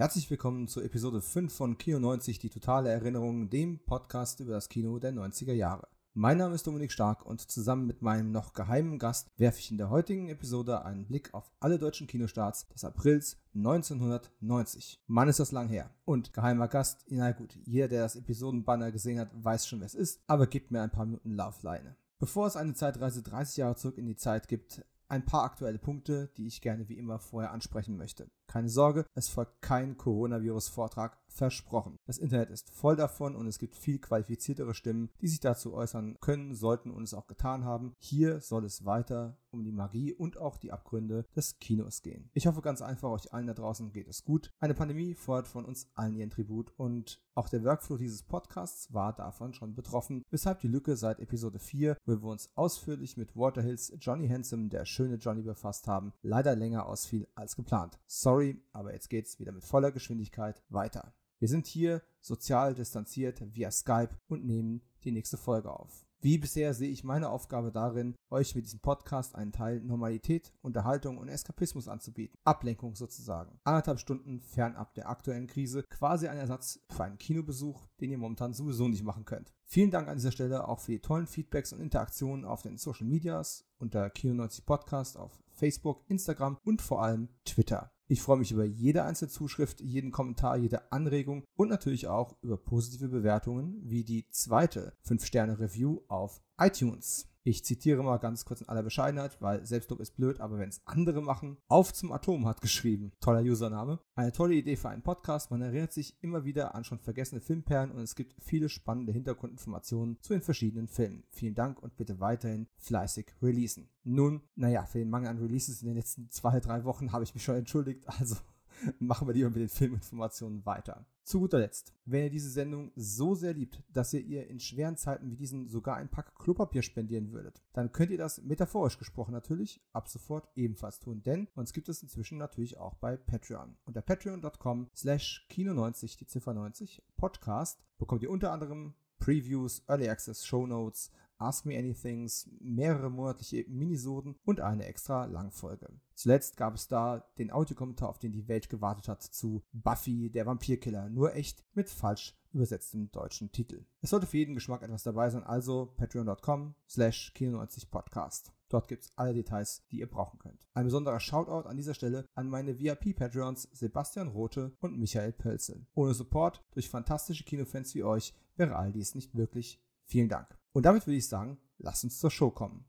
Herzlich willkommen zur Episode 5 von Kino 90, die totale Erinnerung, dem Podcast über das Kino der 90er Jahre. Mein Name ist Dominik Stark und zusammen mit meinem noch geheimen Gast werfe ich in der heutigen Episode einen Blick auf alle deutschen Kinostarts des Aprils 1990. Mann ist das lang her. Und geheimer Gast, na gut, jeder, der das Episodenbanner gesehen hat, weiß schon, wer es ist, aber gibt mir ein paar Minuten Laufleine. Bevor es eine Zeitreise 30 Jahre zurück in die Zeit gibt, ein paar aktuelle Punkte, die ich gerne wie immer vorher ansprechen möchte. Keine Sorge, es folgt kein Coronavirus-Vortrag, versprochen. Das Internet ist voll davon und es gibt viel qualifiziertere Stimmen, die sich dazu äußern können, sollten und es auch getan haben. Hier soll es weiter um die Magie und auch die Abgründe des Kinos gehen. Ich hoffe ganz einfach, euch allen da draußen geht es gut. Eine Pandemie fordert von uns allen ihren Tribut und auch der Workflow dieses Podcasts war davon schon betroffen, weshalb die Lücke seit Episode 4, wo wir uns ausführlich mit Waterhills Johnny Handsome, der schöne Johnny, befasst haben, leider länger ausfiel als geplant. Sorry, aber jetzt geht's wieder mit voller Geschwindigkeit weiter. Wir sind hier sozial distanziert via Skype und nehmen die nächste Folge auf. Wie bisher sehe ich meine Aufgabe darin, euch mit diesem Podcast einen Teil Normalität, Unterhaltung und Eskapismus anzubieten. Ablenkung sozusagen. Anderthalb Stunden fernab der aktuellen Krise, quasi ein Ersatz für einen Kinobesuch, den ihr momentan sowieso nicht machen könnt. Vielen Dank an dieser Stelle auch für die tollen Feedbacks und Interaktionen auf den Social Medias unter Kino90 Podcast auf Facebook, Instagram und vor allem Twitter. Ich freue mich über jede einzelne Zuschrift, jeden Kommentar, jede Anregung und natürlich auch über positive Bewertungen wie die zweite 5-Sterne-Review auf iTunes. Ich zitiere mal ganz kurz in aller Bescheidenheit, weil Selbstlob ist blöd, aber wenn es andere machen, auf zum Atom hat geschrieben. Toller Username. Eine tolle Idee für einen Podcast. Man erinnert sich immer wieder an schon vergessene Filmperlen und es gibt viele spannende Hintergrundinformationen zu den verschiedenen Filmen. Vielen Dank und bitte weiterhin fleißig releasen. Nun, naja, für den Mangel an Releases in den letzten zwei, drei Wochen habe ich mich schon entschuldigt, also machen wir lieber mit den Filminformationen weiter. Zu guter Letzt, wenn ihr diese Sendung so sehr liebt, dass ihr ihr in schweren Zeiten wie diesen sogar ein Pack Klopapier spendieren würdet, dann könnt ihr das metaphorisch gesprochen natürlich ab sofort ebenfalls tun, denn uns gibt es inzwischen natürlich auch bei Patreon. Unter patreon.com slash kino90, die Ziffer 90, Podcast, bekommt ihr unter anderem Previews, Early Access Show Notes, Ask Me Anythings, mehrere monatliche Minisoden und eine extra Langfolge. Zuletzt gab es da den Audiokommentar, auf den die Welt gewartet hat, zu Buffy, der Vampirkiller, nur echt mit falsch übersetztem deutschen Titel. Es sollte für jeden Geschmack etwas dabei sein, also patreon.com slash kino90podcast. Dort gibt es alle Details, die ihr brauchen könnt. Ein besonderer Shoutout an dieser Stelle an meine VIP-Patreons Sebastian Rote und Michael Pölzel. Ohne Support durch fantastische Kinofans wie euch wäre all dies nicht möglich. Vielen Dank. Und damit würde ich sagen, lasst uns zur Show kommen.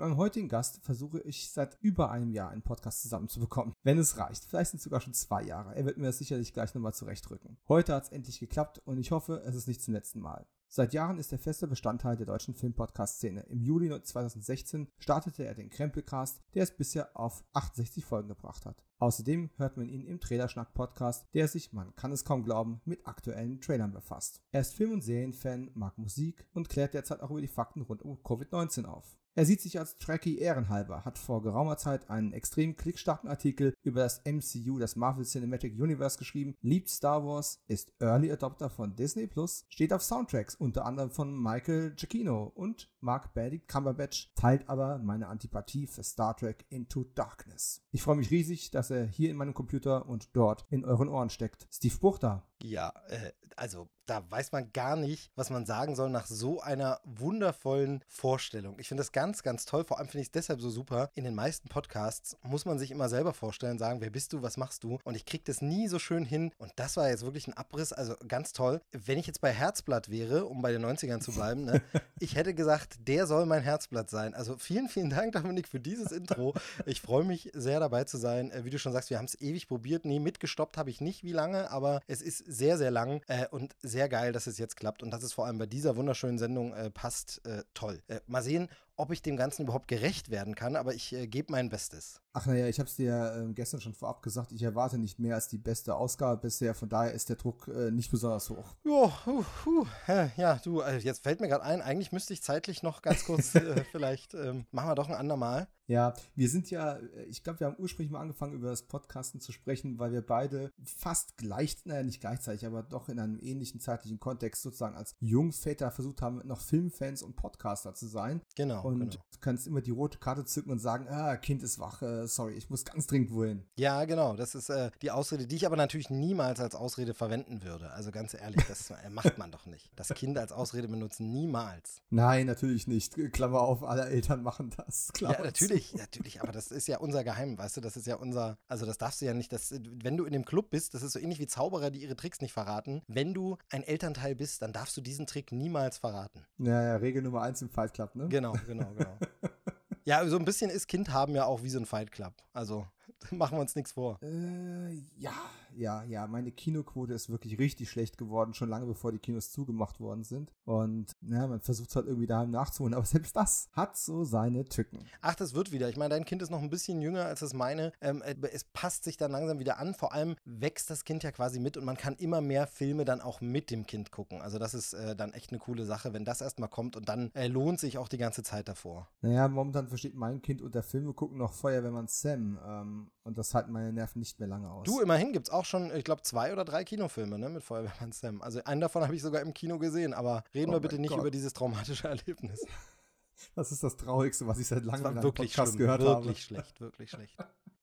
Meinem heutigen Gast versuche ich seit über einem Jahr einen Podcast zusammenzubekommen. Wenn es reicht. Vielleicht sind es sogar schon zwei Jahre. Er wird mir das sicherlich gleich nochmal zurechtrücken. Heute hat es endlich geklappt und ich hoffe, es ist nicht zum letzten Mal. Seit Jahren ist er fester Bestandteil der deutschen Filmpodcast-Szene. Im Juli 2016 startete er den Krempelcast, der es bisher auf 68 Folgen gebracht hat. Außerdem hört man ihn im Trailerschnack-Podcast, der sich, man kann es kaum glauben, mit aktuellen Trailern befasst. Er ist Film- und Serienfan, mag Musik und klärt derzeit auch über die Fakten rund um Covid-19 auf. Er sieht sich als Trekkie ehrenhalber, hat vor geraumer Zeit einen extrem klickstarken Artikel über das MCU, das Marvel Cinematic Universe geschrieben, liebt Star Wars, ist Early Adopter von Disney Plus, steht auf Soundtracks, unter anderem von Michael Giacchino und mag Benedict Cumberbatch, teilt aber meine Antipathie für Star Trek Into Darkness. Ich freue mich riesig, dass er hier in meinem Computer und dort in euren Ohren steckt. Steve Buchter. Ja, äh, also da weiß man gar nicht, was man sagen soll nach so einer wundervollen Vorstellung. Ich finde das ganz, ganz toll. Vor allem finde ich es deshalb so super. In den meisten Podcasts muss man sich immer selber vorstellen, sagen, wer bist du, was machst du? Und ich kriege das nie so schön hin. Und das war jetzt wirklich ein Abriss, also ganz toll. Wenn ich jetzt bei Herzblatt wäre, um bei den 90ern zu bleiben, ne, ich hätte gesagt, der soll mein Herzblatt sein. Also vielen, vielen Dank, Dominik, für dieses Intro. Ich freue mich sehr dabei zu sein. Äh, wie du schon sagst, wir haben es ewig probiert. Nee, mitgestoppt habe ich nicht, wie lange, aber es ist sehr, sehr lang äh, und sehr geil, dass es jetzt klappt und dass es vor allem bei dieser wunderschönen Sendung äh, passt. Äh, toll. Äh, mal sehen, ob ich dem Ganzen überhaupt gerecht werden kann, aber ich äh, gebe mein Bestes. Ach naja, ich habe es dir äh, gestern schon vorab gesagt, ich erwarte nicht mehr als die beste Ausgabe bisher, von daher ist der Druck äh, nicht besonders hoch. Jo, hu, hu. Ja, du, also jetzt fällt mir gerade ein, eigentlich müsste ich zeitlich noch ganz kurz, äh, vielleicht ähm, machen wir doch ein andermal. Ja, wir sind ja, äh, ich glaube, wir haben ursprünglich mal angefangen, über das Podcasten zu sprechen, weil wir beide fast gleich, naja, nicht gleichzeitig, aber doch in einem ähnlichen zeitlichen Kontext sozusagen als Jungväter versucht haben, noch Filmfans und Podcaster zu sein. Genau. Und genau. du kannst immer die rote Karte zücken und sagen, ah, Kind ist wach, äh, sorry, ich muss ganz dringend wohin. Ja, genau. Das ist äh, die Ausrede, die ich aber natürlich niemals als Ausrede verwenden würde. Also ganz ehrlich, das äh, macht man doch nicht. Das Kind als Ausrede benutzen niemals. Nein, natürlich nicht. Klammer auf, alle Eltern machen das. Klar. Ja, natürlich, natürlich, aber das ist ja unser Geheim, weißt du, das ist ja unser, also das darfst du ja nicht, das, wenn du in dem Club bist, das ist so ähnlich wie Zauberer, die ihre Tricks nicht verraten. Wenn du ein Elternteil bist, dann darfst du diesen Trick niemals verraten. Ja, ja, Regel Nummer eins im Fight Club, ne? Genau, genau, genau. ja, so ein bisschen ist Kind haben ja auch wie so ein Fight Club. Also machen wir uns nichts vor. Äh, ja, ja, ja. Meine Kinoquote ist wirklich richtig schlecht geworden, schon lange bevor die Kinos zugemacht worden sind. Und ja, man versucht halt irgendwie daheim nachzuholen, aber selbst das hat so seine Tücken. Ach, das wird wieder. Ich meine, dein Kind ist noch ein bisschen jünger als das meine. Ähm, es passt sich dann langsam wieder an. Vor allem wächst das Kind ja quasi mit und man kann immer mehr Filme dann auch mit dem Kind gucken. Also das ist äh, dann echt eine coole Sache, wenn das erstmal kommt und dann äh, lohnt sich auch die ganze Zeit davor. Naja, momentan versteht mein Kind unter Filme gucken noch Feuerwehrmann Sam. Ähm, und das halten meine Nerven nicht mehr lange aus. Du, immerhin gibt es auch schon, ich glaube, zwei oder drei Kinofilme ne, mit Feuerwehrmann Sam. Also einen davon habe ich sogar im Kino gesehen, aber reden oh wir bitte nicht Gott. über dieses traumatische Erlebnis. Das ist das Traurigste, was ich seit langem in wirklich Podcast schlimm, gehört wirklich habe. Wirklich schlecht, wirklich schlecht.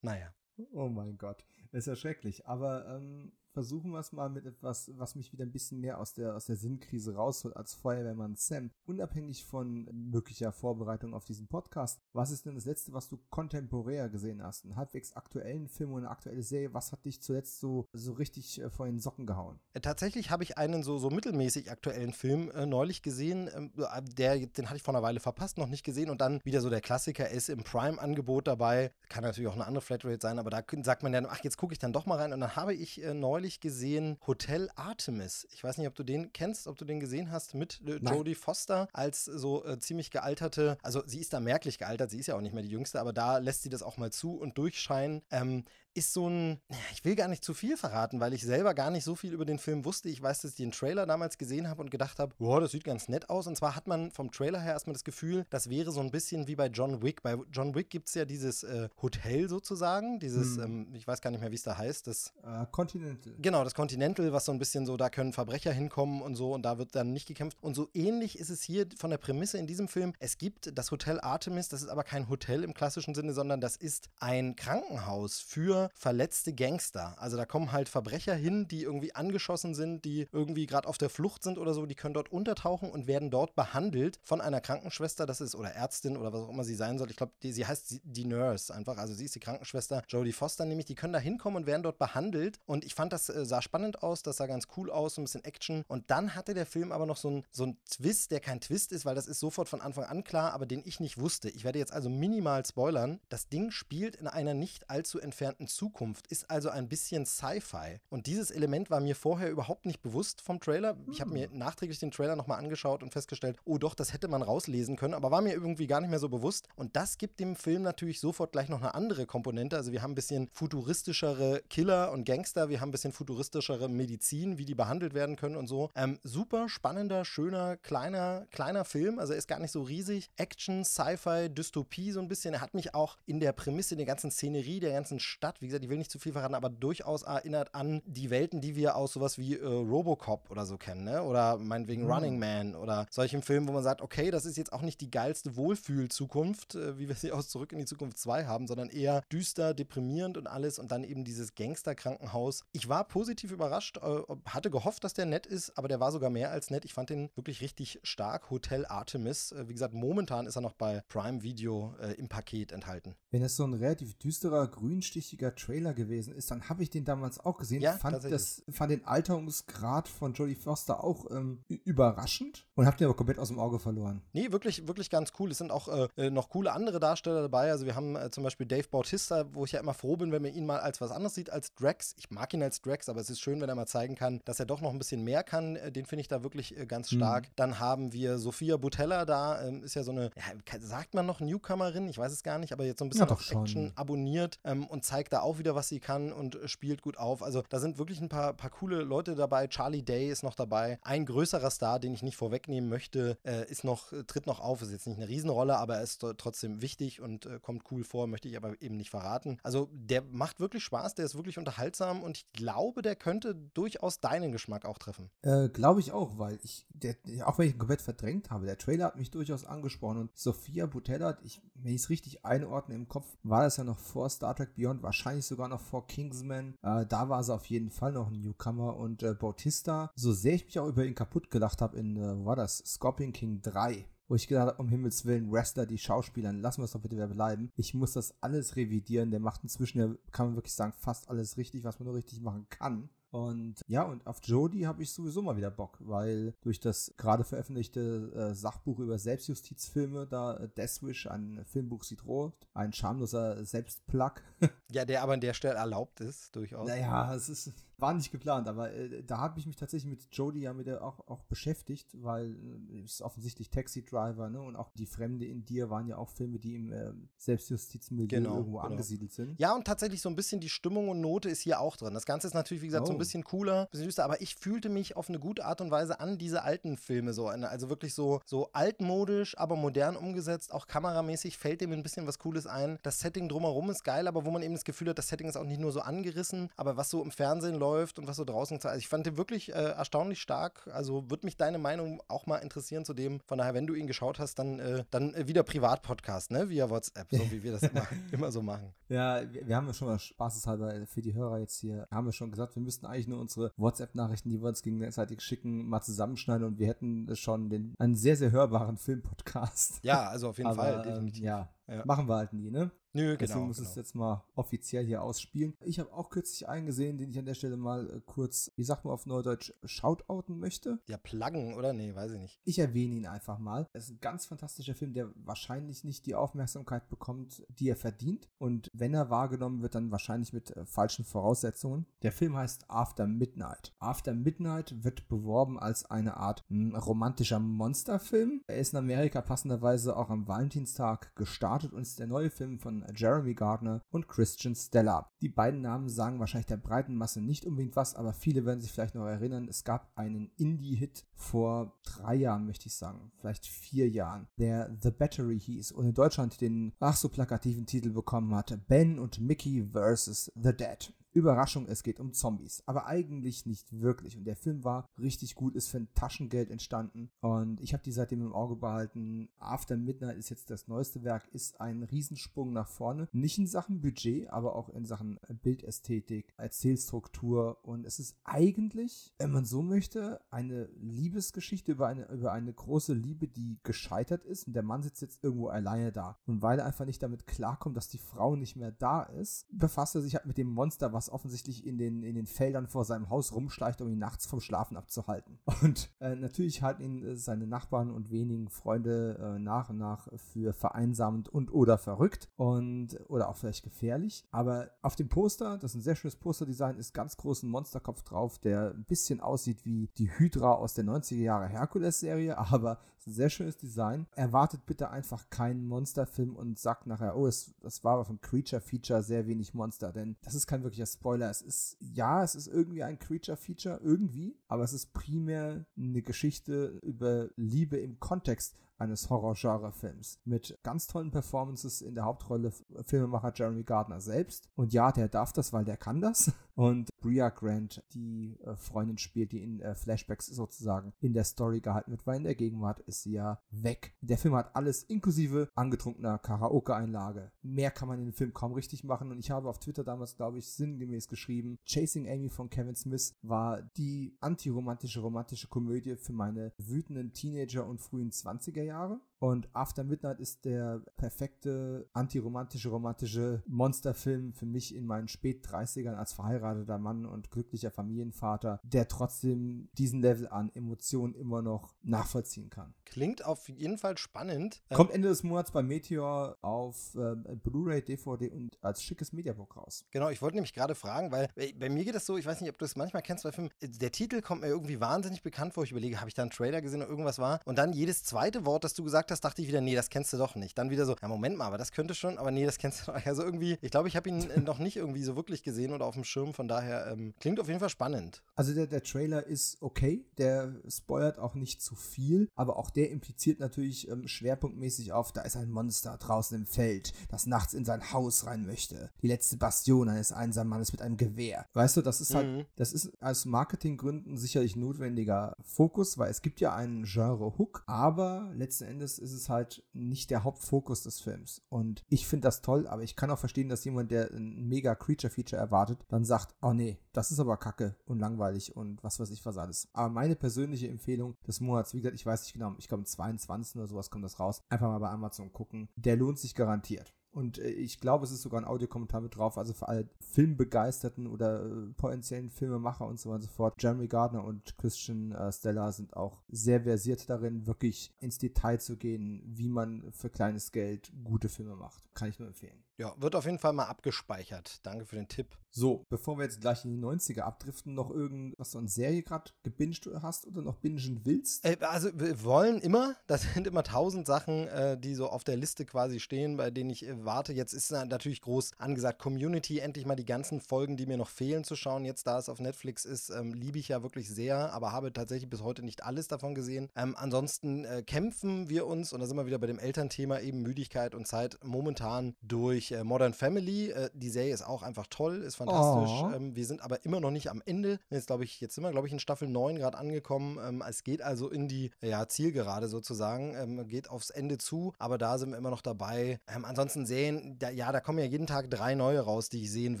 Naja. Oh mein Gott. Ist ja schrecklich. Aber ähm, versuchen wir es mal mit etwas, was mich wieder ein bisschen mehr aus der, aus der Sinnkrise rausholt als Feuerwehrmann Sam. Unabhängig von möglicher Vorbereitung auf diesen Podcast, was ist denn das letzte, was du kontemporär gesehen hast? Einen halbwegs aktuellen Film oder eine aktuelle Serie? Was hat dich zuletzt so, so richtig äh, vor den Socken gehauen? Äh, tatsächlich habe ich einen so, so mittelmäßig aktuellen Film äh, neulich gesehen. Ähm, der, den hatte ich vor einer Weile verpasst, noch nicht gesehen. Und dann wieder so der Klassiker ist im Prime-Angebot dabei. Kann natürlich auch eine andere Flatrate sein, aber da sagt man dann, ach, jetzt gucke ich dann doch mal rein. Und dann habe ich äh, neulich neulich gesehen Hotel Artemis. Ich weiß nicht, ob du den kennst, ob du den gesehen hast mit äh, Jodie Foster als so äh, ziemlich gealterte, also sie ist da merklich gealtert, sie ist ja auch nicht mehr die jüngste, aber da lässt sie das auch mal zu und durchscheinen. Ähm, ist so ein, ich will gar nicht zu viel verraten, weil ich selber gar nicht so viel über den Film wusste. Ich weiß, dass ich den Trailer damals gesehen habe und gedacht habe, wow, das sieht ganz nett aus. Und zwar hat man vom Trailer her erstmal das Gefühl, das wäre so ein bisschen wie bei John Wick. Bei John Wick gibt es ja dieses äh, Hotel sozusagen, dieses, hm. ähm, ich weiß gar nicht mehr, wie es da heißt, das uh, Continental. Genau, das Continental, was so ein bisschen so, da können Verbrecher hinkommen und so und da wird dann nicht gekämpft. Und so ähnlich ist es hier von der Prämisse in diesem Film. Es gibt das Hotel Artemis, das ist aber kein Hotel im klassischen Sinne, sondern das ist ein Krankenhaus für verletzte Gangster. Also da kommen halt Verbrecher hin, die irgendwie angeschossen sind, die irgendwie gerade auf der Flucht sind oder so, die können dort untertauchen und werden dort behandelt von einer Krankenschwester, das ist, oder Ärztin oder was auch immer sie sein soll. Ich glaube, sie heißt die Nurse einfach, also sie ist die Krankenschwester Jodie Foster, nämlich die können da hinkommen und werden dort behandelt. Und ich fand, das äh, sah spannend aus, das sah ganz cool aus, so ein bisschen Action. Und dann hatte der Film aber noch so ein, so Twist, der kein Twist ist, weil das ist sofort von Anfang an klar, aber den ich nicht wusste. Ich werde jetzt also minimal spoilern. Das Ding spielt in einer nicht allzu entfernten Zukunft, ist also ein bisschen Sci-Fi. Und dieses Element war mir vorher überhaupt nicht bewusst vom Trailer. Ich habe mir hm. nachträglich den Trailer nochmal angeschaut und festgestellt, oh doch, das hätte man rauslesen können, aber war mir irgendwie gar nicht mehr so bewusst. Und das gibt dem Film natürlich sofort gleich noch eine andere Komponente. Also wir haben ein bisschen futuristischere Killer und Gangster, wir haben ein bisschen futuristischere Medizin, wie die behandelt werden können und so. Ähm, super spannender, schöner, kleiner, kleiner Film. Also er ist gar nicht so riesig. Action, Sci-Fi, Dystopie so ein bisschen. Er hat mich auch in der Prämisse, der ganzen Szenerie, der ganzen Stadt, wie gesagt, ich will nicht zu viel verraten, aber durchaus erinnert an die Welten, die wir aus sowas wie äh, Robocop oder so kennen, ne? Oder meinetwegen mhm. Running Man oder solchen Filmen, wo man sagt, okay, das ist jetzt auch nicht die geilste Wohlfühl-Zukunft, äh, wie wir sie aus Zurück in die Zukunft 2 haben, sondern eher düster, deprimierend und alles und dann eben dieses Gangster-Krankenhaus. Ich war positiv überrascht, äh, hatte gehofft, dass der nett ist, aber der war sogar mehr als nett. Ich fand den wirklich richtig stark. Hotel Artemis, äh, wie gesagt, momentan ist er noch bei Prime Video äh, im Paket enthalten. Wenn es so ein relativ düsterer, grünstichiger der Trailer gewesen ist, dann habe ich den damals auch gesehen. Ja, fand, das, fand den Alterungsgrad von Jodie Foster auch ähm, überraschend und habe den aber komplett aus dem Auge verloren. Nee, wirklich, wirklich ganz cool. Es sind auch äh, äh, noch coole andere Darsteller dabei. Also wir haben äh, zum Beispiel Dave Bautista, wo ich ja immer froh bin, wenn man ihn mal als was anderes sieht als Drax. Ich mag ihn als Drax, aber es ist schön, wenn er mal zeigen kann, dass er doch noch ein bisschen mehr kann. Äh, den finde ich da wirklich äh, ganz Mhm. stark. Dann haben wir Sophia Butella da, ähm, ist ja so eine, ja, sagt man noch Newcomerin? Ich weiß es gar nicht, aber jetzt so ein bisschen Ja, auf schon. Action abonniert ähm, und zeigt da auch wieder, was sie kann und äh, spielt gut auf. Also da sind wirklich ein paar, paar coole Leute dabei. Charlie Day ist noch dabei. Ein größerer Star, den ich nicht vorwegnehmen möchte, äh, ist noch, äh, tritt noch auf. Ist jetzt nicht eine Riesenrolle, aber er ist tro- trotzdem wichtig und äh, kommt cool vor, möchte ich aber eben nicht verraten. Also der macht wirklich Spaß, der ist wirklich unterhaltsam und ich glaube, der könnte durchaus deinen Geschmack auch treffen. Äh, Glaube ich auch, weil ich, der, auch wenn ich ihn komplett verdrängt habe, der Trailer hat mich durchaus angesprochen und Sophia Butella, ich, wenn ich es richtig einordne im Kopf, war das ja noch vor Star Trek Beyond, wahrscheinlich sogar noch vor Kingsman. Äh, da war sie auf jeden Fall noch ein Newcomer und äh, Bautista, so sehr ich mich auch über ihn kaputt gelacht habe in, äh, wo war das, Scorpion King 3. Wo ich gedacht habe, um Himmels Willen, Wrestler, die Schauspieler, lassen wir es doch bitte wieder bleiben. Ich muss das alles revidieren. Der macht inzwischen ja, kann man wirklich sagen, fast alles richtig, was man nur richtig machen kann. Und ja, und auf Jodie habe ich sowieso mal wieder Bock, weil durch das gerade veröffentlichte äh, Sachbuch über Selbstjustizfilme, da äh, Deathwish, ein Filmbuch sieht rot, ein schamloser Selbstplug. Ja, der aber an der Stelle erlaubt ist, durchaus. naja, es ist, war nicht geplant, aber äh, da habe ich mich tatsächlich mit Jodie ja mit der auch, auch beschäftigt, weil äh, ist offensichtlich Taxi Driver, ne? Und auch Die Fremde in dir waren ja auch Filme, die im äh, Selbstjustizmilieu Genau, irgendwo genau. angesiedelt sind. Ja, und tatsächlich so ein bisschen die Stimmung und Note ist hier auch drin. Das Ganze ist natürlich, wie gesagt, so ein Oh. Bisschen cooler, ein bisschen düster, aber ich fühlte mich auf eine gute Art und Weise an diese alten Filme so. an- Also wirklich so, so altmodisch, aber modern umgesetzt. Auch kameramäßig fällt dem ein bisschen was Cooles ein. Das Setting drumherum ist geil, aber wo man eben das Gefühl hat, das Setting ist auch nicht nur so angerissen, aber was so im Fernsehen läuft und was so draußen Also ich fand den wirklich äh, erstaunlich stark. Also würde mich deine Meinung auch mal interessieren zu dem. Von daher, wenn du ihn geschaut hast, dann, äh, dann äh, wieder Privatpodcast, ne? Via WhatsApp, so wie wir das immer, immer so machen. Ja, wir, wir haben ja schon mal spaßeshalber für die Hörer jetzt hier, haben wir schon gesagt, wir müssten eigentlich nur unsere WhatsApp-Nachrichten, die wir uns gegenseitig schicken, mal zusammenschneiden und wir hätten schon den, einen sehr, sehr hörbaren Filmpodcast. Ja, also auf jeden Aber, Fall, ähm, definitiv. ja, Ja. machen wir halt nie, ne? Nö, Deswegen genau. muss genau. es jetzt mal offiziell hier ausspielen. Ich habe auch kürzlich einen gesehen, den ich an der Stelle mal äh, kurz, wie sagt man auf Neudeutsch, shoutouten möchte. Ja, pluggen, oder? Nee, weiß ich nicht. Ich erwähne ihn einfach mal. Es ist ein ganz fantastischer Film, der wahrscheinlich nicht die Aufmerksamkeit bekommt, die er verdient. Und wenn er wahrgenommen wird, dann wahrscheinlich mit äh, falschen Voraussetzungen. Der Film heißt After Midnight. After Midnight wird beworben als eine Art mh, romantischer Monsterfilm. Er ist in Amerika passenderweise auch am Valentinstag gestartet und ist der neue Film von Jeremy Gardner und Christian Stella. Die beiden Namen sagen wahrscheinlich der breiten Masse nicht unbedingt was, aber viele werden sich vielleicht noch erinnern, es gab einen Indie-Hit vor drei Jahren, möchte ich sagen, vielleicht vier Jahren, der The Battery hieß und in Deutschland den ach so plakativen Titel bekommen hatte, Ben und Mickey vs. The Dead. Überraschung, es geht um Zombies. Aber eigentlich nicht wirklich. Und der Film war richtig gut, ist für ein Taschengeld entstanden. Und ich habe die seitdem im Auge behalten. After Midnight ist jetzt das neueste Werk, ist ein Riesensprung nach vorne. Nicht in Sachen Budget, aber auch in Sachen Bildästhetik, Erzählstruktur. Und es ist eigentlich, wenn man so möchte, eine Liebesgeschichte über eine, über eine große Liebe, die gescheitert ist. Und der Mann sitzt jetzt irgendwo alleine da. Und weil er einfach nicht damit klarkommt, dass die Frau nicht mehr da ist, befasst er sich halt mit dem Monster, was offensichtlich in den, in den Feldern vor seinem Haus rumschleicht, um ihn nachts vom Schlafen abzuhalten. Und äh, natürlich halten ihn äh, seine Nachbarn und wenigen Freunde äh, nach und nach für vereinsamend und oder verrückt und oder auch vielleicht gefährlich. Aber auf dem Poster, das ist ein sehr schönes Posterdesign, ist ganz groß ein Monsterkopf drauf, der ein bisschen aussieht wie die Hydra aus der 90er Jahre Herkules-Serie, aber sehr schönes Design. Erwartet bitte einfach keinen Monsterfilm und sagt nachher, oh, es, das war aber vom Creature-Feature sehr wenig Monster, denn das ist kein wirklicher Spoiler. Es ist, ja, es ist irgendwie ein Creature-Feature, irgendwie, aber es ist primär eine Geschichte über Liebe im Kontext eines Horror-Genre-Films mit ganz tollen Performances in der Hauptrolle Filmemacher Jeremy Gardner selbst. Und ja, der darf das, weil der kann das. Und Bria Grant, die äh, Freundin spielt, die in äh, Flashbacks sozusagen in der Story gehalten wird, weil in der Gegenwart ist sie ja weg. Der Film hat alles inklusive angetrunkener Karaoke-Einlage. Mehr kann man in dem Film kaum richtig machen. Und ich habe auf Twitter damals, glaube ich, sinngemäß geschrieben, Chasing Amy von Kevin Smith war die antiromantische romantische Komödie für meine wütenden Teenager und frühen 20er Jahre. Und After Midnight ist der perfekte antiromantische, romantische Monsterfilm für mich in meinen Spät-30ern als verheirateter Mann und glücklicher Familienvater, der trotzdem diesen Level an Emotionen immer noch nachvollziehen kann. Klingt auf jeden Fall spannend. Kommt Ende des Monats bei Meteor auf äh, Blu-ray, DVD und als schickes Mediabook raus. Genau, ich wollte nämlich gerade fragen, weil bei mir geht es so, ich weiß nicht, ob du es manchmal kennst bei Filmen, der Titel kommt mir irgendwie wahnsinnig bekannt vor. Ich überlege, habe ich da einen Trailer gesehen oder irgendwas war? Und dann jedes zweite Wort, das du gesagt hast, dachte ich wieder, nee, das kennst du doch nicht. Dann wieder so, ja, Moment mal, aber das könnte schon, aber nee, das kennst du doch. Also irgendwie, ich glaube, ich habe ihn äh, noch nicht irgendwie so wirklich gesehen oder auf dem Schirm, von daher ähm, klingt auf jeden Fall spannend. Also der, der Trailer ist okay, der spoilert auch nicht zu viel, aber auch der impliziert natürlich ähm, schwerpunktmäßig auf, da ist ein Monster draußen im Feld, das nachts in sein Haus rein möchte. Die letzte Bastion eines einsamen Mannes mit einem Gewehr. Weißt du, das ist halt, mhm. das ist aus Marketinggründen sicherlich notwendiger Fokus, weil es gibt ja einen Genre-Hook, aber letzten Endes ist es halt nicht der Hauptfokus des Films. Und ich finde das toll, aber ich kann auch verstehen, dass jemand, der ein mega Creature-Feature erwartet, dann sagt, oh nee, das ist aber kacke und langweilig und was weiß ich was alles. Aber meine persönliche Empfehlung des Monats, wie gesagt, ich weiß nicht genau, ich glaube am 22. oder sowas kommt das raus, einfach mal bei Amazon gucken. Der lohnt sich garantiert. Und äh, ich glaube, es ist sogar ein Audiokommentar mit drauf. Also für alle Filmbegeisterten oder äh, potenziellen Filmemacher und so weiter und so fort. Jeremy Gardner und Christian äh, Stella sind auch sehr versiert darin, wirklich ins Detail zu gehen, wie man für kleines Geld gute Filme macht. Kann ich nur empfehlen. Ja, wird auf jeden Fall mal abgespeichert. Danke für den Tipp. So, bevor wir jetzt gleich in die 90er abdriften, noch irgendwas du an Serie gerade gebinged hast oder noch bingen willst? Äh, also, wir wollen immer, das sind immer tausend Sachen, äh, die so auf der Liste quasi stehen, bei denen ich äh, warte. Jetzt ist natürlich groß angesagt, Community, endlich mal die ganzen Folgen, die mir noch fehlen, zu schauen. Jetzt, da es auf Netflix ist, ähm, liebe ich ja wirklich sehr, aber habe tatsächlich bis heute nicht alles davon gesehen. Ähm, ansonsten äh, kämpfen wir uns, und da sind wir wieder bei dem Elternthema, eben Müdigkeit und Zeit, momentan durch äh, Modern Family. Äh, die Serie ist auch einfach toll, ist fantastisch. Oh. Ähm, wir sind aber immer noch nicht am Ende. Jetzt glaube ich, jetzt sind wir, glaube ich, in Staffel 9 gerade angekommen. Ähm, es geht also in die ja, Zielgerade sozusagen. Ähm, geht aufs Ende zu, aber da sind wir immer noch dabei. Ähm, ansonsten sehen, da, ja, da kommen ja jeden Tag drei neue raus, die ich sehen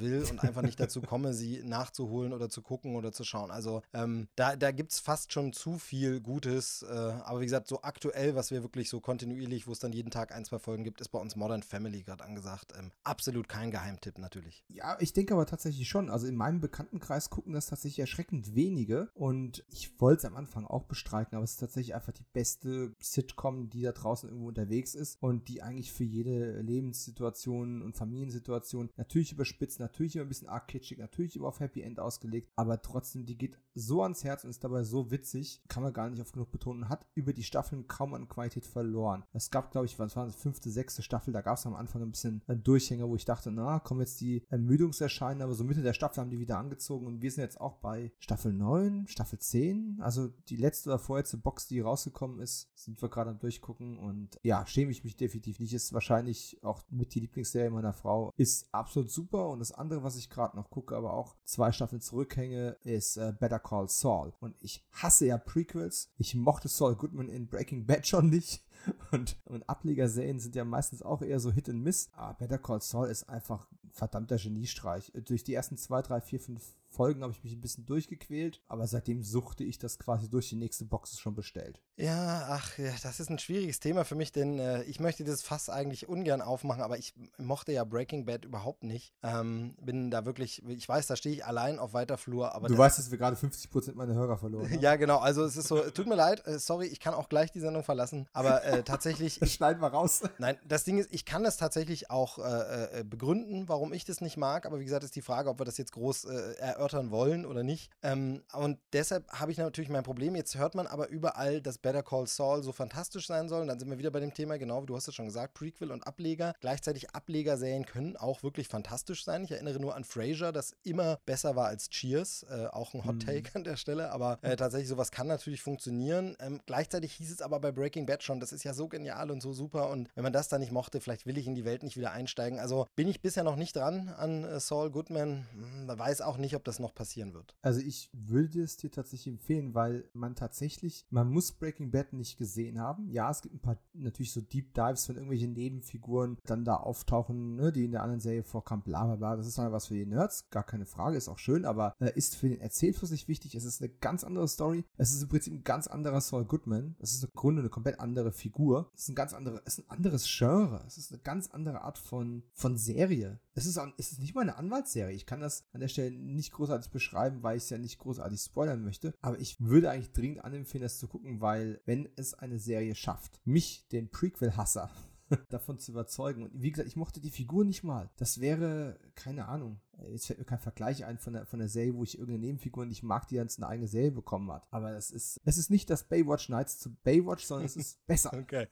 will und einfach nicht dazu komme, sie nachzuholen oder zu gucken oder zu schauen. Also ähm, da, da gibt es fast schon zu viel Gutes. Äh, aber wie gesagt, so aktuell, was wir wirklich so kontinuierlich, wo es dann jeden Tag ein, zwei Folgen gibt, ist bei uns Modern Family gerade angesagt. Ähm, absolut kein Geheimtipp natürlich. Ja, ich denke aber tatsächlich schon. Also in meinem Bekanntenkreis gucken das tatsächlich erschreckend wenige. Und ich wollte es am Anfang auch bestreiten, aber es ist tatsächlich einfach die beste Sitcom, die da draußen irgendwo unterwegs ist und die eigentlich für jede Lebenssituation und Familiensituation natürlich überspitzt, natürlich immer ein bisschen arg kitschig, natürlich immer auf Happy End ausgelegt, aber trotzdem, die geht so ans Herz und ist dabei so witzig, kann man gar nicht oft genug betonen, hat über die Staffeln kaum an Qualität verloren. Es gab, glaube ich, was war das, fünfte, sechste Staffel, da gab es am Anfang ein bisschen Durchhänger, wo ich dachte, na, kommen jetzt die Ermüdungserscheinen, aber so Mitte der Staffel haben die wieder angezogen und wir sind jetzt auch bei Staffel 9, Staffel 10, also die letzte oder vorletzte Box, die rausgekommen ist, sind wir gerade am Durchgucken und ja, schäme ich mich definitiv nicht, ist wahrscheinlich auch mit die Lieblingsserie meiner Frau, ist absolut super und das andere, was ich gerade noch gucke, aber auch zwei Staffeln zurückhänge, ist äh, Better Call Saul. Und ich hasse ja Prequels, ich mochte Saul Goodman in Breaking Bad schon nicht und, und Ablegerserien sind ja meistens auch eher so Hit and Miss. Aber Better Call Saul ist einfach ein verdammter Geniestreich. Durch die ersten zwei, drei, vier, fünf Folgen habe ich mich ein bisschen durchgequält, aber seitdem suchte ich das quasi durch die nächste Box schon bestellt. Ja, ach, ja, das ist ein schwieriges Thema für mich, denn äh, ich möchte das Fass eigentlich ungern aufmachen, aber ich mochte ja Breaking Bad überhaupt nicht. Ähm, bin da wirklich, ich weiß, da stehe ich allein auf weiter Flur, aber. Du weißt, dass wir gerade 50% meiner Hörer verloren haben. ja, genau, also es ist so, tut mir leid, äh, sorry, ich kann auch gleich die Sendung verlassen, aber äh, tatsächlich. das schneiden wir raus. Nein, das Ding ist, ich kann das tatsächlich auch äh, äh, begründen, warum ich das nicht mag, aber wie gesagt, ist die Frage, ob wir das jetzt groß äh, erörtern wollen oder nicht. Ähm, und deshalb habe ich natürlich mein Problem. Jetzt hört man aber überall, dass Better Call Saul so fantastisch sein soll. Und dann sind wir wieder bei dem Thema, genau wie du hast es schon gesagt, Prequel und Ableger. Gleichzeitig Ablegerserien können auch wirklich fantastisch sein. Ich erinnere nur an Frasier, das immer besser war als Cheers. Äh, auch ein Hot mhm. Take mhm. an der Stelle. Aber äh, tatsächlich, sowas kann natürlich funktionieren. Ähm, gleichzeitig hieß es aber bei Breaking Bad schon, das ist ja so genial und so super. Und wenn man das da nicht mochte, vielleicht will ich in die Welt nicht wieder einsteigen. Also bin ich bisher noch nicht dran an äh, Saul Goodman. Hm, weiß auch nicht, ob das das noch passieren wird. Also ich würde es dir tatsächlich empfehlen, weil man tatsächlich, man muss Breaking Bad nicht gesehen haben. Ja, es gibt ein paar natürlich so Deep Dives, wenn irgendwelche Nebenfiguren dann da auftauchen, ne, die in der anderen Serie vorkamen, bla bla bla. Das ist dann was für die Nerds, gar keine Frage, ist auch schön, aber äh, ist für den Erzählfluss nicht wichtig. Es ist eine ganz andere Story. Es ist im Prinzip ein ganz anderer Saul Goodman. Es ist im Grunde eine komplett andere Figur. Es ist ein ganz andere, es ist ein anderes Genre. Es ist eine ganz andere Art von, von Serie. Es ist, es ist nicht mal eine Anwaltsserie. Ich kann das an der Stelle nicht großartig beschreiben, weil ich es ja nicht großartig spoilern möchte. Aber ich würde eigentlich dringend anempfehlen, das zu gucken, weil wenn es eine Serie schafft, mich, den Prequel-Hasser, davon zu überzeugen. Und wie gesagt, ich mochte die Figur nicht mal. Das wäre, keine Ahnung, Jetzt fällt mir kein Vergleich ein von der, von der Serie, wo ich irgendeine Nebenfigur nicht mag, die jetzt eine eigene Serie bekommen hat. Aber es ist, es ist nicht das Baywatch Nights zu Baywatch, sondern es ist besser. okay.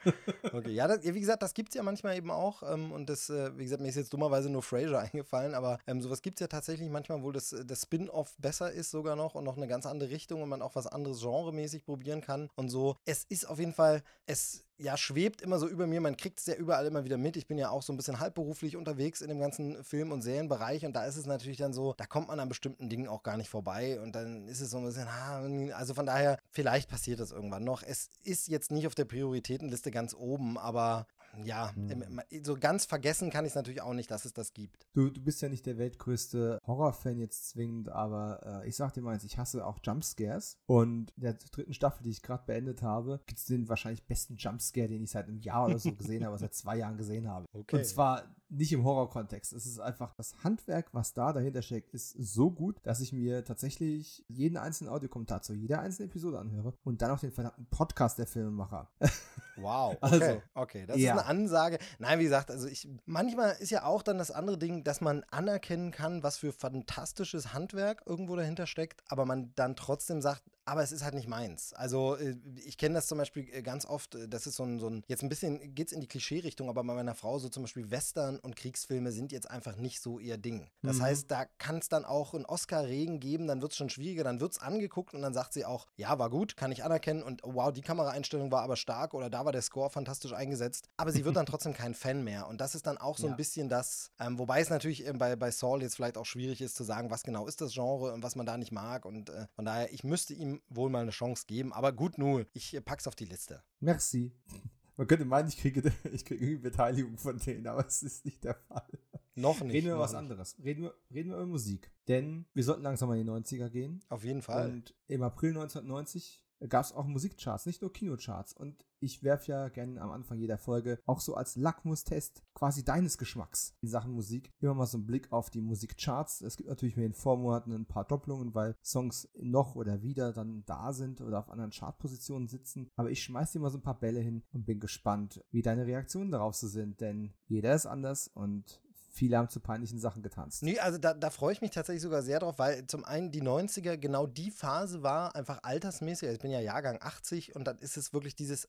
Okay, ja, das, wie gesagt, das gibt es ja manchmal eben auch. Ähm, und das, äh, wie gesagt, mir ist jetzt dummerweise nur Frasier eingefallen, aber ähm, sowas gibt es ja tatsächlich manchmal, wo das, das Spin-off besser ist sogar noch und noch eine ganz andere Richtung und man auch was anderes genremäßig probieren kann und so. Es ist auf jeden Fall, es ja, schwebt immer so über mir. Man kriegt es ja überall immer wieder mit. Ich bin ja auch so ein bisschen halbberuflich unterwegs in dem ganzen Film- und Serienbereich und da ist es natürlich dann so, da kommt man an bestimmten Dingen auch gar nicht vorbei und dann ist es so ein bisschen, also von daher, vielleicht passiert das irgendwann noch. Es ist jetzt nicht auf der Prioritätenliste ganz oben, aber ja, hm. so ganz vergessen kann ich es natürlich auch nicht, dass es das gibt. Du, du bist ja nicht der weltgrößte Horrorfan jetzt zwingend, aber äh, ich sag dir mal eins, ich hasse auch Jumpscares. Und in der dritten Staffel, die ich gerade beendet habe, gibt es den wahrscheinlich besten Jumpscare, den ich seit einem Jahr oder so gesehen habe, seit zwei Jahren gesehen habe. Okay. Und zwar nicht im Horrorkontext. Es ist einfach das Handwerk, was da dahinter steckt, ist so gut, dass ich mir tatsächlich jeden einzelnen Audiokommentar zu jeder einzelnen Episode anhöre und dann auch den verdammten Podcast der Filmemacher. Wow, okay, also, okay, das ja. ist eine Ansage. Nein, wie gesagt, also ich manchmal ist ja auch dann das andere Ding, dass man anerkennen kann, was für fantastisches Handwerk irgendwo dahinter steckt, aber man dann trotzdem sagt, aber es ist halt nicht meins. Also äh, ich kenne das zum Beispiel äh, ganz oft, äh, das ist so ein, so ein jetzt ein bisschen geht es in die Klischee-Richtung, aber bei meiner Frau so zum Beispiel Western und Kriegsfilme sind jetzt einfach nicht so ihr Ding. Das mhm. heißt, da kann es dann auch einen Oscar-Regen geben, dann wird es schon schwieriger, dann wird es angeguckt und dann sagt sie auch, ja, war gut, kann ich anerkennen und oh, wow, die Kameraeinstellung war aber stark oder da war der Score fantastisch eingesetzt, aber sie wird dann trotzdem kein Fan mehr und das ist dann auch so ja. ein bisschen das, ähm, wobei es natürlich bei, bei Saul jetzt vielleicht auch schwierig ist zu sagen, was genau ist das Genre und was man da nicht mag und äh, von daher, ich müsste ihm wohl mal eine Chance geben. Aber gut, nu, ich pack's auf die Liste. Merci. Man könnte meinen, ich kriege, ich kriege irgendwie Beteiligung von denen, aber es ist nicht der Fall. Noch nicht. Reden wir über was anderes. Reden wir, reden wir über Musik. Denn wir sollten langsam mal in die 90er gehen. Auf jeden Fall. Und im April 1990 gab es auch Musikcharts, nicht nur Kinocharts. Und ich werfe ja gerne am Anfang jeder Folge auch so als Lackmustest quasi deines Geschmacks in Sachen Musik immer mal so einen Blick auf die Musikcharts. Es gibt natürlich in den Vormonaten ein paar Doppelungen, weil Songs noch oder wieder dann da sind oder auf anderen Chartpositionen sitzen. Aber ich schmeiß dir mal so ein paar Bälle hin und bin gespannt, wie deine Reaktionen darauf so sind, denn jeder ist anders und viele haben zu peinlichen Sachen getanzt. Nee, also da, da freue ich mich tatsächlich sogar sehr drauf, weil zum einen die 90er genau die Phase war, einfach altersmäßig. Also ich bin ja Jahrgang 80 und dann ist es wirklich dieses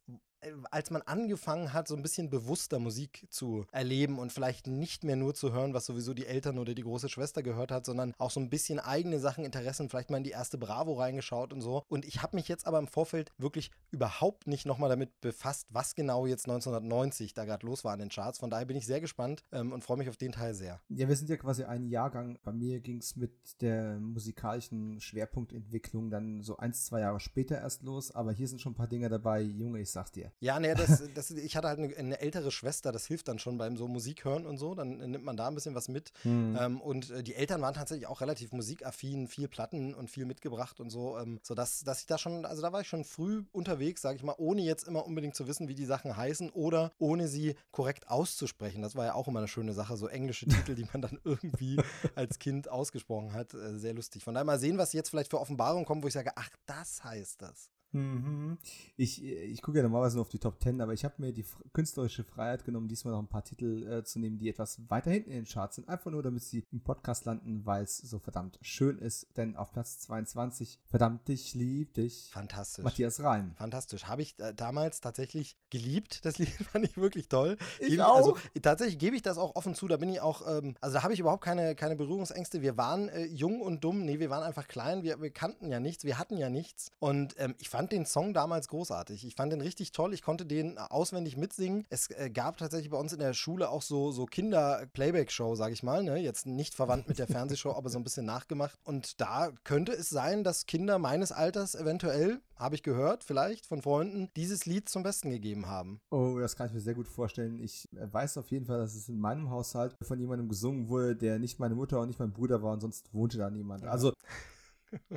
als man angefangen hat, so ein bisschen bewusster Musik zu erleben und vielleicht nicht mehr nur zu hören, was sowieso die Eltern oder die große Schwester gehört hat, sondern auch so ein bisschen eigene Sachen, Interessen, vielleicht mal in die erste Bravo reingeschaut und so. Und ich habe mich jetzt aber im Vorfeld wirklich überhaupt nicht nochmal damit befasst, was genau jetzt 1990 da gerade los war an den Charts. Von daher bin ich sehr gespannt ähm, und freue mich auf den Teil sehr. Ja, wir sind ja quasi ein Jahrgang. Bei mir ging es mit der musikalischen Schwerpunktentwicklung dann so ein, zwei Jahre später erst los, aber hier sind schon ein paar Dinge dabei. Junge, ich sag dir. Ja, ne, das, das, ich hatte halt eine, eine, ältere Schwester, das hilft dann schon beim so Musik hören und so, dann nimmt man da ein bisschen was mit. Mhm. Ähm, und äh, die Eltern waren tatsächlich auch relativ musikaffin, viel Platten und viel mitgebracht und so, ähm, sodass dass ich da schon, also da war ich schon früh unterwegs, sage ich mal, ohne jetzt immer unbedingt zu wissen, wie die Sachen heißen oder ohne sie korrekt auszusprechen. Das war ja auch immer eine schöne Sache, so englische Titel, die man dann irgendwie als Kind ausgesprochen hat. Äh, sehr lustig. Von daher mal sehen, was jetzt vielleicht für Offenbarungen kommen, wo ich sage, ach, das heißt das. Mhm. Ich, ich gucke ja normalerweise nur auf die Top 10, aber ich habe mir die künstlerische Freiheit genommen, diesmal noch ein paar Titel äh, zu nehmen, die etwas weiter hinten in den Charts sind. Einfach nur, damit sie im Podcast landen, weil es so verdammt schön ist. Denn auf Platz 22, verdammt, ich lieb dich. Fantastisch. Matthias Reim. Fantastisch. Habe ich äh, damals tatsächlich geliebt. Das Lied fand ich wirklich toll. Ich Gebe, auch. Also, tatsächlich gebe ich das auch offen zu. Da bin ich auch, ähm, also da habe ich überhaupt keine, keine Berührungsängste. Wir waren äh, jung und dumm. Nee, wir waren einfach klein. Wir, wir kannten ja nichts. Wir hatten ja nichts. Und ähm, ich fand fand den Song damals großartig. Ich fand den richtig toll. Ich konnte den auswendig mitsingen. Es äh, gab tatsächlich bei uns in der Schule auch so, so Kinder-Playback-Show, sage ich mal. Ne? Jetzt nicht verwandt mit der Fernsehshow, aber so ein bisschen nachgemacht. Und da könnte es sein, dass Kinder meines Alters eventuell, habe ich gehört, vielleicht von Freunden, dieses Lied zum Besten gegeben haben. Oh, das kann ich mir sehr gut vorstellen. Ich äh, weiß auf jeden Fall, dass es in meinem Haushalt von jemandem gesungen wurde, der nicht meine Mutter und nicht mein Bruder war und sonst wohnte da niemand. Also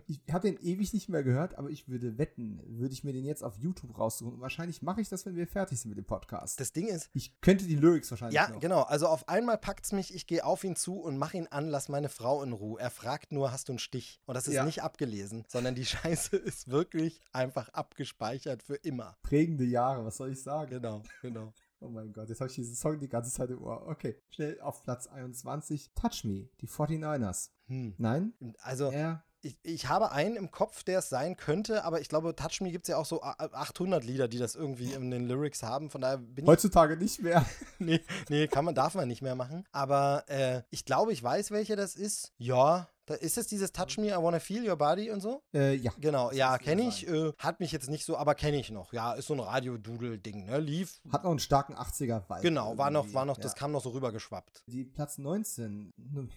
ich habe den ewig nicht mehr gehört, aber ich würde wetten, würde ich mir den jetzt auf YouTube raussuchen. Und wahrscheinlich mache ich das, wenn wir fertig sind mit dem Podcast. Das Ding ist. Ich könnte die Lyrics wahrscheinlich. Ja, noch. genau. Also auf einmal packt es mich, ich gehe auf ihn zu und mache ihn an, lass meine Frau in Ruhe. Er fragt nur, hast du einen Stich? Und das ist ja. nicht abgelesen, sondern die Scheiße ist wirklich einfach abgespeichert für immer. Prägende Jahre, was soll ich sagen? Genau, genau. Oh mein Gott, jetzt habe ich diesen Song die ganze Zeit im Ohr. Okay, schnell auf Platz 21. Touch Me, die 49ers. Hm. Nein? Also, er ich, ich habe einen im Kopf, der es sein könnte, aber ich glaube, Touch Me gibt es ja auch so 800 Lieder, die das irgendwie in den Lyrics haben. Von daher bin ich. Heutzutage nicht mehr. nee, nee, kann man, darf man nicht mehr machen. Aber äh, ich glaube, ich weiß, welcher das ist. Ja, da ist es dieses Touch Me, I Wanna Feel Your Body und so? Äh, ja. Genau, ja, kenne ich. Äh, hat mich jetzt nicht so, aber kenne ich noch. Ja, ist so ein Radio-Doodle-Ding, ne? Lief. Hat noch einen starken 80er-Vibe. Genau, war noch, war noch, ja. das kam noch so rübergeschwappt. Die Platz 19.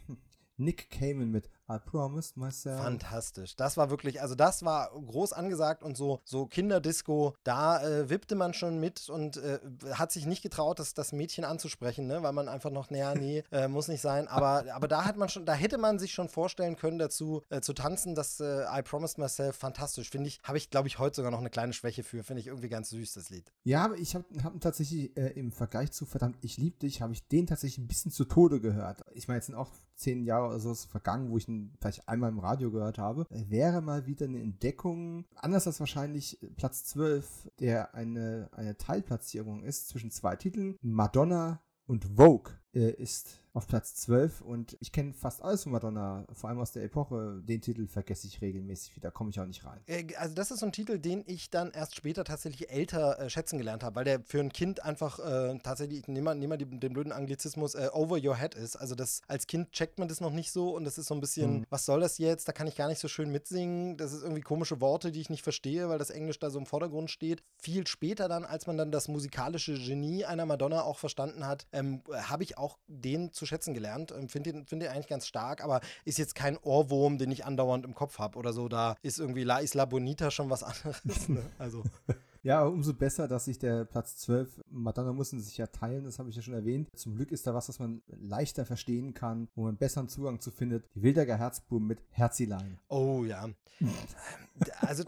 Nick Cayman mit I promised myself. Fantastisch. Das war wirklich, also das war groß angesagt und so, so Kinderdisco, da äh, wippte man schon mit und äh, hat sich nicht getraut, das, das Mädchen anzusprechen, ne? weil man einfach noch, naja, nee, äh, muss nicht sein. Aber, aber da hat man schon, da hätte man sich schon vorstellen können, dazu äh, zu tanzen, das äh, I promised myself fantastisch. Finde ich, habe ich, glaube ich, heute sogar noch eine kleine Schwäche für. Finde ich irgendwie ganz süß, das Lied. Ja, aber ich habe hab tatsächlich äh, im Vergleich zu Verdammt, ich lieb dich, habe ich den tatsächlich ein bisschen zu Tode gehört. Ich meine, jetzt sind auch zehn Jahre oder so vergangen, wo ich ihn vielleicht einmal im Radio gehört habe, wäre mal wieder eine Entdeckung, anders als wahrscheinlich Platz 12, der eine, eine Teilplatzierung ist zwischen zwei Titeln, Madonna und Vogue äh, ist auf Platz 12 und ich kenne fast alles von Madonna, vor allem aus der Epoche. Den Titel vergesse ich regelmäßig wieder, komme ich auch nicht rein. Äh, also das ist so ein Titel, den ich dann erst später tatsächlich älter äh, schätzen gelernt habe, weil der für ein Kind einfach äh, tatsächlich, nehmen wir, nehmen wir den, den blöden Anglizismus, äh, over your head ist. Also das als Kind checkt man das noch nicht so und das ist so ein bisschen, mhm. was soll das jetzt? Da kann ich gar nicht so schön mitsingen. Das ist irgendwie komische Worte, die ich nicht verstehe, weil das Englisch da so im Vordergrund steht. Viel später dann, als man dann das musikalische Genie einer Madonna auch verstanden hat, ähm, habe ich auch den zu schätzen gelernt. Ähm, Finde ihn, find ihn eigentlich ganz stark, aber ist jetzt kein Ohrwurm, den ich andauernd im Kopf habe oder so. Da ist irgendwie La Isla Bonita schon was anderes. Ne? Also. Ja, umso besser, dass sich der Platz 12, Madonna mussten sich ja teilen, das habe ich ja schon erwähnt. Zum Glück ist da was, was man leichter verstehen kann, wo man besseren Zugang zu findet. Die Wildecker Herzbuben mit Herzilein. Oh ja. also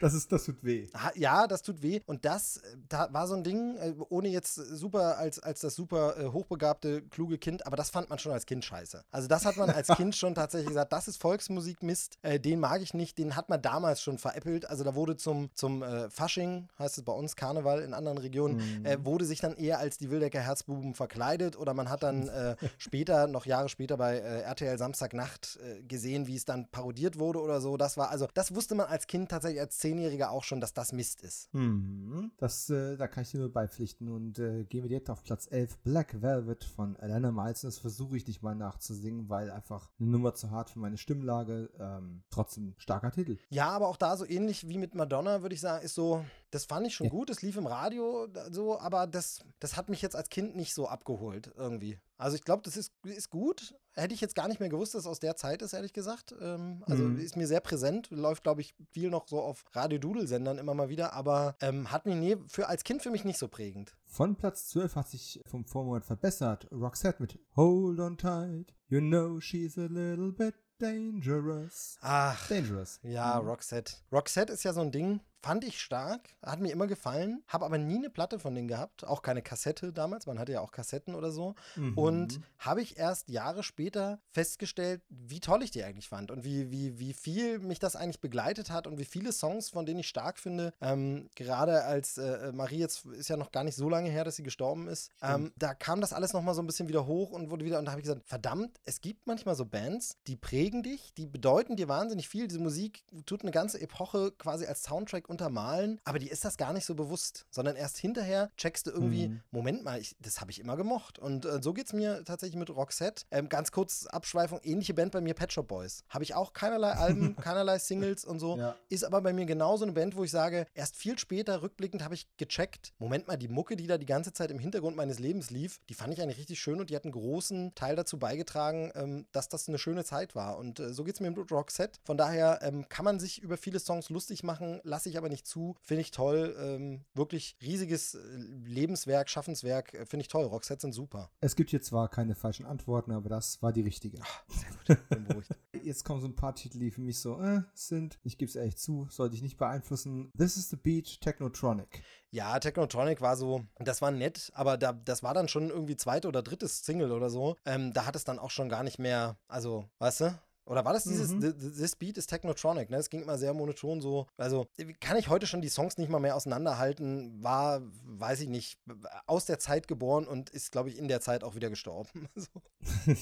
das ist, das tut weh. Ja, das tut weh. Und das da war so ein Ding, äh, ohne jetzt super als, als das super äh, hochbegabte, kluge Kind, aber das fand man schon als Kind scheiße. Also das hat man als Kind schon tatsächlich gesagt, das ist Volksmusik Mist, äh, den mag ich nicht, den hat man damals schon veräppelt. Also da wurde zum, zum äh, Fasching heißt es bei uns, Karneval in anderen Regionen, mhm. äh, wurde sich dann eher als die Wildecker Herzbuben verkleidet oder man hat dann äh, später, noch Jahre später bei äh, RTL Samstagnacht äh, gesehen, wie es dann parodiert wurde oder so. Das war, also das wusste man als Kind tatsächlich als Zehnjähriger auch schon, dass das Mist ist. Mhm. Das, äh, da kann ich dir nur beipflichten und äh, gehen wir direkt auf Platz 11, Black Velvet von Alana Miles. Das versuche ich nicht mal nachzusingen, weil einfach eine Nummer zu hart für meine Stimmlage. Ähm, trotzdem starker Titel. Ja, aber auch da so ähnlich wie mit Madonna, würde ich sagen, ist so, das fand ich schon ja. gut. Es lief im Radio so, aber das, das hat mich jetzt als Kind nicht so abgeholt irgendwie. Also ich glaube, das ist, ist gut. Hätte ich jetzt gar nicht mehr gewusst, dass es aus der Zeit ist, ehrlich gesagt. Ähm, also mhm. ist mir sehr präsent. Läuft, glaube ich, viel noch so auf Radio-Doodle-Sendern immer mal wieder, aber ähm, hat mich nie, für, als Kind für mich nicht so prägend. Von Platz 12 hat sich vom Vormonat verbessert. Roxette mit Hold on tight. You know she's a little bit dangerous. Ach. Dangerous. Ja, mhm. Roxette. Roxette ist ja so ein Ding. Fand ich stark, hat mir immer gefallen, habe aber nie eine Platte von denen gehabt, auch keine Kassette damals, man hatte ja auch Kassetten oder so. Mhm. Und habe ich erst Jahre später festgestellt, wie toll ich die eigentlich fand und wie, wie, wie viel mich das eigentlich begleitet hat und wie viele Songs, von denen ich stark finde, ähm, gerade als äh, Marie jetzt ist ja noch gar nicht so lange her, dass sie gestorben ist, ähm, da kam das alles nochmal so ein bisschen wieder hoch und wurde wieder, und da habe ich gesagt, verdammt, es gibt manchmal so Bands, die prägen dich, die bedeuten dir wahnsinnig viel, diese Musik tut eine ganze Epoche quasi als Soundtrack untermalen, aber die ist das gar nicht so bewusst, sondern erst hinterher checkst du irgendwie, Mhm. Moment mal, ich, das habe ich immer gemocht. Und äh, so geht es mir tatsächlich mit Roxette. Ähm, ganz kurz Abschweifung, ähnliche Band bei mir, Pet Shop Boys. Habe ich auch keinerlei Alben, keinerlei Singles und so. Ja. Ist aber bei mir genauso eine Band, wo ich sage, erst viel später, rückblickend, habe ich gecheckt, Moment mal, die Mucke, die da die ganze Zeit im Hintergrund meines Lebens lief, die fand ich eigentlich richtig schön und die hat einen großen Teil dazu beigetragen, ähm, dass das eine schöne Zeit war. Und äh, so geht es mir mit Roxette. Von daher ähm, kann man sich über viele Songs lustig machen, lasse ich aber nicht zu. Finde ich toll. Ähm, wirklich riesiges äh, Lebenswerk, Schaffenswerk. Äh, Finde ich toll. Roxette sind super. Es gibt hier zwar keine falschen Antworten, aber das war die richtige. Sehr gut. Bin beruhigt. Jetzt kommen so ein paar Titel, die für mich so äh, sind. Ich gebe es ehrlich zu, sollte ich nicht beeinflussen. This is the Beat, Technotronic. Ja, Technotronic war so, das war nett, aber da, das war dann schon irgendwie zweite oder drittes Single oder so. Ähm, da hat es dann auch schon gar nicht mehr, also, weißt du? Oder war das dieses, Mhm. th- th- This Beat ist Technotronic, ne? Es ging immer sehr monoton so. Also, kann ich heute schon die Songs nicht mal mehr auseinanderhalten. War, weiß ich nicht, aus der Zeit geboren und ist, glaube ich, in der Zeit auch wieder gestorben. so.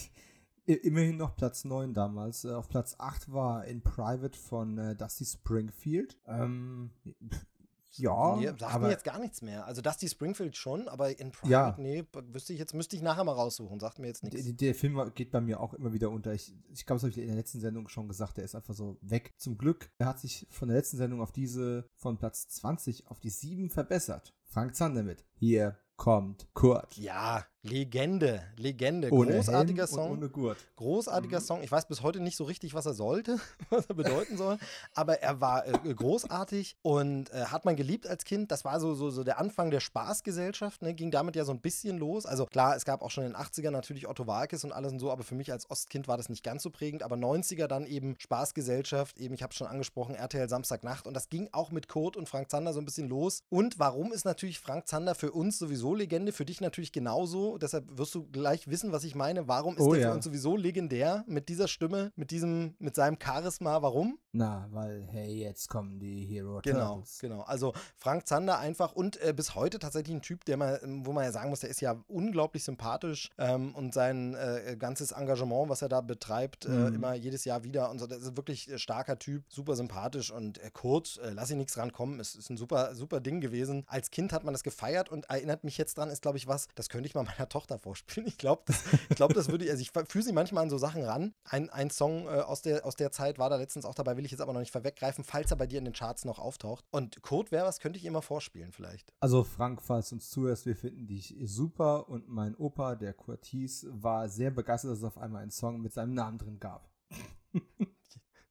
Immerhin noch Platz 9 damals. Äh, Auf Platz 8 war In Private von äh, Dusty Springfield. Ähm, ja, nee, sagt mir aber jetzt gar nichts mehr. Also, das die Springfield schon, aber in Private, Ja. nee, wüsste ich jetzt, müsste ich nachher mal raussuchen. Sagt mir jetzt der, nichts. der Film war- geht bei mir auch immer wieder unter. Ich, ich glaube, das habe ich in der letzten Sendung schon gesagt. Der ist einfach so weg. Zum Glück, er hat sich von der letzten Sendung auf diese, von Platz 20 auf die 7 verbessert. Frank Zander mit. Hier kommt Kurt. Ja, Legende, Legende. Ohne Großartiger Helm Song. Ohne Gurt. Großartiger Mhm. Song. Ich weiß bis heute nicht so richtig, was er sollte, was er bedeuten soll, aber er war äh, großartig und äh, hat man geliebt als Kind. Das war so, so, so der Anfang der Spaßgesellschaft, ne? ging damit ja so ein bisschen los. Also klar, es gab auch schon in den 80ern natürlich Otto Walkes und alles und so, aber für mich als Ostkind war das nicht ganz so prägend. Aber 90er dann eben Spaßgesellschaft, eben, ich habe schon angesprochen, RTL Samstagnacht und das ging auch mit Kurt und Frank Zander so ein bisschen los. Und warum ist natürlich Frank Zander für uns sowieso Legende, für dich natürlich genauso. Deshalb wirst du gleich wissen, was ich meine. Warum ist Oh der ja. für uns sowieso legendär mit dieser Stimme, mit diesem, mit seinem Charisma? Warum? Na, weil, hey, jetzt kommen die Hero Genau, Turtles. genau. Also Frank Zander einfach und äh, bis heute tatsächlich ein Typ, der mal, ähm, wo man ja sagen muss, der ist ja unglaublich sympathisch ähm, und sein äh, ganzes Engagement, was er da betreibt, äh, Mhm. immer jedes Jahr wieder und so. Das ist wirklich äh, starker Typ, super sympathisch und äh, Kurt, äh, lass ihn nichts rankommen, ist, ist ein super, super Ding gewesen. Als Kind hat man das gefeiert und erinnert mich jetzt dran, ist glaube ich was, das könnte ich mal meiner Tochter vorspielen. Ich glaube, das, ich glaube, das würde ich, also ich fühle sie manchmal an so Sachen ran. Ein, ein Song äh, aus, der, aus der Zeit war da letztens auch dabei, will ich jetzt aber noch nicht vorweggreifen, falls er bei dir in den Charts noch auftaucht. Und Kurt wäre was, könnte ich immer vorspielen vielleicht. Also Frank, falls uns zuhörst, wir finden dich super und mein Opa, der Kurt hieß, war sehr begeistert, dass es auf einmal einen Song mit seinem Namen drin gab.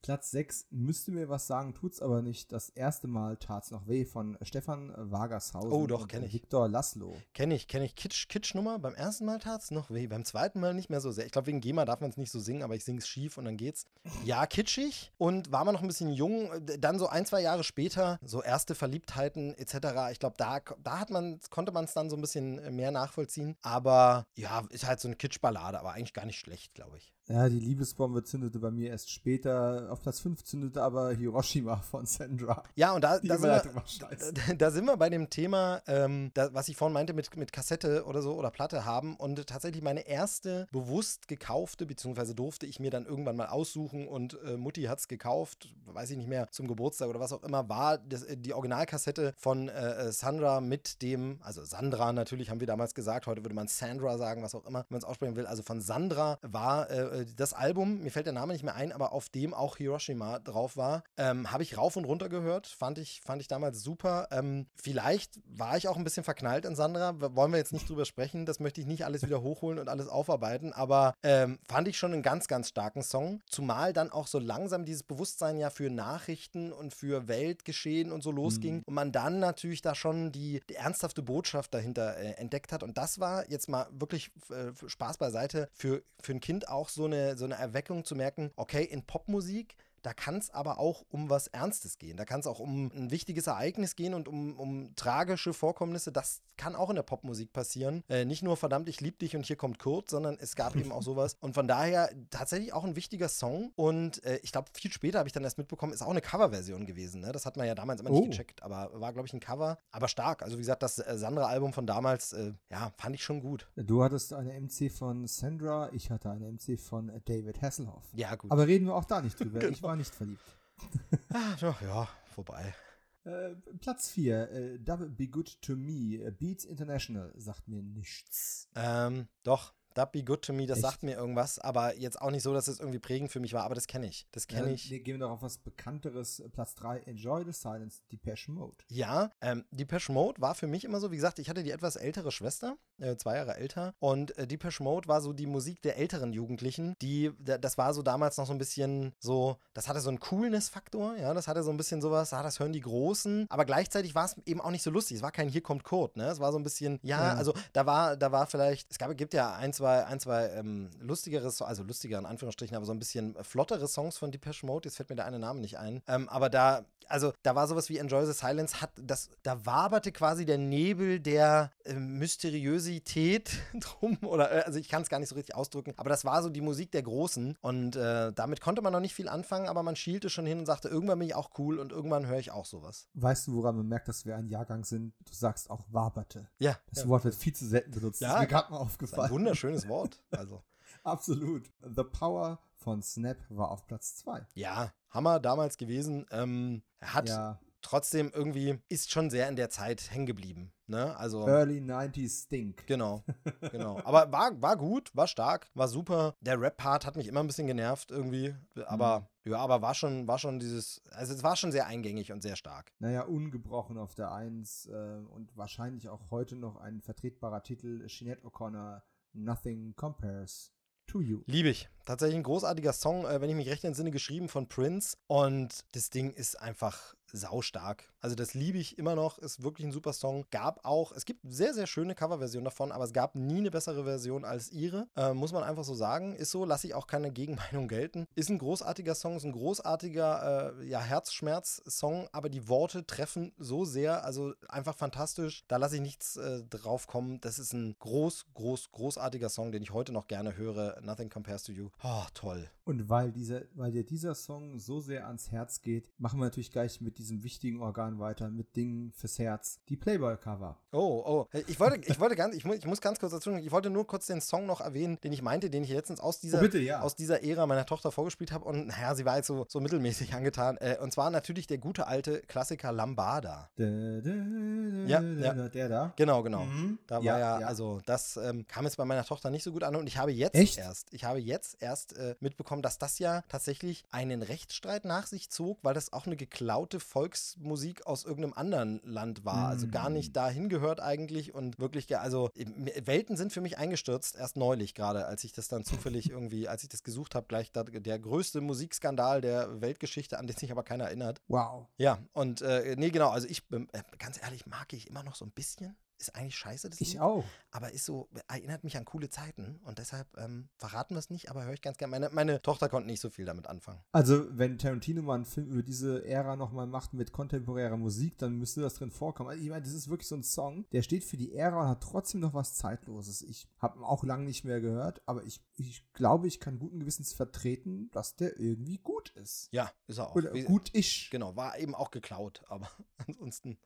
Platz 6 müsste mir was sagen, tut's aber nicht. Das erste Mal tat's noch weh von Stefan Wagershausen Oh, doch, und kenn ich. Viktor Laszlo. Kenne ich, kenne ich Kitsch, Kitschnummer. Beim ersten Mal tat's noch weh, beim zweiten Mal nicht mehr so sehr. Ich glaube, wegen GEMA darf man es nicht so singen, aber ich singe es schief und dann geht's. Ja, kitschig und war man noch ein bisschen jung. Dann so ein, zwei Jahre später, so erste Verliebtheiten etc. Ich glaube, da, da hat man, konnte man es dann so ein bisschen mehr nachvollziehen. Aber ja, ist halt so eine Kitschballade, aber eigentlich gar nicht schlecht, glaube ich. Ja, die Liebesbombe zündete bei mir erst später. Auf Platz 5 zündete aber Hiroshima von Sandra. Ja, und da, da, sind, wir, da, sind wir bei dem Thema, ähm, da, was ich vorhin meinte, mit, mit Kassette oder so oder Platte haben. Und tatsächlich meine erste bewusst gekaufte, beziehungsweise durfte ich mir dann irgendwann mal aussuchen und äh, Mutti hat es gekauft, weiß ich nicht mehr, zum Geburtstag oder was auch immer, war das, äh, die Originalkassette von äh, Sandra mit dem, also Sandra natürlich, haben wir damals gesagt, heute würde man Sandra sagen, was auch immer, wenn man es aussprechen will. Also von Sandra war äh, das Album, mir fällt der Name nicht mehr ein, aber auf dem auch Hiroshima drauf war, ähm, habe ich rauf und runter gehört, fand ich, fand ich damals super. Ähm, vielleicht war ich auch ein bisschen verknallt an Sandra, wollen wir jetzt nicht drüber sprechen, das möchte ich nicht alles wieder hochholen und alles aufarbeiten, aber ähm, fand ich schon einen ganz, ganz starken Song, zumal dann auch so langsam dieses Bewusstsein ja für Nachrichten und für Weltgeschehen und so losging Mhm. und man dann natürlich da schon die, die ernsthafte Botschaft dahinter äh, entdeckt hat und das war jetzt mal wirklich äh, Spaß beiseite für, für ein Kind auch so eine, so eine Erweckung zu merken, okay, in Popmusik da kann es aber auch um was Ernstes gehen. Da kann es auch um ein wichtiges Ereignis gehen und um, um tragische Vorkommnisse. Das kann auch in der Popmusik passieren. Äh, nicht nur verdammt, ich liebe dich und hier kommt Kurt, sondern es gab eben auch sowas. Und von daher tatsächlich auch ein wichtiger Song. Und äh, ich glaube, viel später habe ich dann erst mitbekommen, ist auch eine Coverversion gewesen. Ne? Das hat man ja damals immer Oh. nicht gecheckt, aber war, glaube ich, ein Cover. Aber stark. Also, wie gesagt, das äh, Sandra-Album von damals, äh, ja, fand ich schon gut. Du hattest eine MC von Sandra, ich hatte eine MC von David Hasselhoff. Ja, gut. Aber reden wir auch da nicht drüber. Genau. Ich war nicht verliebt. Ah, ja, ja, vorbei. Äh, Platz 4, äh, Double Be Good to Me, äh, Beats International, sagt mir nichts. Ähm, doch. That Be Good to Me, das Echt? sagt mir irgendwas, aber jetzt auch nicht so, dass es irgendwie prägend für mich war, aber das kenne ich. Das kenne Äh, ich. nee, gehen wir doch auf was Bekannteres. Platz 3, Enjoy the Silence, Depeche Mode. Ja, ähm, Depeche Mode war für mich immer so, wie gesagt, ich hatte die etwas ältere Schwester, äh, zwei Jahre älter, und äh, Depeche Mode war so die Musik der älteren Jugendlichen, die, da- das war so damals noch so ein bisschen so, das hatte so einen Coolness-Faktor, ja, das hatte so ein bisschen sowas, ah, das hören die Großen, aber gleichzeitig war es eben auch nicht so lustig, es war kein Hier kommt Kurt, ne, es war so ein bisschen, ja, Ja. also da war, da war vielleicht, es gab, gibt ja ein, zwei, ein, zwei ähm, lustigere, So- also lustigere in Anführungsstrichen, aber so ein bisschen flottere Songs von Depeche Mode, jetzt fällt mir der eine Name nicht ein, ähm, aber da, also da war sowas wie Enjoy the Silence, hat das, da waberte quasi der Nebel der ähm, Mysteriosität drum, oder, äh, also ich kann es gar nicht so richtig ausdrücken, aber das war so die Musik der Großen und äh, damit konnte man noch nicht viel anfangen, aber man schielte schon hin und sagte, irgendwann bin ich auch cool und irgendwann höre ich auch sowas. Weißt du, woran man merkt, dass wir ein Jahrgang sind? Du sagst auch waberte. Ja, Das ja. Wort wird viel zu selten benutzt. Ja, das ist mir gerade mal ist ein aufgefallen. wunderschönes Wort. Also, Absolut. The Power von Snap war auf Platz 2. ja, Hammer damals gewesen. Ähm, er hat Ja, trotzdem irgendwie, ist schon sehr in der Zeit hängen geblieben. Ne? Also. Early 90s Stink. Genau, genau. Aber war, war gut, war stark, war super. Der Rap-Part hat mich immer ein bisschen genervt irgendwie. Aber ja, aber war schon, war schon dieses, also es war schon sehr eingängig und sehr stark. Naja, ungebrochen auf der 1 äh, und wahrscheinlich auch heute noch ein vertretbarer Titel. Sinead O'Connor, Nothing Compares to You. Liebe ich. Tatsächlich ein großartiger Song, äh, wenn ich mich recht entsinne, geschrieben von Prince. Und das Ding ist einfach saustark. Also das liebe ich immer noch, ist wirklich ein super Song. Gab auch, es gibt sehr, sehr schöne Coverversionen davon, aber es gab nie eine bessere Version als ihre. Äh, muss man einfach so sagen. Ist so, lasse ich auch keine Gegenmeinung gelten. Ist ein großartiger Song, ist ein großartiger äh, ja, Herzschmerz-Song, aber die Worte treffen so sehr, also einfach fantastisch. Da lasse ich nichts äh, drauf kommen. Das ist ein groß, groß, großartiger Song, den ich heute noch gerne höre. Nothing Compares to You. Oh, toll. Und weil, dieser, weil dir dieser Song so sehr ans Herz geht, machen wir natürlich gleich mit diesem wichtigen Organ weiter, mit Dingen fürs Herz. Die Playboy-Cover. Oh, oh. Ich wollte, ich wollte ganz, ich muss, ich muss ganz kurz dazu, ich wollte nur kurz den Song noch erwähnen, den ich meinte, den ich letztens aus dieser, Oh, bitte, ja. aus dieser Ära meiner Tochter vorgespielt habe. Und naja, sie war jetzt so, so mittelmäßig angetan. Äh, und zwar natürlich der gute alte Klassiker Lambada. Da, da, da, Ja, ja. Der da. Genau, genau. Mhm. Da war Ja, ja, ja. also das ähm, kam jetzt bei meiner Tochter nicht so gut an und ich habe jetzt Echt? erst, ich habe jetzt erst äh, mitbekommen, dass das ja tatsächlich einen Rechtsstreit nach sich zog, weil das auch eine geklaute Volksmusik aus irgendeinem anderen Land war. Also gar nicht dahin gehört eigentlich und wirklich, also im- Welten sind für mich eingestürzt, erst neulich gerade, als ich das dann zufällig irgendwie, als ich das gesucht habe, gleich da, der größte Musikskandal der Weltgeschichte, an den sich aber keiner erinnert. Wow. Ja, und äh, nee, genau, also ich, ähm, äh, ganz ehrlich, mag ich immer noch so ein bisschen. Ist eigentlich scheiße, das Ich Lied, auch. aber ist so, erinnert mich an coole Zeiten und deshalb ähm, verraten wir es nicht, aber höre ich ganz gerne. Meine, meine Tochter konnte nicht so viel damit anfangen. Also, wenn Tarantino mal einen Film über diese Ära nochmal macht mit kontemporärer Musik, dann müsste das drin vorkommen. Also, ich meine, das ist wirklich so ein Song, der steht für die Ära und hat trotzdem noch was Zeitloses. Ich habe ihn auch lange nicht mehr gehört, aber ich, ich glaube, ich kann guten Gewissens vertreten, dass der irgendwie gut ist. Ja, ist er auch. Oder gut ich. Genau, war eben auch geklaut, aber ansonsten.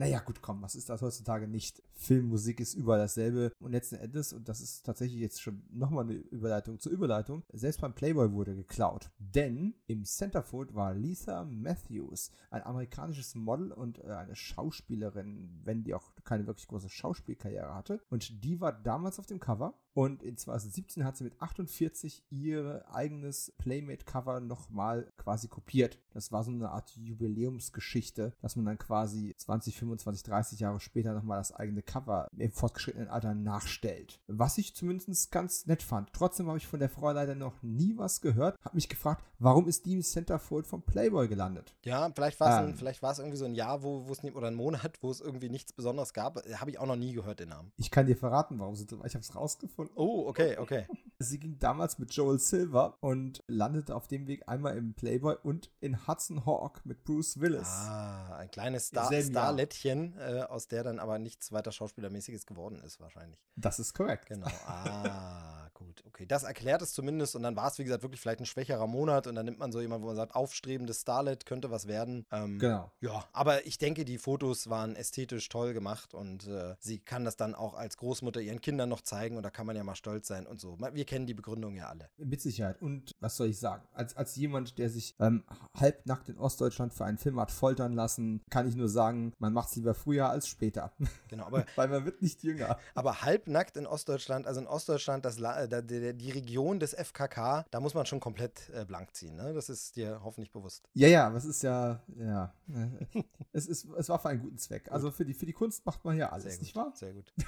Naja, gut, komm, was ist das heutzutage nicht? Filmmusik ist überall dasselbe. Und letzten Endes, und das ist tatsächlich jetzt schon nochmal eine Überleitung zur Überleitung, selbst beim Playboy wurde geklaut. Denn im Centerfold war Lisa Matthews, ein amerikanisches Model und äh, eine Schauspielerin, wenn die auch keine wirklich große Schauspielkarriere hatte. Und die war damals auf dem Cover. Und in 2017 hat sie mit 48 ihr eigenes Playmate-Cover nochmal quasi kopiert. Das war so eine Art Jubiläumsgeschichte, dass man dann quasi 20, 25, 30 Jahre später nochmal das eigene Cover im fortgeschrittenen Alter nachstellt. Was ich zumindest ganz nett fand. Trotzdem habe ich von der Frau leider noch nie was gehört. Habe mich gefragt, warum ist die im Centerfold vom Playboy gelandet? Ja, vielleicht war es Ähm. ein, vielleicht war es irgendwie so ein Jahr, wo wo es oder ein Monat, wo es irgendwie nichts Besonderes gab. Habe ich auch noch nie gehört, den Namen. Ich kann dir verraten, warum sie. Ich habe es rausgefunden. Oh, okay, okay. Sie ging damals mit Joel Silver und landete auf dem Weg einmal im Playboy und in Hudson Hawk mit Bruce Willis. Ah, ein kleines Star. Starlettchen, äh, aus der dann aber nichts weiter Schauspielermäßiges geworden ist, wahrscheinlich. Das ist korrekt. Genau. Ah, gut, okay. Das erklärt es zumindest und dann war es, wie gesagt, wirklich vielleicht ein schwächerer Monat und dann nimmt man so jemanden, wo man sagt, aufstrebendes Starlet könnte was werden. Ähm, Genau. Ja, aber ich denke, die Fotos waren ästhetisch toll gemacht und äh, sie kann das dann auch als Großmutter ihren Kindern noch zeigen und da kann man ja mal stolz sein und so. Wir kennen die Begründung ja alle. Mit Sicherheit. Und was soll ich sagen? Als, als jemand, der sich ähm, halbnackt in Ostdeutschland für einen Film hat foltern lassen, kann ich nur sagen, man macht es lieber früher als später. Genau, aber, Weil man wird nicht jünger. aber halbnackt in Ostdeutschland, also in Ostdeutschland, das, La- äh, da- die, die Region des FKK, da muss man schon komplett äh, blank ziehen. Ne? Das ist dir hoffentlich bewusst. Ja, ja, aber es ist ja, ja. es, ist, es war für einen guten Zweck. Also für die, für die Kunst macht man ja alles, Sehr gut. nicht wahr? Sehr gut.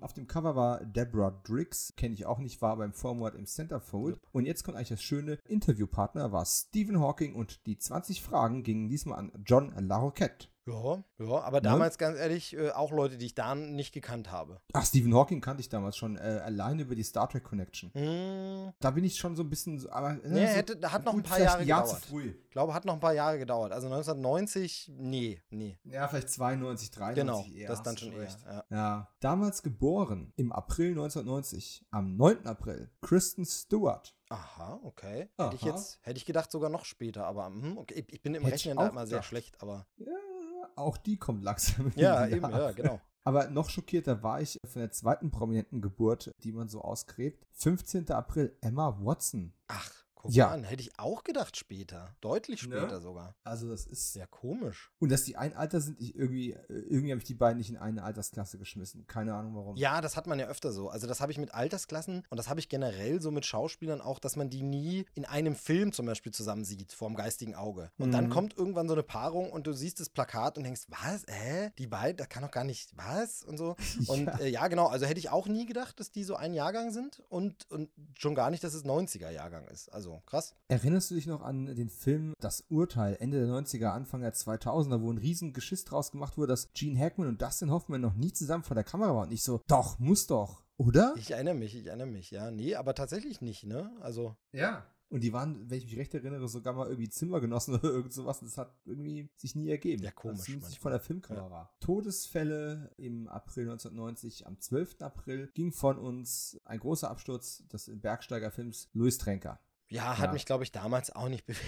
Auf dem Cover war Deborah Driggs, kenne ich auch nicht, war beim Forward im Centerfold. Und jetzt kommt eigentlich das schöne Interviewpartner, war Stephen Hawking und die 20 Fragen gingen diesmal an John LaRoquette. Ja, ja, aber damals ganz ehrlich äh, auch Leute, die ich da nicht gekannt habe. Ach, Stephen Hawking kannte ich damals schon, äh, alleine über die Star Trek Connection. Hm, Da bin ich schon so ein bisschen, so, aber äh, Nee, so hätte- hat noch ein paar Jahre Jahr gedauert. zu früh. glaube, hat noch ein paar Jahre gedauert. Also 1990, nee, nee. Ja, vielleicht 92, 93 Genau, eher. das dann schon eher. recht. Ja. Ja, damals geboren im April 1990, am 9. April, Kristen Stewart. Aha, okay. Hätte ich Aha. jetzt, hätte ich gedacht sogar noch später, aber hm, okay. ich, ich bin im Hätte ich Rechnen da immer sehr schlecht, aber. Ja, auch die kommt langsam. Ja, eben, ja, genau. Aber noch schockierter war ich von der zweiten prominenten Geburt, die man so ausgräbt. 15. April, Emma Watson. Ach, guck Ja. an. Hätte ich auch gedacht später. Deutlich Ne? später sogar. Also das ist... Sehr komisch. Und dass die ein Alter sind, ich irgendwie, äh, irgendwie habe ich die beiden nicht in eine Altersklasse geschmissen. Keine Ahnung warum. Ja, das hat man ja öfter so. Also das habe ich mit Altersklassen und das habe ich generell so mit Schauspielern auch, dass man die nie in einem Film zum Beispiel zusammen sieht, vorm geistigen Auge. Und dann Mhm. kommt irgendwann so eine Paarung und du siehst das Plakat und denkst, was, hä? Die beiden, das kann doch gar nicht, was? Und so. Und Ja. äh, ja, genau, also hätte ich auch nie gedacht, dass die so ein Jahrgang sind und, und schon gar nicht, dass es 90er-Jahrgang ist. Also krass. Erinnerst du dich noch an den Film Das Urteil, Ende der 90er, Anfang der 2000er, wo ein riesen Geschiss draus gemacht wurde, dass Gene Hackman und Dustin Hoffman noch nie zusammen vor der Kamera waren? Und ich so, doch, muss doch, oder? Ich erinnere mich, ich erinnere mich, ja. Nee, aber tatsächlich nicht, ne? Also, Ja. Und die waren, wenn ich mich recht erinnere, sogar mal irgendwie Zimmergenossen oder irgend sowas. Das hat irgendwie sich nie ergeben. Ja, komisch Das manchmal. von der Filmkamera. Todesfälle im April 1990. Am 12. April ging von uns ein großer Absturz des Bergsteigerfilms Louis Trenker. Ja, hat Ja. mich, glaube ich, damals auch nicht bewegt.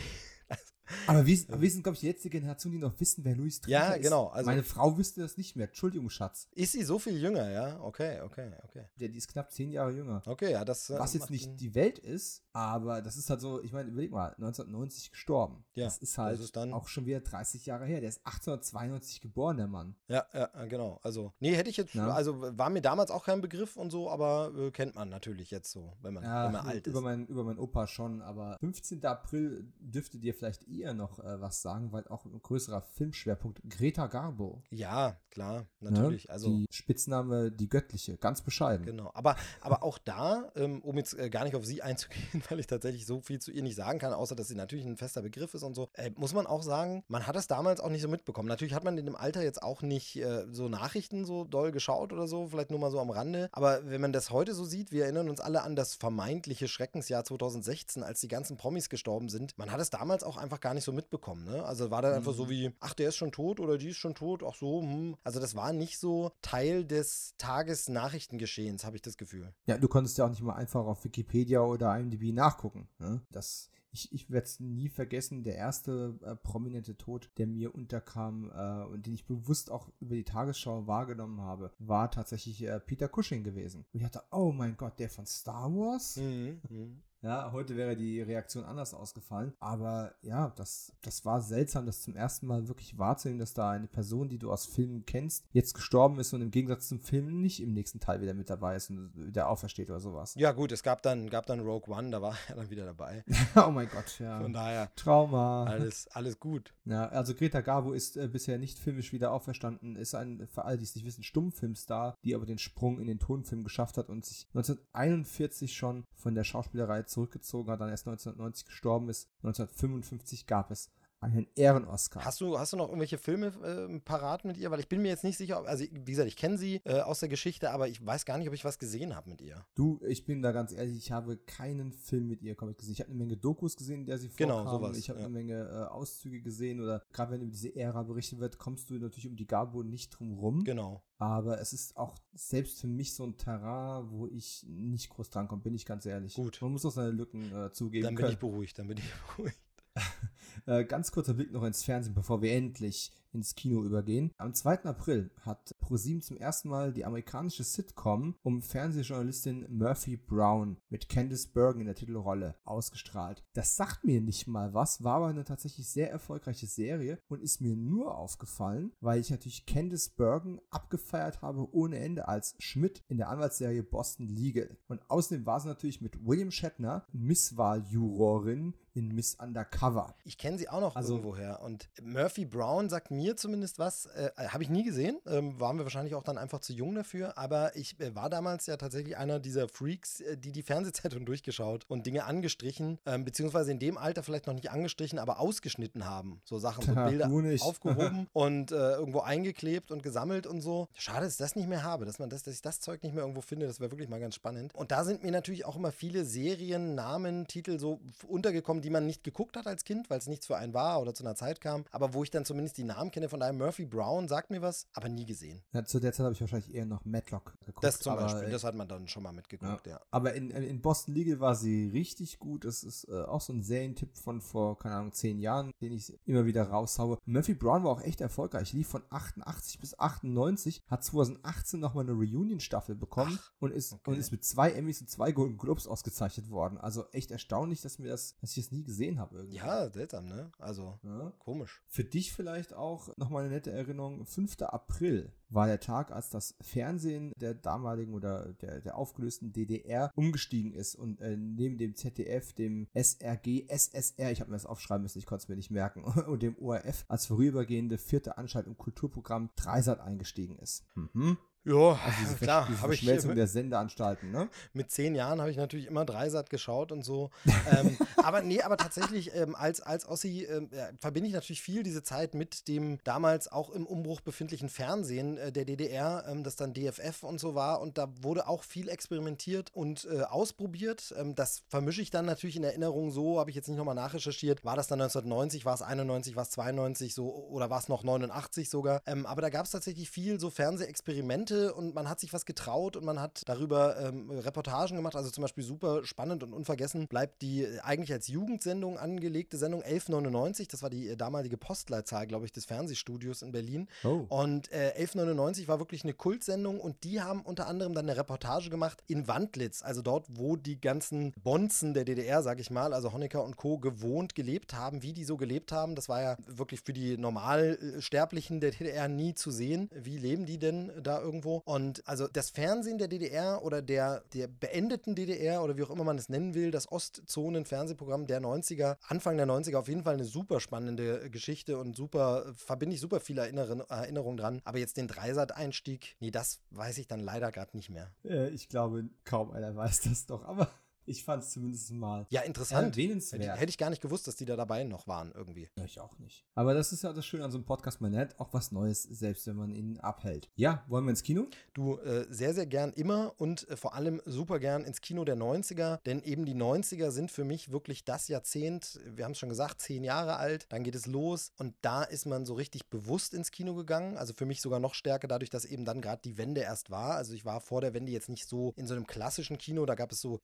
Aber wir, aber wir sind, glaube ich, die letzte Generation, die noch wissen, wer Louis Trenker Ja, ist. genau, also- Meine Frau wüsste das nicht mehr. Entschuldigung, Schatz. Ist sie so viel jünger, ja? Okay, okay, okay. Der, die ist knapp zehn Jahre jünger. Okay, ja, das. äh, Was jetzt nicht die Welt ist, aber das ist halt so, ich meine, überleg mal, 1990 gestorben. Ja, das ist halt das ist dann- auch schon wieder 30 Jahre her. Der ist 1892 geboren, der Mann. Ja, ja, ja, genau. Also, nee, hätte ich jetzt, Ja. also war mir damals auch kein Begriff und so, aber äh, kennt man natürlich jetzt so, wenn man, Ja, wenn man alt über, ist. mein, über meinen Opa schon, aber 15. April dürfte dir vielleicht eher noch äh, was sagen, weil auch ein größerer Filmschwerpunkt Greta Garbo. Ja, klar, ne? natürlich. Also, Die Spitzname Die Göttliche, ganz bescheiden. Genau, aber, aber auch da, ähm, um jetzt äh, gar nicht auf sie einzugehen, weil ich tatsächlich so viel zu ihr nicht sagen kann, außer dass sie natürlich ein fester Begriff ist und so, äh, muss man auch sagen, man hat das damals auch nicht so mitbekommen. Natürlich hat man in dem Alter jetzt auch nicht äh, so Nachrichten so doll geschaut oder so, vielleicht nur mal so am Rande. Aber wenn man das heute so sieht, wir erinnern uns alle an das vermeintliche Schreckensjahr 2016, als die ganzen Promis gestorben sind. Man hat es damals auch einfach gar nicht so mitbekommen. Ne? Also war dann einfach so wie, ach, der ist schon tot oder die ist schon tot, ach so, hm. Also das war nicht so Teil des Tagesnachrichtengeschehens, habe ich das Gefühl. Ja, du konntest ja auch nicht mal einfach auf Wikipedia oder IMDb nachgucken. Ne? Das, ich ich werde es nie vergessen, der erste äh, prominente Tod, der mir unterkam äh, und den ich bewusst auch über die Tagesschau wahrgenommen habe, war tatsächlich äh, Peter Cushing gewesen. Und ich dachte, oh mein Gott, der von Star Wars? Mhm. Ja, heute wäre die Reaktion anders ausgefallen. Aber ja, das, das war seltsam, das zum ersten Mal wirklich wahrzunehmen, dass da eine Person, die du aus Filmen kennst, jetzt gestorben ist und im Gegensatz zum Film nicht im nächsten Teil wieder mit dabei ist und wieder aufersteht oder sowas. Ja, gut, es gab dann, gab dann Rogue One, da war er dann wieder dabei. oh mein Gott, ja. Von daher, Trauma. alles, alles gut. Ja, also Greta Garbo ist äh, bisher nicht filmisch wieder auferstanden, ist ein, für alle, die es nicht wissen, Stummfilmstar, die aber den Sprung in den Tonfilm geschafft hat und sich 1941 schon von der Schauspielerei zurückgezogen hat, dann erst 1990 gestorben ist. 1955 gab es einen Ehren-Oscar. Hast du, hast du noch irgendwelche Filme äh, parat mit ihr? Weil ich bin mir jetzt nicht sicher, also wie gesagt, ich kenne sie äh, aus der Geschichte, aber ich weiß gar nicht, ob ich was gesehen habe mit ihr. Du, ich bin da ganz ehrlich, ich habe keinen Film mit ihr komplett gesehen. Ich habe eine Menge Dokus gesehen, in der sie vorkam. Genau, sowas, Ich habe ja. eine Menge äh, Auszüge gesehen oder gerade wenn über diese Ära berichtet wird, kommst du natürlich um die Gabo nicht drum rum. Genau. Aber es ist auch selbst für mich so ein Terrain, wo ich nicht groß drankomme, bin ich ganz ehrlich. Gut. Man muss auch seine Lücken äh, zugeben Dann bin können. ich beruhigt, dann bin ich beruhigt. Äh, ganz kurzer Blick noch ins Fernsehen, bevor wir endlich ins Kino übergehen. Am 2. April hat ProSieben zum ersten Mal die amerikanische Sitcom um Fernsehjournalistin Murphy Brown mit Candice Bergen in der Titelrolle ausgestrahlt. Das sagt mir nicht mal was, war aber eine tatsächlich sehr erfolgreiche Serie und ist mir nur aufgefallen, weil ich natürlich Candice Bergen abgefeiert habe ohne Ende als Schmidt in der Anwaltsserie Boston Legal. Und außerdem war sie natürlich mit William Shatner Misswahljurorin in Miss Undercover. Ich kenne sie auch noch Also- irgendwoher. Und Murphy Brown sagt mir zumindest was. Äh, Habe ich nie gesehen. Ähm, waren wir wahrscheinlich auch dann einfach zu jung dafür. Aber ich äh, war damals ja tatsächlich einer dieser Freaks, äh, die die Fernsehzeitung durchgeschaut und Dinge angestrichen, ähm, beziehungsweise in dem Alter vielleicht noch nicht angestrichen, aber ausgeschnitten haben. So Sachen, so Tja, Bilder aufgehoben und äh, irgendwo eingeklebt und gesammelt und so. Schade, dass ich das nicht mehr habe, dass, man das, dass ich das Zeug nicht mehr irgendwo finde. Das wäre wirklich mal ganz spannend. Und da sind mir natürlich auch immer viele Serien, Namen, Titel so untergekommen, die man nicht geguckt hat als Kind, weil es nichts für einen war oder zu einer Zeit kam. Aber wo ich dann zumindest die Namen kenne, von daher Murphy Brown sagt mir was, aber nie gesehen. Ja, zu der Zeit habe ich wahrscheinlich eher noch Matlock geguckt. Das zum aber, Beispiel, das hat man dann schon mal mitgeguckt, ja. Aber in, in Boston Legal war sie richtig gut. Das ist äh, auch so ein Serientipp von vor, keine Ahnung, zehn Jahren, den ich immer wieder raushaue. Murphy Brown war auch echt erfolgreich. Lief von 88 bis 98, hat 2018 nochmal eine Reunion-Staffel bekommen Ach, und, ist, okay. und ist mit zwei Emmys und zwei Golden Globes ausgezeichnet worden. Also echt erstaunlich, dass, mir das, dass ich das nie gesehen habe irgendwie. Ja, seltsam, ne? Also, Ja. komisch. Für dich vielleicht auch nochmal eine nette Erinnerung. 5. April war der Tag, als das Fernsehen der damaligen oder der, der aufgelösten DDR umgestiegen ist und äh, neben dem ZDF, dem SRG, SSR, ich habe mir das aufschreiben müssen, ich konnte es mir nicht merken, und dem ORF als vorübergehende vierte Anstalt im Kulturprogramm Dreisat eingestiegen ist. Mhm. Ja, Also klar, diese habe ich Verschmelzung der Sendeanstalten, ne? mit zehn Jahren habe ich natürlich immer Dreisat geschaut und so. ähm, aber nee, aber tatsächlich ähm, als, als Ossi ähm, ja, verbinde ich natürlich viel diese Zeit mit dem damals auch im Umbruch befindlichen Fernsehen äh, der DDR, ähm, das dann DFF und so war. Und da wurde auch viel experimentiert und äh, ausprobiert. Ähm, das vermische ich dann natürlich in Erinnerung so, habe ich jetzt nicht nochmal nachrecherchiert. War das dann 1990, war es 91, war es 92 so oder war es noch 89 sogar? Ähm, aber da gab es tatsächlich viel so Fernsehexperimente und man hat sich was getraut und man hat darüber ähm, Reportagen gemacht. Also zum Beispiel super spannend und unvergessen bleibt die äh, eigentlich als Jugendsendung angelegte Sendung 1199. Das war die äh, damalige Postleitzahl, glaube ich, des Fernsehstudios in Berlin. Oh. Und äh, 1199 war wirklich eine Kultsendung und die haben unter anderem dann eine Reportage gemacht in Wandlitz, also dort, wo die ganzen Bonzen der DDR, sag ich mal, also Honecker und Co. gewohnt gelebt haben, wie die so gelebt haben. Das war ja wirklich für die Normalsterblichen der DDR nie zu sehen. Wie leben die denn da irgendwo? Und also das Fernsehen der DDR oder der, der beendeten DDR oder wie auch immer man es nennen will, das Ostzonen-Fernsehprogramm der 90er, Anfang der 90er, auf jeden Fall eine super spannende Geschichte und super, verbinde ich super viele Erinnerungen Erinnerungen dran. Aber jetzt den Dreisat-Einstieg, nee, das weiß ich dann leider gerade nicht mehr. Äh, ich glaube, kaum einer weiß das doch, aber ich fand es zumindest mal Ja, interessant. erwähnenswert. Hätte, hätte ich gar nicht gewusst, dass die da dabei noch waren irgendwie. Ja, ich auch nicht. Aber das ist ja das Schöne an so einem Podcast, man lernt auch was Neues, selbst wenn man ihn abhält. Ja, wollen wir ins Kino? Du, äh, sehr, sehr gern immer und äh, vor allem super gern ins Kino der 90er, denn eben die 90er sind für mich wirklich das Jahrzehnt, wir haben es schon gesagt, zehn Jahre alt, dann geht es los und da ist man so richtig bewusst ins Kino gegangen, also für mich sogar noch stärker dadurch, dass eben dann gerade die Wende erst war, also ich war vor der Wende jetzt nicht so in so einem klassischen Kino, da gab es so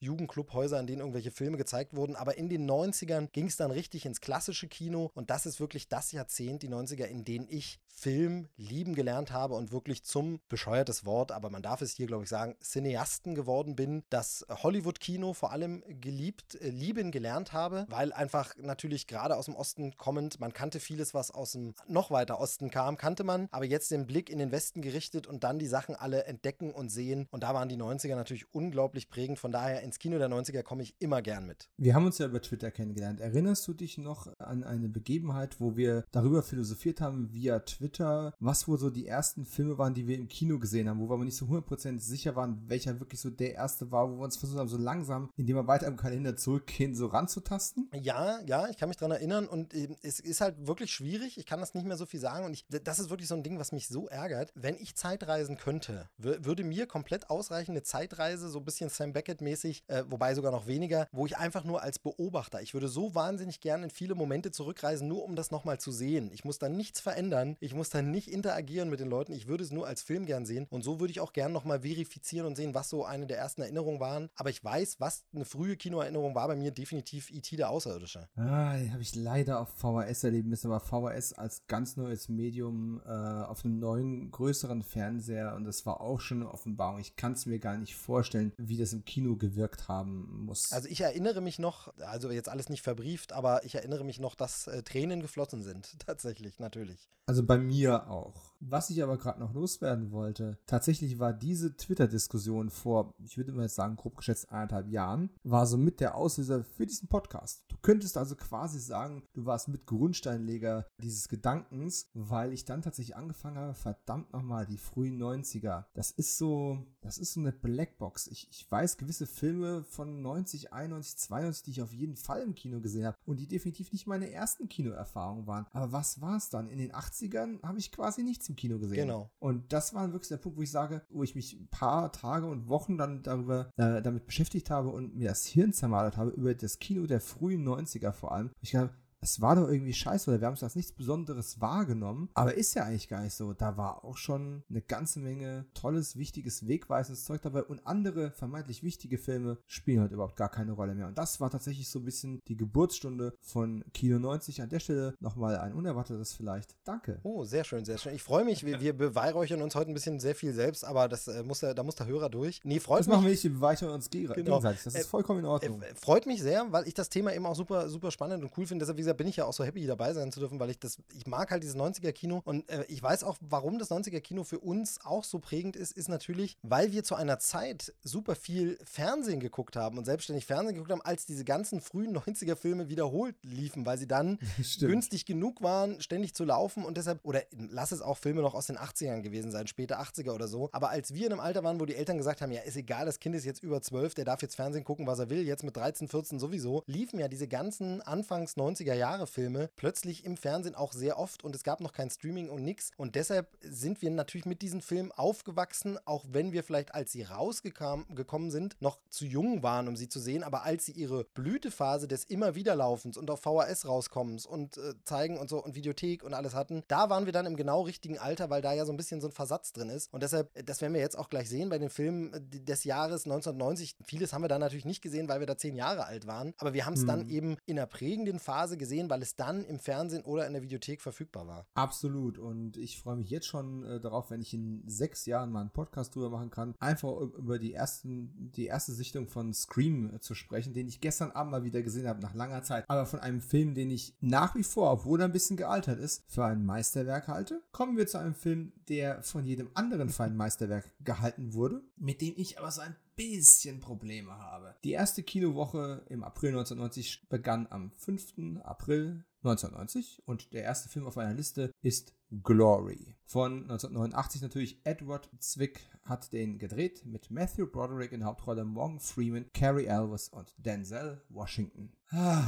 Jugendclubhäuser, in denen irgendwelche Filme gezeigt wurden, aber in den 90ern ging es dann richtig ins klassische Kino. Und das ist wirklich das Jahrzehnt, die 90er, in denen ich Film lieben gelernt habe und wirklich zum bescheuertes Wort, aber man darf es hier, glaube ich, sagen, Cineasten geworden bin, das Hollywood-Kino vor allem geliebt, äh, lieben gelernt habe, weil einfach natürlich gerade aus dem Osten kommend, man kannte vieles, was aus dem noch weiter Osten kam, kannte man, aber jetzt den Blick in den Westen gerichtet und dann die Sachen alle entdecken und sehen. Und da waren die 90er natürlich unglaublich prägend, von daher ins Kino der 90er 90er komme ich immer gern mit. Wir haben uns ja über Twitter kennengelernt. Erinnerst du dich noch an eine Begebenheit, wo wir darüber philosophiert haben via Twitter, was wohl so die ersten Filme waren, die wir im Kino gesehen haben, wo wir aber nicht so 100% sicher waren, welcher wirklich so der erste war, wo wir uns versucht haben, so langsam, indem wir weiter im Kalender zurückgehen, so ranzutasten? Ja, ja, ich kann mich daran erinnern und äh, es ist halt wirklich schwierig. Ich kann das nicht mehr so viel sagen und ich, das ist wirklich so ein Ding, was mich so ärgert. Wenn ich Zeitreisen könnte, würde mir komplett ausreichen, eine Zeitreise, so ein bisschen Sam Beckett-mäßig, äh, wobei sogar noch weniger, wo ich einfach nur als Beobachter, ich würde so wahnsinnig gerne in viele Momente zurückreisen, nur um das nochmal zu sehen. Ich muss dann nichts verändern, ich muss dann nicht interagieren mit den Leuten, ich würde es nur als Film gern sehen und so würde ich auch gern nochmal verifizieren und sehen, was so eine der ersten Erinnerungen waren. Aber ich weiß, was eine frühe Kinoerinnerung war bei mir definitiv E.T. der Außerirdische. Ah, die habe ich leider auf VHS erleben müssen, aber VHS als ganz neues Medium äh, auf einem neuen, größeren Fernseher und das war auch schon eine Offenbarung. Ich kann es mir gar nicht vorstellen, wie das im Kino gewirkt haben muss. Also ich erinnere mich noch, also jetzt alles nicht verbrieft, aber ich erinnere mich noch, dass äh, Tränen geflossen sind. Tatsächlich, natürlich. Also bei mir auch. Was ich aber gerade noch loswerden wollte, tatsächlich war diese Twitter-Diskussion vor, ich würde mal jetzt sagen, grob geschätzt anderthalb Jahren, war so mit der Auslöser für diesen Podcast. Du könntest also quasi sagen, du warst mit Grundsteinleger dieses Gedankens, weil ich dann tatsächlich angefangen habe, verdammt nochmal, die frühen 90er. Das ist so, das ist so eine Blackbox. Ich, ich weiß gewisse Filme von 90, 91, 92, die ich auf jeden Fall im Kino gesehen habe und die definitiv nicht meine ersten Kinoerfahrungen waren. Aber was war es dann? In den 80ern habe ich quasi nichts im Kino gesehen. Genau. Und das war wirklich der Punkt, wo ich sage, wo ich mich ein paar Tage und Wochen dann darüber äh, damit beschäftigt habe und mir das Hirn zermalert habe über das Kino der frühen 90er vor allem. Ich glaube, es war doch irgendwie scheiße oder wir haben es als nichts Besonderes wahrgenommen. Aber ist ja eigentlich gar nicht so. Da war auch schon eine ganze Menge tolles, wichtiges, wegweisendes Zeug dabei und andere vermeintlich wichtige Filme spielen halt überhaupt gar keine Rolle mehr. Und das war tatsächlich so ein bisschen die Geburtsstunde von Kino 90. An der Stelle nochmal ein unerwartetes vielleicht. Danke. Oh, sehr schön, sehr schön. Ich freue mich. Wir, wir beweihräuchern uns heute ein bisschen sehr viel selbst, aber das äh, muss der, da muss der Hörer durch. Nee, freut das mich. machen wir nicht, wir beweihräuchern uns genau. gegenseitig. Das ist vollkommen in Ordnung. Äh, freut mich sehr, weil ich das Thema eben auch super, super spannend und cool finde. Deshalb, wie gesagt, bin ich ja auch so happy, hier dabei sein zu dürfen, weil ich das, ich mag halt dieses 90er-Kino und äh, ich weiß auch, warum das 90er-Kino für uns auch so prägend ist, ist natürlich, weil wir zu einer Zeit super viel Fernsehen geguckt haben und selbstständig Fernsehen geguckt haben, als diese ganzen frühen 90er-Filme wiederholt liefen, weil sie dann günstig genug waren, ständig zu laufen und deshalb, oder lass es auch Filme noch aus den 80ern gewesen sein, später 80er oder so, aber als wir in einem Alter waren, wo die Eltern gesagt haben, ja, ist egal, das Kind ist jetzt über 12, der darf jetzt Fernsehen gucken, was er will, jetzt mit 13, 14 sowieso, liefen ja diese ganzen Anfangs 90er Jahre Filme plötzlich im Fernsehen auch sehr oft und es gab noch kein Streaming und nix. Und deshalb sind wir natürlich mit diesen Filmen aufgewachsen, auch wenn wir vielleicht, als sie rausgekommen sind, noch zu jung waren, um sie zu sehen. Aber als sie ihre Blütephase des immer Wiederlaufens und auf VHS rauskommens und äh, zeigen und so und Videothek und alles hatten, da waren wir dann im genau richtigen Alter, weil da ja so ein bisschen so ein Versatz drin ist. Und deshalb, das werden wir jetzt auch gleich sehen bei den Filmen äh, des Jahres 1990. Vieles haben wir da natürlich nicht gesehen, weil wir da zehn Jahre alt waren. Aber wir haben es hm. dann eben in einer prägenden Phase gesehen, weil es dann im Fernsehen oder in der Videothek verfügbar war. Absolut. Und ich freue mich jetzt schon äh, darauf, wenn ich in sechs Jahren mal einen Podcast drüber machen kann, einfach über die ersten, die erste Sichtung von Scream äh, zu sprechen, den ich gestern Abend mal wieder gesehen habe, nach langer Zeit. Aber von einem Film, den ich nach wie vor, obwohl er ein bisschen gealtert ist, für ein Meisterwerk halte. Kommen wir zu einem Film, der von jedem anderen für ein Meisterwerk gehalten wurde, mit dem ich aber so ein bisschen Probleme habe. Die erste Kinowoche im April 1990 begann am 5. April 1990 und der erste Film auf meiner Liste ist Glory. Von 1989 natürlich Edward Zwick hat den gedreht mit Matthew Broderick in Hauptrolle, Morgan Freeman, Carrie Elvis und Denzel Washington. Ah,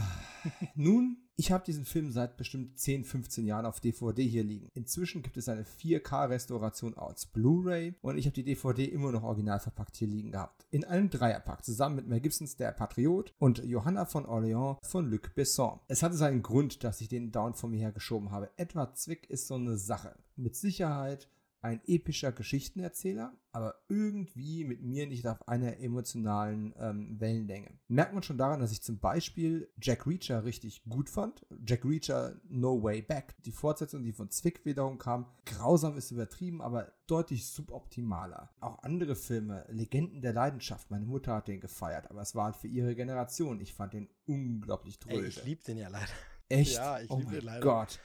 nun ich habe diesen Film seit bestimmt 10, 15 Jahren auf DVD hier liegen. Inzwischen gibt es eine 4K-Restauration als Blu-ray und ich habe die DVD immer noch original verpackt hier liegen gehabt. In einem Dreierpack zusammen mit Mel Gibsons Der Patriot und Johanna von Orléans von Luc Besson. Es hatte seinen Grund, dass ich den Down von mir her geschoben habe. Edward Zwick ist so eine Sache. Mit Sicherheit ein epischer Geschichtenerzähler, aber irgendwie mit mir nicht auf einer emotionalen ähm, Wellenlänge. Merkt man schon daran, dass ich zum Beispiel Jack Reacher richtig gut fand. Jack Reacher No Way Back. Die Fortsetzung, die von Zwick wiederum kam, grausam ist übertrieben, aber deutlich suboptimaler. Auch andere Filme, Legenden der Leidenschaft, meine Mutter hat den gefeiert, aber es war halt für ihre Generation. Ich fand den unglaublich dröge. ich liebe den ja leider. Echt? Ja, ich oh liebe den leider. Gott.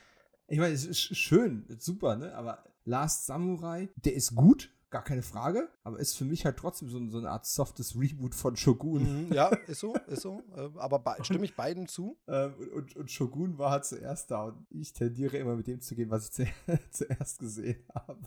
Ich meine, es ist schön, super, ne? Aber Last Samurai, der ist gut, gar keine Frage, aber ist für mich halt trotzdem so, so eine Art softes Reboot von Shogun. Mhm, ja, ist so, ist so. Äh, aber stimme ich beiden zu. Ähm, und, und, Shogun war halt zuerst da und ich tendiere immer mit dem zu gehen, was ich zuerst gesehen habe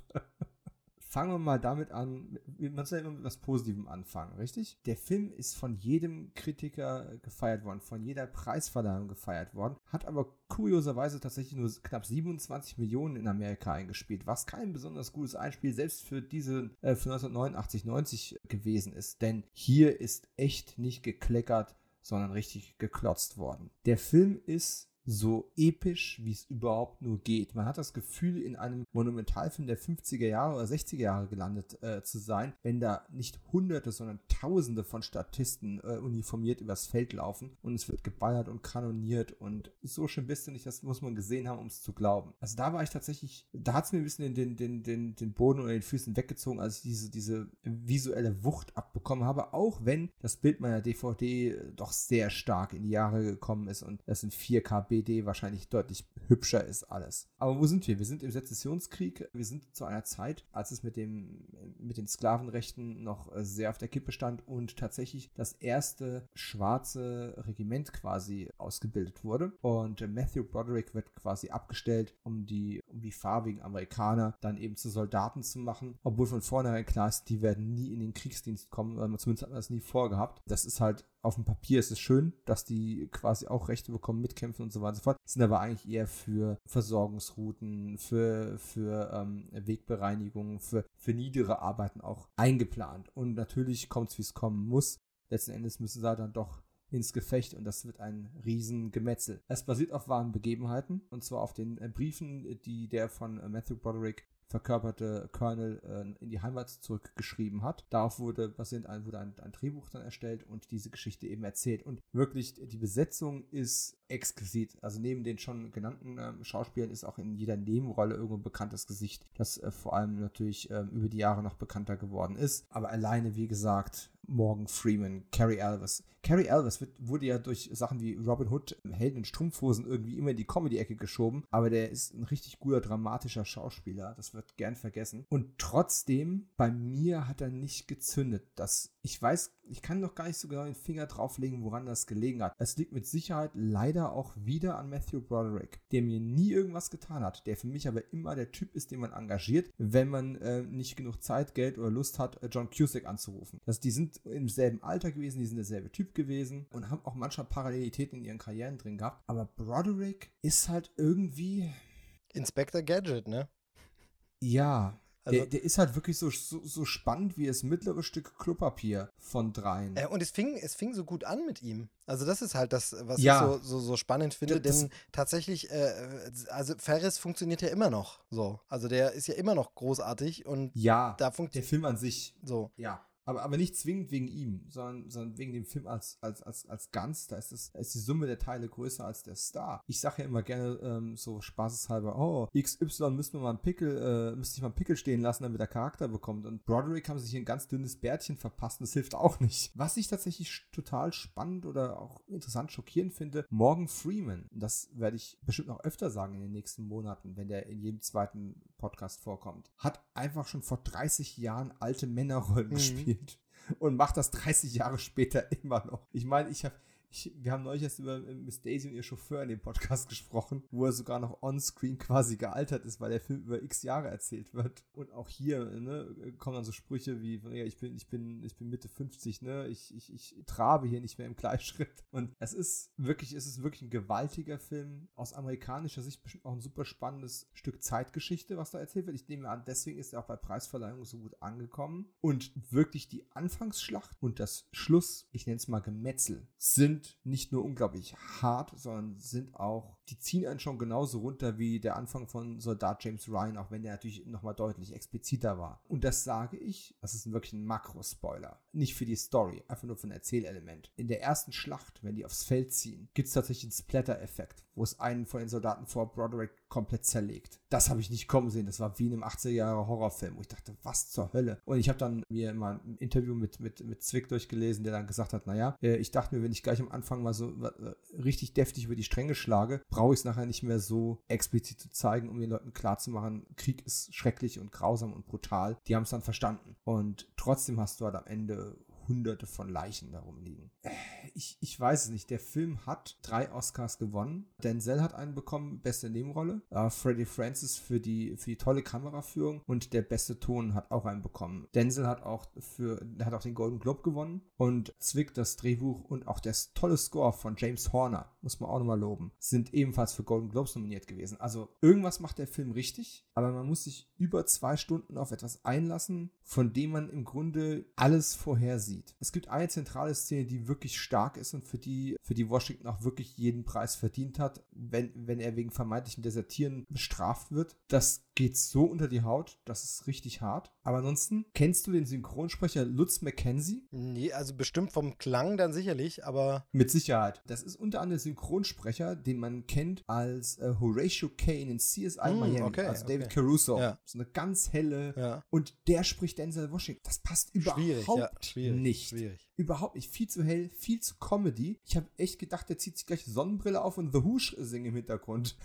fangen wir mal damit an, man soll immer mit was Positivem anfangen, richtig? Der Film ist von jedem Kritiker gefeiert worden, von jeder Preisverleihung gefeiert worden, hat aber kurioserweise tatsächlich nur knapp 27 Millionen in Amerika eingespielt, was kein besonders gutes Einspiel selbst für diese äh, für 1989, 90 gewesen ist, denn hier ist echt nicht gekleckert, sondern richtig geklotzt worden. Der Film ist so episch, wie es überhaupt nur geht. Man hat das Gefühl, in einem Monumentalfilm der 50er Jahre oder 60er Jahre gelandet äh, zu sein, wenn da nicht Hunderte, sondern Tausende von Statisten äh, uniformiert übers Feld laufen und es wird geballert und kanoniert und so schön bist du nicht, das muss man gesehen haben, um es zu glauben. Also da war ich tatsächlich, da hat es mir ein bisschen den, den, den, den Boden unter den Füßen weggezogen, als ich diese, diese visuelle Wucht abbekommen habe, auch wenn das Bild meiner DVD doch sehr stark in die Jahre gekommen ist und das in 4K BD wahrscheinlich deutlich hübscher ist alles. Aber wo sind wir? Wir sind im Sezessionskrieg. Wir sind zu einer Zeit, als es mit, dem, mit den Sklavenrechten noch sehr auf der Kippe stand und tatsächlich das erste schwarze Regiment quasi ausgebildet wurde. Und Matthew Broderick wird quasi abgestellt, um die, um die farbigen Amerikaner dann eben zu Soldaten zu machen. Obwohl von vornherein klar ist, die werden nie in den Kriegsdienst kommen, zumindest hat man das nie vorgehabt. Das ist halt auf dem Papier ist es schön, dass die quasi auch Rechte bekommen, mitkämpfen und so weiter und so fort. Sind aber eigentlich eher für Versorgungsrouten, für, für ähm, Wegbereinigung, für, für niedere Arbeiten auch eingeplant. Und natürlich kommt es, wie es kommen muss. Letzten Endes müssen sie dann doch ins Gefecht und das wird ein Riesengemetzel. Es basiert auf wahren Begebenheiten und zwar auf den äh, Briefen, die der von äh, Matthew Broderick verkörperte Colonel äh, in die Heimat zurückgeschrieben hat. Darauf wurde basierend ein, wurde ein, ein, Drehbuch dann erstellt und diese Geschichte eben erzählt. Und wirklich, die Besetzung ist exquisit. Also neben den schon genannten äh, Schauspielern ist auch in jeder Nebenrolle irgendwo ein bekanntes Gesicht, das äh, vor allem natürlich ähm, über die Jahre noch bekannter geworden ist. Aber alleine, wie gesagt, Morgan Freeman, Carrie Elvis. Carrie Elvis wird, wurde ja durch Sachen wie Robin Hood, Helden in Strumpfhosen irgendwie immer in die Comedy-Ecke geschoben, aber der ist ein richtig guter dramatischer Schauspieler, das wird gern vergessen. Und trotzdem, bei mir hat er nicht gezündet. Das, ich weiß, ich kann noch gar nicht so genau den Finger drauflegen, woran das gelegen hat. Es liegt mit Sicherheit leider auch wieder an Matthew Broderick, der mir nie irgendwas getan hat, der für mich aber immer der Typ ist, den man engagiert, wenn man äh, nicht genug Zeit, Geld oder Lust hat, äh, John Cusack anzurufen. Das, die sind im selben Alter gewesen, die sind derselbe Typ gewesen und haben auch manchmal Parallelitäten in ihren Karrieren drin gehabt. Aber Broderick ist halt irgendwie. Inspector Gadget, ne? Ja, also, der, der, ist halt wirklich so, so, so, spannend wie das mittlere Stück Klopapier von dreien. Äh, und es fing, es fing so gut an mit ihm. Also das ist halt das, was ja. ich so, so, so spannend finde, das, denn tatsächlich, äh, also Ferris funktioniert ja immer noch so. Also der ist ja immer noch großartig und ja, da der Film an sich. So. Ja aber, aber nicht zwingend wegen ihm, sondern, sondern wegen dem Film als, als, als, als ganz. Da ist, das, da ist die Summe der Teile größer als der Star. Ich sage ja immer gerne ähm, so spaßeshalber, oh, XY mal einen Pickel, äh, müsste ich mal einen Pickel stehen lassen, damit er Charakter bekommt. Und Broderick haben sich ein ganz dünnes Bärtchen verpasst und das hilft auch nicht. Was ich tatsächlich total spannend oder auch interessant schockierend finde, Morgan Freeman, das werde ich bestimmt noch öfter sagen in den nächsten Monaten, wenn der in jedem zweiten Podcast vorkommt, hat einfach schon vor 30 Jahren alte Männerrollen mhm. gespielt und macht das 30 Jahre später immer noch. Ich meine, ich habe ich, wir haben neulich erst über äh, Miss Daisy und ihr Chauffeur in dem Podcast gesprochen, wo er sogar noch on-screen quasi gealtert ist, weil der Film über x Jahre erzählt wird. Und auch hier ne, kommen dann so Sprüche wie, ja, ich bin, ich bin, ich bin Mitte 50, ne, ich, ich, ich trabe hier nicht mehr im Gleichschritt. Und es ist wirklich, es ist wirklich ein gewaltiger Film. Aus amerikanischer Sicht bestimmt auch ein super spannendes Stück Zeitgeschichte, was da erzählt wird. Ich nehme an, deswegen ist er auch bei Preisverleihungen so gut angekommen. Und wirklich die Anfangsschlacht und das Schluss, ich nenne es mal Gemetzel, sind sind nicht nur unglaublich hart, sondern sind auch, die ziehen einen schon genauso runter wie der Anfang von Soldat James Ryan, auch wenn der natürlich nochmal deutlich expliziter war. Und das sage ich, das ist wirklich ein Makro-Spoiler. Nicht für die Story, einfach nur für ein Erzählelement. In der ersten Schlacht, wenn die aufs Feld ziehen, gibt es tatsächlich einen Splatter-Effekt, wo es einen von den Soldaten vor Broderick komplett zerlegt. Das habe ich nicht kommen sehen. Das war wie in einem 80er Jahre Horrorfilm, wo ich dachte, was zur Hölle? Und ich habe dann mir mal ein Interview mit, mit, mit Zwick durchgelesen, der dann gesagt hat, naja, äh, ich dachte mir, wenn ich gleich am Anfang mal so äh, richtig deftig über die Stränge schlage, brauche ich es nachher nicht mehr so explizit zu zeigen, um den Leuten klarzumachen, Krieg ist schrecklich und grausam und brutal. Die haben es dann verstanden. Und trotzdem hast du halt am Ende hunderte von Leichen darum liegen. Ich, ich weiß es nicht. Der Film hat drei Oscars gewonnen. Denzel hat einen bekommen, beste Nebenrolle. Uh, Freddie Francis für die, für die tolle Kameraführung und der beste Ton hat auch einen bekommen. Denzel hat auch für, hat auch den Golden Globe gewonnen und Zwick, das Drehbuch und auch der tolle Score von James Horner, muss man auch nochmal loben, sind ebenfalls für Golden Globes nominiert gewesen. Also irgendwas macht der Film richtig, aber man muss sich über zwei Stunden auf etwas einlassen, von dem man im Grunde alles vorhersieht. Es gibt eine zentrale Szene, die wirklich stark ist und für die, für die Washington auch wirklich jeden Preis verdient hat, wenn, wenn er wegen vermeintlichen Desertieren bestraft wird. Das geht so unter die Haut, das ist richtig hart. Aber ansonsten, kennst du den Synchronsprecher Lutz McKenzie? Nee, also bestimmt vom Klang dann sicherlich, aber. Mit Sicherheit. Das ist unter anderem der Synchronsprecher, den man kennt als äh, Horatio Kane in CSI mm, Miami, okay, also okay. David Caruso. Ja. So eine ganz helle. Ja. Und der spricht Denzel Washington. Das passt überhaupt Schwierig, ja, schwierig, nicht. Schwierig. Überhaupt nicht. Viel zu hell, viel zu Comedy. Ich habe echt gedacht, der zieht sich gleich Sonnenbrille auf und The Whoosh singen im Hintergrund.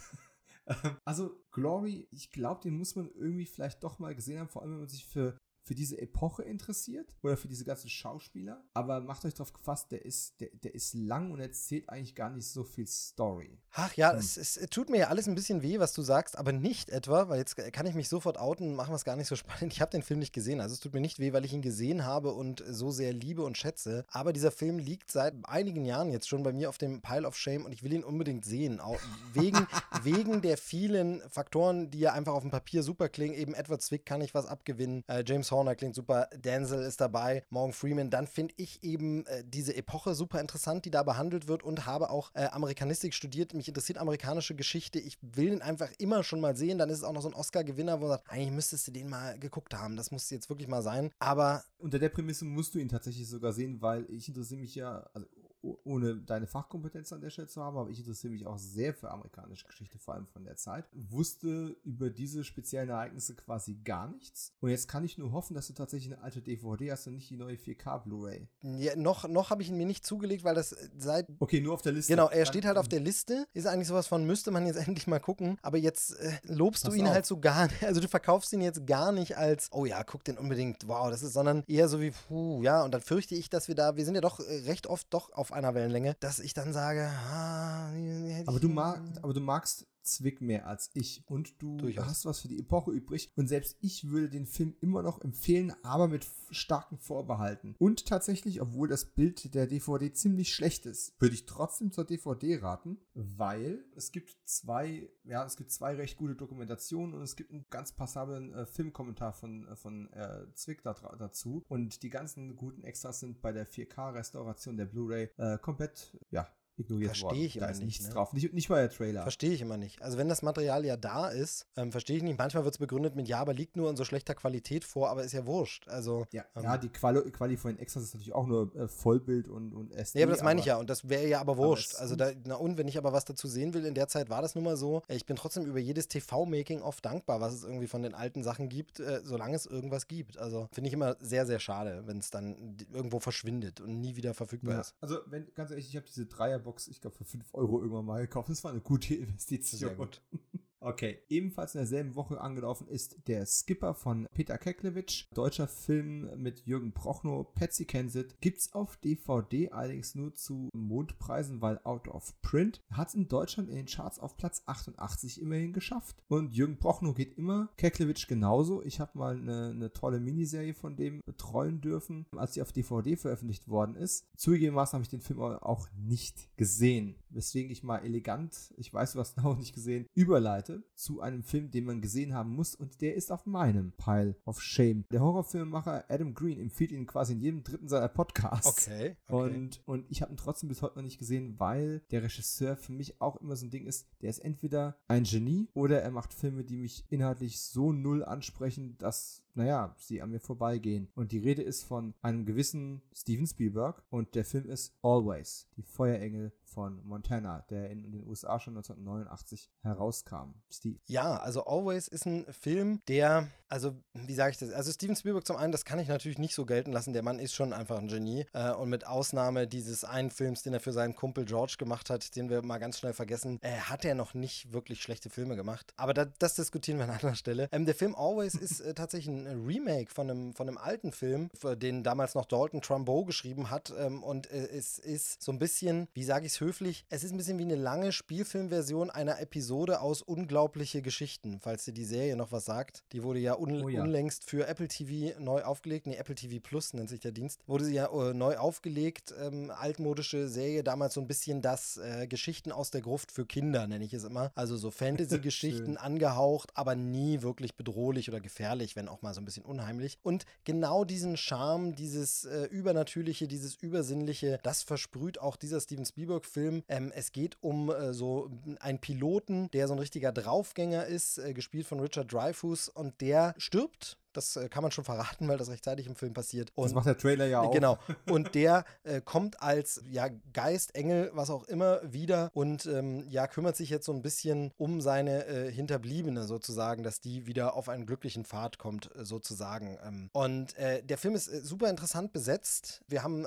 also Glory, ich glaube, den muss man irgendwie vielleicht doch mal gesehen haben, vor allem wenn man sich für für diese Epoche interessiert oder für diese ganzen Schauspieler. Aber macht euch darauf gefasst, der ist, der, der ist lang und erzählt eigentlich gar nicht so viel Story. Ach ja, hm. es, es, tut mir ja alles ein bisschen weh, was du sagst, aber nicht etwa, weil jetzt kann ich mich sofort outen machen wir es gar nicht so spannend. Ich habe den Film nicht gesehen. Also es tut mir nicht weh, weil ich ihn gesehen habe und so sehr liebe und schätze. Aber dieser Film liegt seit einigen Jahren jetzt schon bei mir auf dem Pile of Shame und ich will ihn unbedingt sehen. Auch wegen, wegen der vielen Faktoren, die ja einfach auf dem Papier super klingen. Eben Edward Zwick kann ich was abgewinnen. Äh, James Horner klingt super, Denzel ist dabei, Morgan Freeman. Dann finde ich eben äh, diese Epoche super interessant, die da behandelt wird und habe auch äh, Amerikanistik studiert. Mich interessiert amerikanische Geschichte. Ich will ihn einfach immer schon mal sehen. Dann ist es auch noch so ein Oscar-Gewinner, wo man sagt, eigentlich müsstest du den mal geguckt haben. Das muss jetzt wirklich mal sein. Aber. Unter der Prämisse musst du ihn tatsächlich sogar sehen, weil ich interessiere mich ja, also ohne deine Fachkompetenz an der Stelle zu haben, aber ich interessiere mich auch sehr für amerikanische Geschichte, vor allem von der Zeit. Wusste über diese speziellen Ereignisse quasi gar nichts. Und jetzt kann ich nur hoffen, dass du tatsächlich eine alte DVD hast und nicht die neue 4K Blu-ray. Ja, noch, noch habe ich ihn mir nicht zugelegt, weil das seit. Okay, nur auf der Liste. Genau, er steht halt auf der Liste. Ist eigentlich sowas von, müsste man jetzt endlich mal gucken. Aber jetzt äh, lobst Pass du ihn auf. halt so gar nicht. Also du verkaufst ihn jetzt gar nicht als, oh ja, guck den unbedingt, wow, das ist, sondern eher so wie, puh, ja, und dann fürchte ich, dass wir da, wir sind ja doch äh, recht oft doch auf einer Wellenlänge, dass ich dann sage, ah, aber du magst, aber du magst Zwick mehr als ich und du Durchaus. hast was für die Epoche übrig und selbst ich würde den Film immer noch empfehlen, aber mit starken Vorbehalten. Und tatsächlich, obwohl das Bild der DVD ziemlich schlecht ist, würde ich trotzdem zur DVD raten, weil es gibt zwei, ja, es gibt zwei recht gute Dokumentationen und es gibt einen ganz passablen äh, Filmkommentar von, äh, von äh, Zwick da, dazu und die ganzen guten Extras sind bei der 4K-Restauration der Blu-ray äh, komplett, ja, ignoriert Verstehe worden. ich immer da ist nicht, nichts ne? drauf. Nicht, nicht mal der Trailer. Verstehe ich immer nicht. Also wenn das Material ja da ist, ähm, verstehe ich nicht. Manchmal wird es begründet mit, ja, aber liegt nur in so schlechter Qualität vor, aber ist ja wurscht. Also, ja, ähm, ja, die Quali, Quali von den Extras ist natürlich auch nur äh, Vollbild und, und SD. Ja, aber das meine ich ja. Und das wäre ja aber wurscht. es- also da, na und, wenn ich aber was dazu sehen will, in der Zeit war das nun mal so. Äh, Ich bin trotzdem über jedes TV-Making oft dankbar, was es irgendwie von den alten Sachen gibt, äh, solange es irgendwas gibt. Also finde ich immer sehr, sehr schade, wenn es dann irgendwo verschwindet und nie wieder verfügbar Ja. ist. Also, wenn, ganz ehrlich, ich habe diese Dreierbox, ich glaube, für 5 Euro irgendwann mal gekauft. Das war eine gute Investition. Sehr gut. Okay, ebenfalls in derselben Woche angelaufen ist der Skipper von Peter Keklewitsch, deutscher Film mit Jürgen Prochnow, Patsy Kensit. Gibt's auf DVD allerdings nur zu Mondpreisen, weil out of print. Hat es in Deutschland in den Charts auf Platz 88 immerhin geschafft. Und Jürgen Prochnow geht immer, Keklewitsch genauso. Ich habe mal eine, eine tolle Miniserie von dem betreuen dürfen, als die auf DVD veröffentlicht worden ist. Zugegebenermaßen habe ich den Film auch nicht gesehen, weswegen ich mal elegant, ich weiß, du hast ihn auch nicht gesehen, überleite zu einem Film, den man gesehen haben muss und der ist auf meinem Pile of Shame. Der Horrorfilmemacher Adam Green empfiehlt ihn quasi in jedem dritten seiner Podcasts. Okay. okay. Und, und ich habe ihn trotzdem bis heute noch nicht gesehen, weil der Regisseur für mich auch immer so ein Ding ist, der ist entweder ein Genie oder er macht Filme, die mich inhaltlich so null ansprechen, dass naja, sie an mir vorbeigehen. Und die Rede ist von einem gewissen Steven Spielberg und der Film ist Always, die Feuerengel von Montana, der in den USA schon 1989 herauskam. Steve. Ja, also Always ist ein Film, der, also wie sage ich das? Also Steven Spielberg zum einen, das kann ich natürlich nicht so gelten lassen. Der Mann ist schon einfach ein Genie. Äh, und mit Ausnahme dieses einen Films, den er für seinen Kumpel George gemacht hat, den wir mal ganz schnell vergessen, äh, hat er noch nicht wirklich schlechte Filme gemacht. Aber da, das diskutieren wir an anderer Stelle. Ähm, der Film Always ist äh, tatsächlich ein Remake von einem, von einem alten Film, den damals noch Dalton Trumbo geschrieben hat. Ähm, und äh, es ist so ein bisschen, wie sage ich es höflich, es ist ein bisschen wie eine lange Spielfilmversion einer Episode aus Unglaubliche Geschichten, falls dir die Serie noch was sagt. Die wurde ja, un oh ja. unlängst für Apple TV neu aufgelegt. Nee, Apple TV Plus nennt sich der Dienst. Wurde sie ja äh, neu aufgelegt. Ähm, altmodische Serie, damals so ein bisschen das äh, Geschichten aus der Gruft für Kinder, nenne ich es immer. Also so Fantasy-Geschichten angehaucht, aber nie wirklich bedrohlich oder gefährlich, wenn auch mal so ein bisschen unheimlich. Und genau diesen Charme, dieses äh, Übernatürliche, dieses Übersinnliche, das versprüht auch dieser Steven Spielberg-Film. Ähm, es geht um äh, so einen Piloten, der so ein richtiger Draufgänger ist, äh, gespielt von Richard Dreyfuss und der stirbt das äh, kann man schon verraten, weil das rechtzeitig im Film passiert. Und, das macht der Trailer ja auch. Genau. Und der äh, kommt als ja, Geist, Engel, was auch immer wieder und ähm, ja, kümmert sich jetzt so ein bisschen um seine äh, Hinterbliebene sozusagen, dass die wieder auf einen glücklichen Pfad kommt, äh, sozusagen. Ähm, und äh, der Film ist super interessant besetzt. Wir haben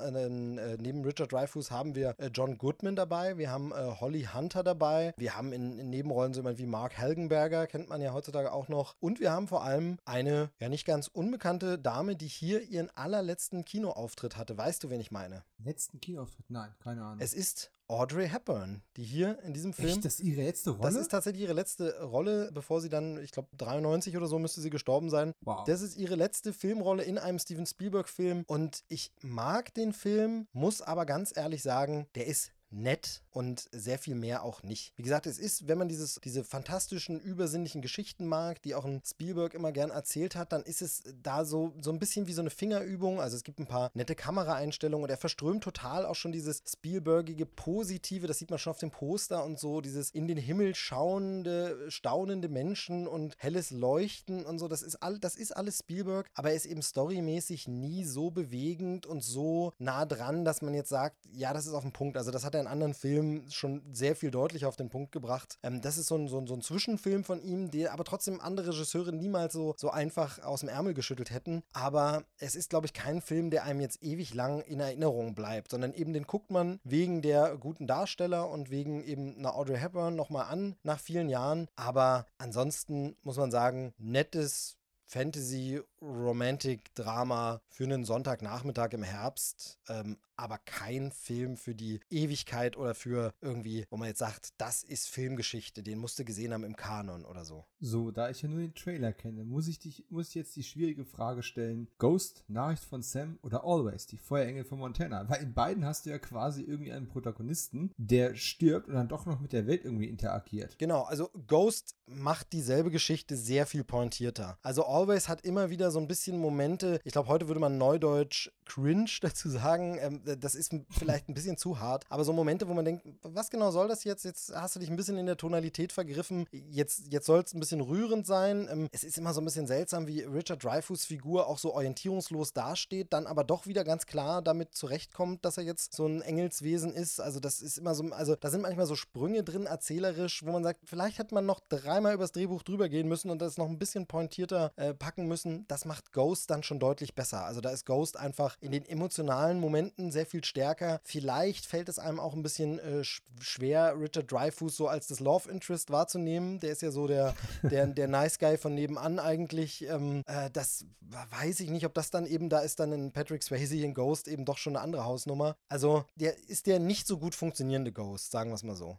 neben Richard Dreyfuss haben wir John Goodman dabei, wir haben Holly Hunter dabei, wir haben in, in Nebenrollen so jemand wie Mark Helgenberger, kennt man ja heutzutage auch noch. Und wir haben vor allem eine, ja nicht ganz unbekannte Dame, die hier ihren allerletzten Kinoauftritt hatte. Weißt du, wen ich meine? Letzten Kinoauftritt? Nein, keine Ahnung. Es ist Audrey Hepburn, die hier in diesem Film. Echt, das ist ihre letzte Rolle? Das ist tatsächlich ihre letzte Rolle, bevor sie dann, ich glaube, 93 oder so müsste sie gestorben sein. Wow. Das ist ihre letzte Filmrolle in einem Steven Spielberg-Film. Und ich mag den Film, muss aber ganz ehrlich sagen, der ist nett und sehr viel mehr auch nicht. Wie gesagt, es ist, wenn man dieses, diese fantastischen, übersinnlichen Geschichten mag, die auch ein Spielberg immer gern erzählt hat, dann ist es da so, so ein bisschen wie so eine Fingerübung. Also es gibt ein paar nette Kameraeinstellungen und er verströmt total auch schon dieses Spielbergige Positive, das sieht man schon auf dem Poster und so, dieses in den Himmel schauende, staunende Menschen und helles Leuchten und so, das ist, all, das ist alles Spielberg, aber er ist eben storymäßig nie so bewegend und so nah dran, dass man jetzt sagt, ja, das ist auf dem Punkt. Also das hat er in anderen Filmen schon sehr viel deutlicher auf den Punkt gebracht. Ähm, das ist so ein, so, ein, so ein Zwischenfilm von ihm, der aber trotzdem andere Regisseure niemals so, so einfach aus dem Ärmel geschüttelt hätten. Aber es ist, glaube ich, kein Film, der einem jetzt ewig lang in Erinnerung bleibt, sondern eben den guckt man wegen der guten Darsteller und wegen eben einer Audrey Hepburn nochmal an nach vielen Jahren. Aber ansonsten muss man sagen, nettes Fantasy, Romantic, Drama für einen Sonntagnachmittag im Herbst. Ähm, aber kein Film für die Ewigkeit oder für irgendwie, wo man jetzt sagt, das ist Filmgeschichte, den musst du gesehen haben im Kanon oder so. So, da ich ja nur den Trailer kenne, muss ich dich, muss jetzt die schwierige Frage stellen: Ghost, Nachricht von Sam oder Always, die Feuerengel von Montana? Weil in beiden hast du ja quasi irgendwie einen Protagonisten, der stirbt und dann doch noch mit der Welt irgendwie interagiert. Genau, also Ghost macht dieselbe Geschichte sehr viel pointierter. Also Always hat immer wieder so ein bisschen Momente, ich glaube, heute würde man neudeutsch cringe dazu sagen. Ähm, das ist vielleicht ein bisschen zu hart, aber so Momente, wo man denkt, was genau soll das jetzt? Jetzt hast du dich ein bisschen in der Tonalität vergriffen. Jetzt, jetzt soll es ein bisschen rührend sein. Ähm, es ist immer so ein bisschen seltsam, wie Richard Dreyfuss Figur auch so orientierungslos dasteht, dann aber doch wieder ganz klar damit zurechtkommt, dass er jetzt so ein Engelswesen ist. Also das ist immer so, also da sind manchmal so Sprünge drin erzählerisch, wo man sagt, vielleicht hätte man noch dreimal übers Drehbuch drüber gehen müssen und das noch ein bisschen pointierter äh, packen müssen. Das macht Ghost dann schon deutlich besser. Also da ist Ghost einfach in den emotionalen Momenten sehr viel stärker. Vielleicht fällt es einem auch ein bisschen äh, schwer, Richard Dreyfuss so als das Love Interest wahrzunehmen. Der ist ja so der, der, der Nice Guy von nebenan eigentlich. Ähm, äh, das weiß ich nicht, ob das dann eben, da ist dann in Patrick Swayze in Ghost eben doch schon eine andere Hausnummer. Also der ist der nicht so gut funktionierende Ghost, sagen wir es mal so.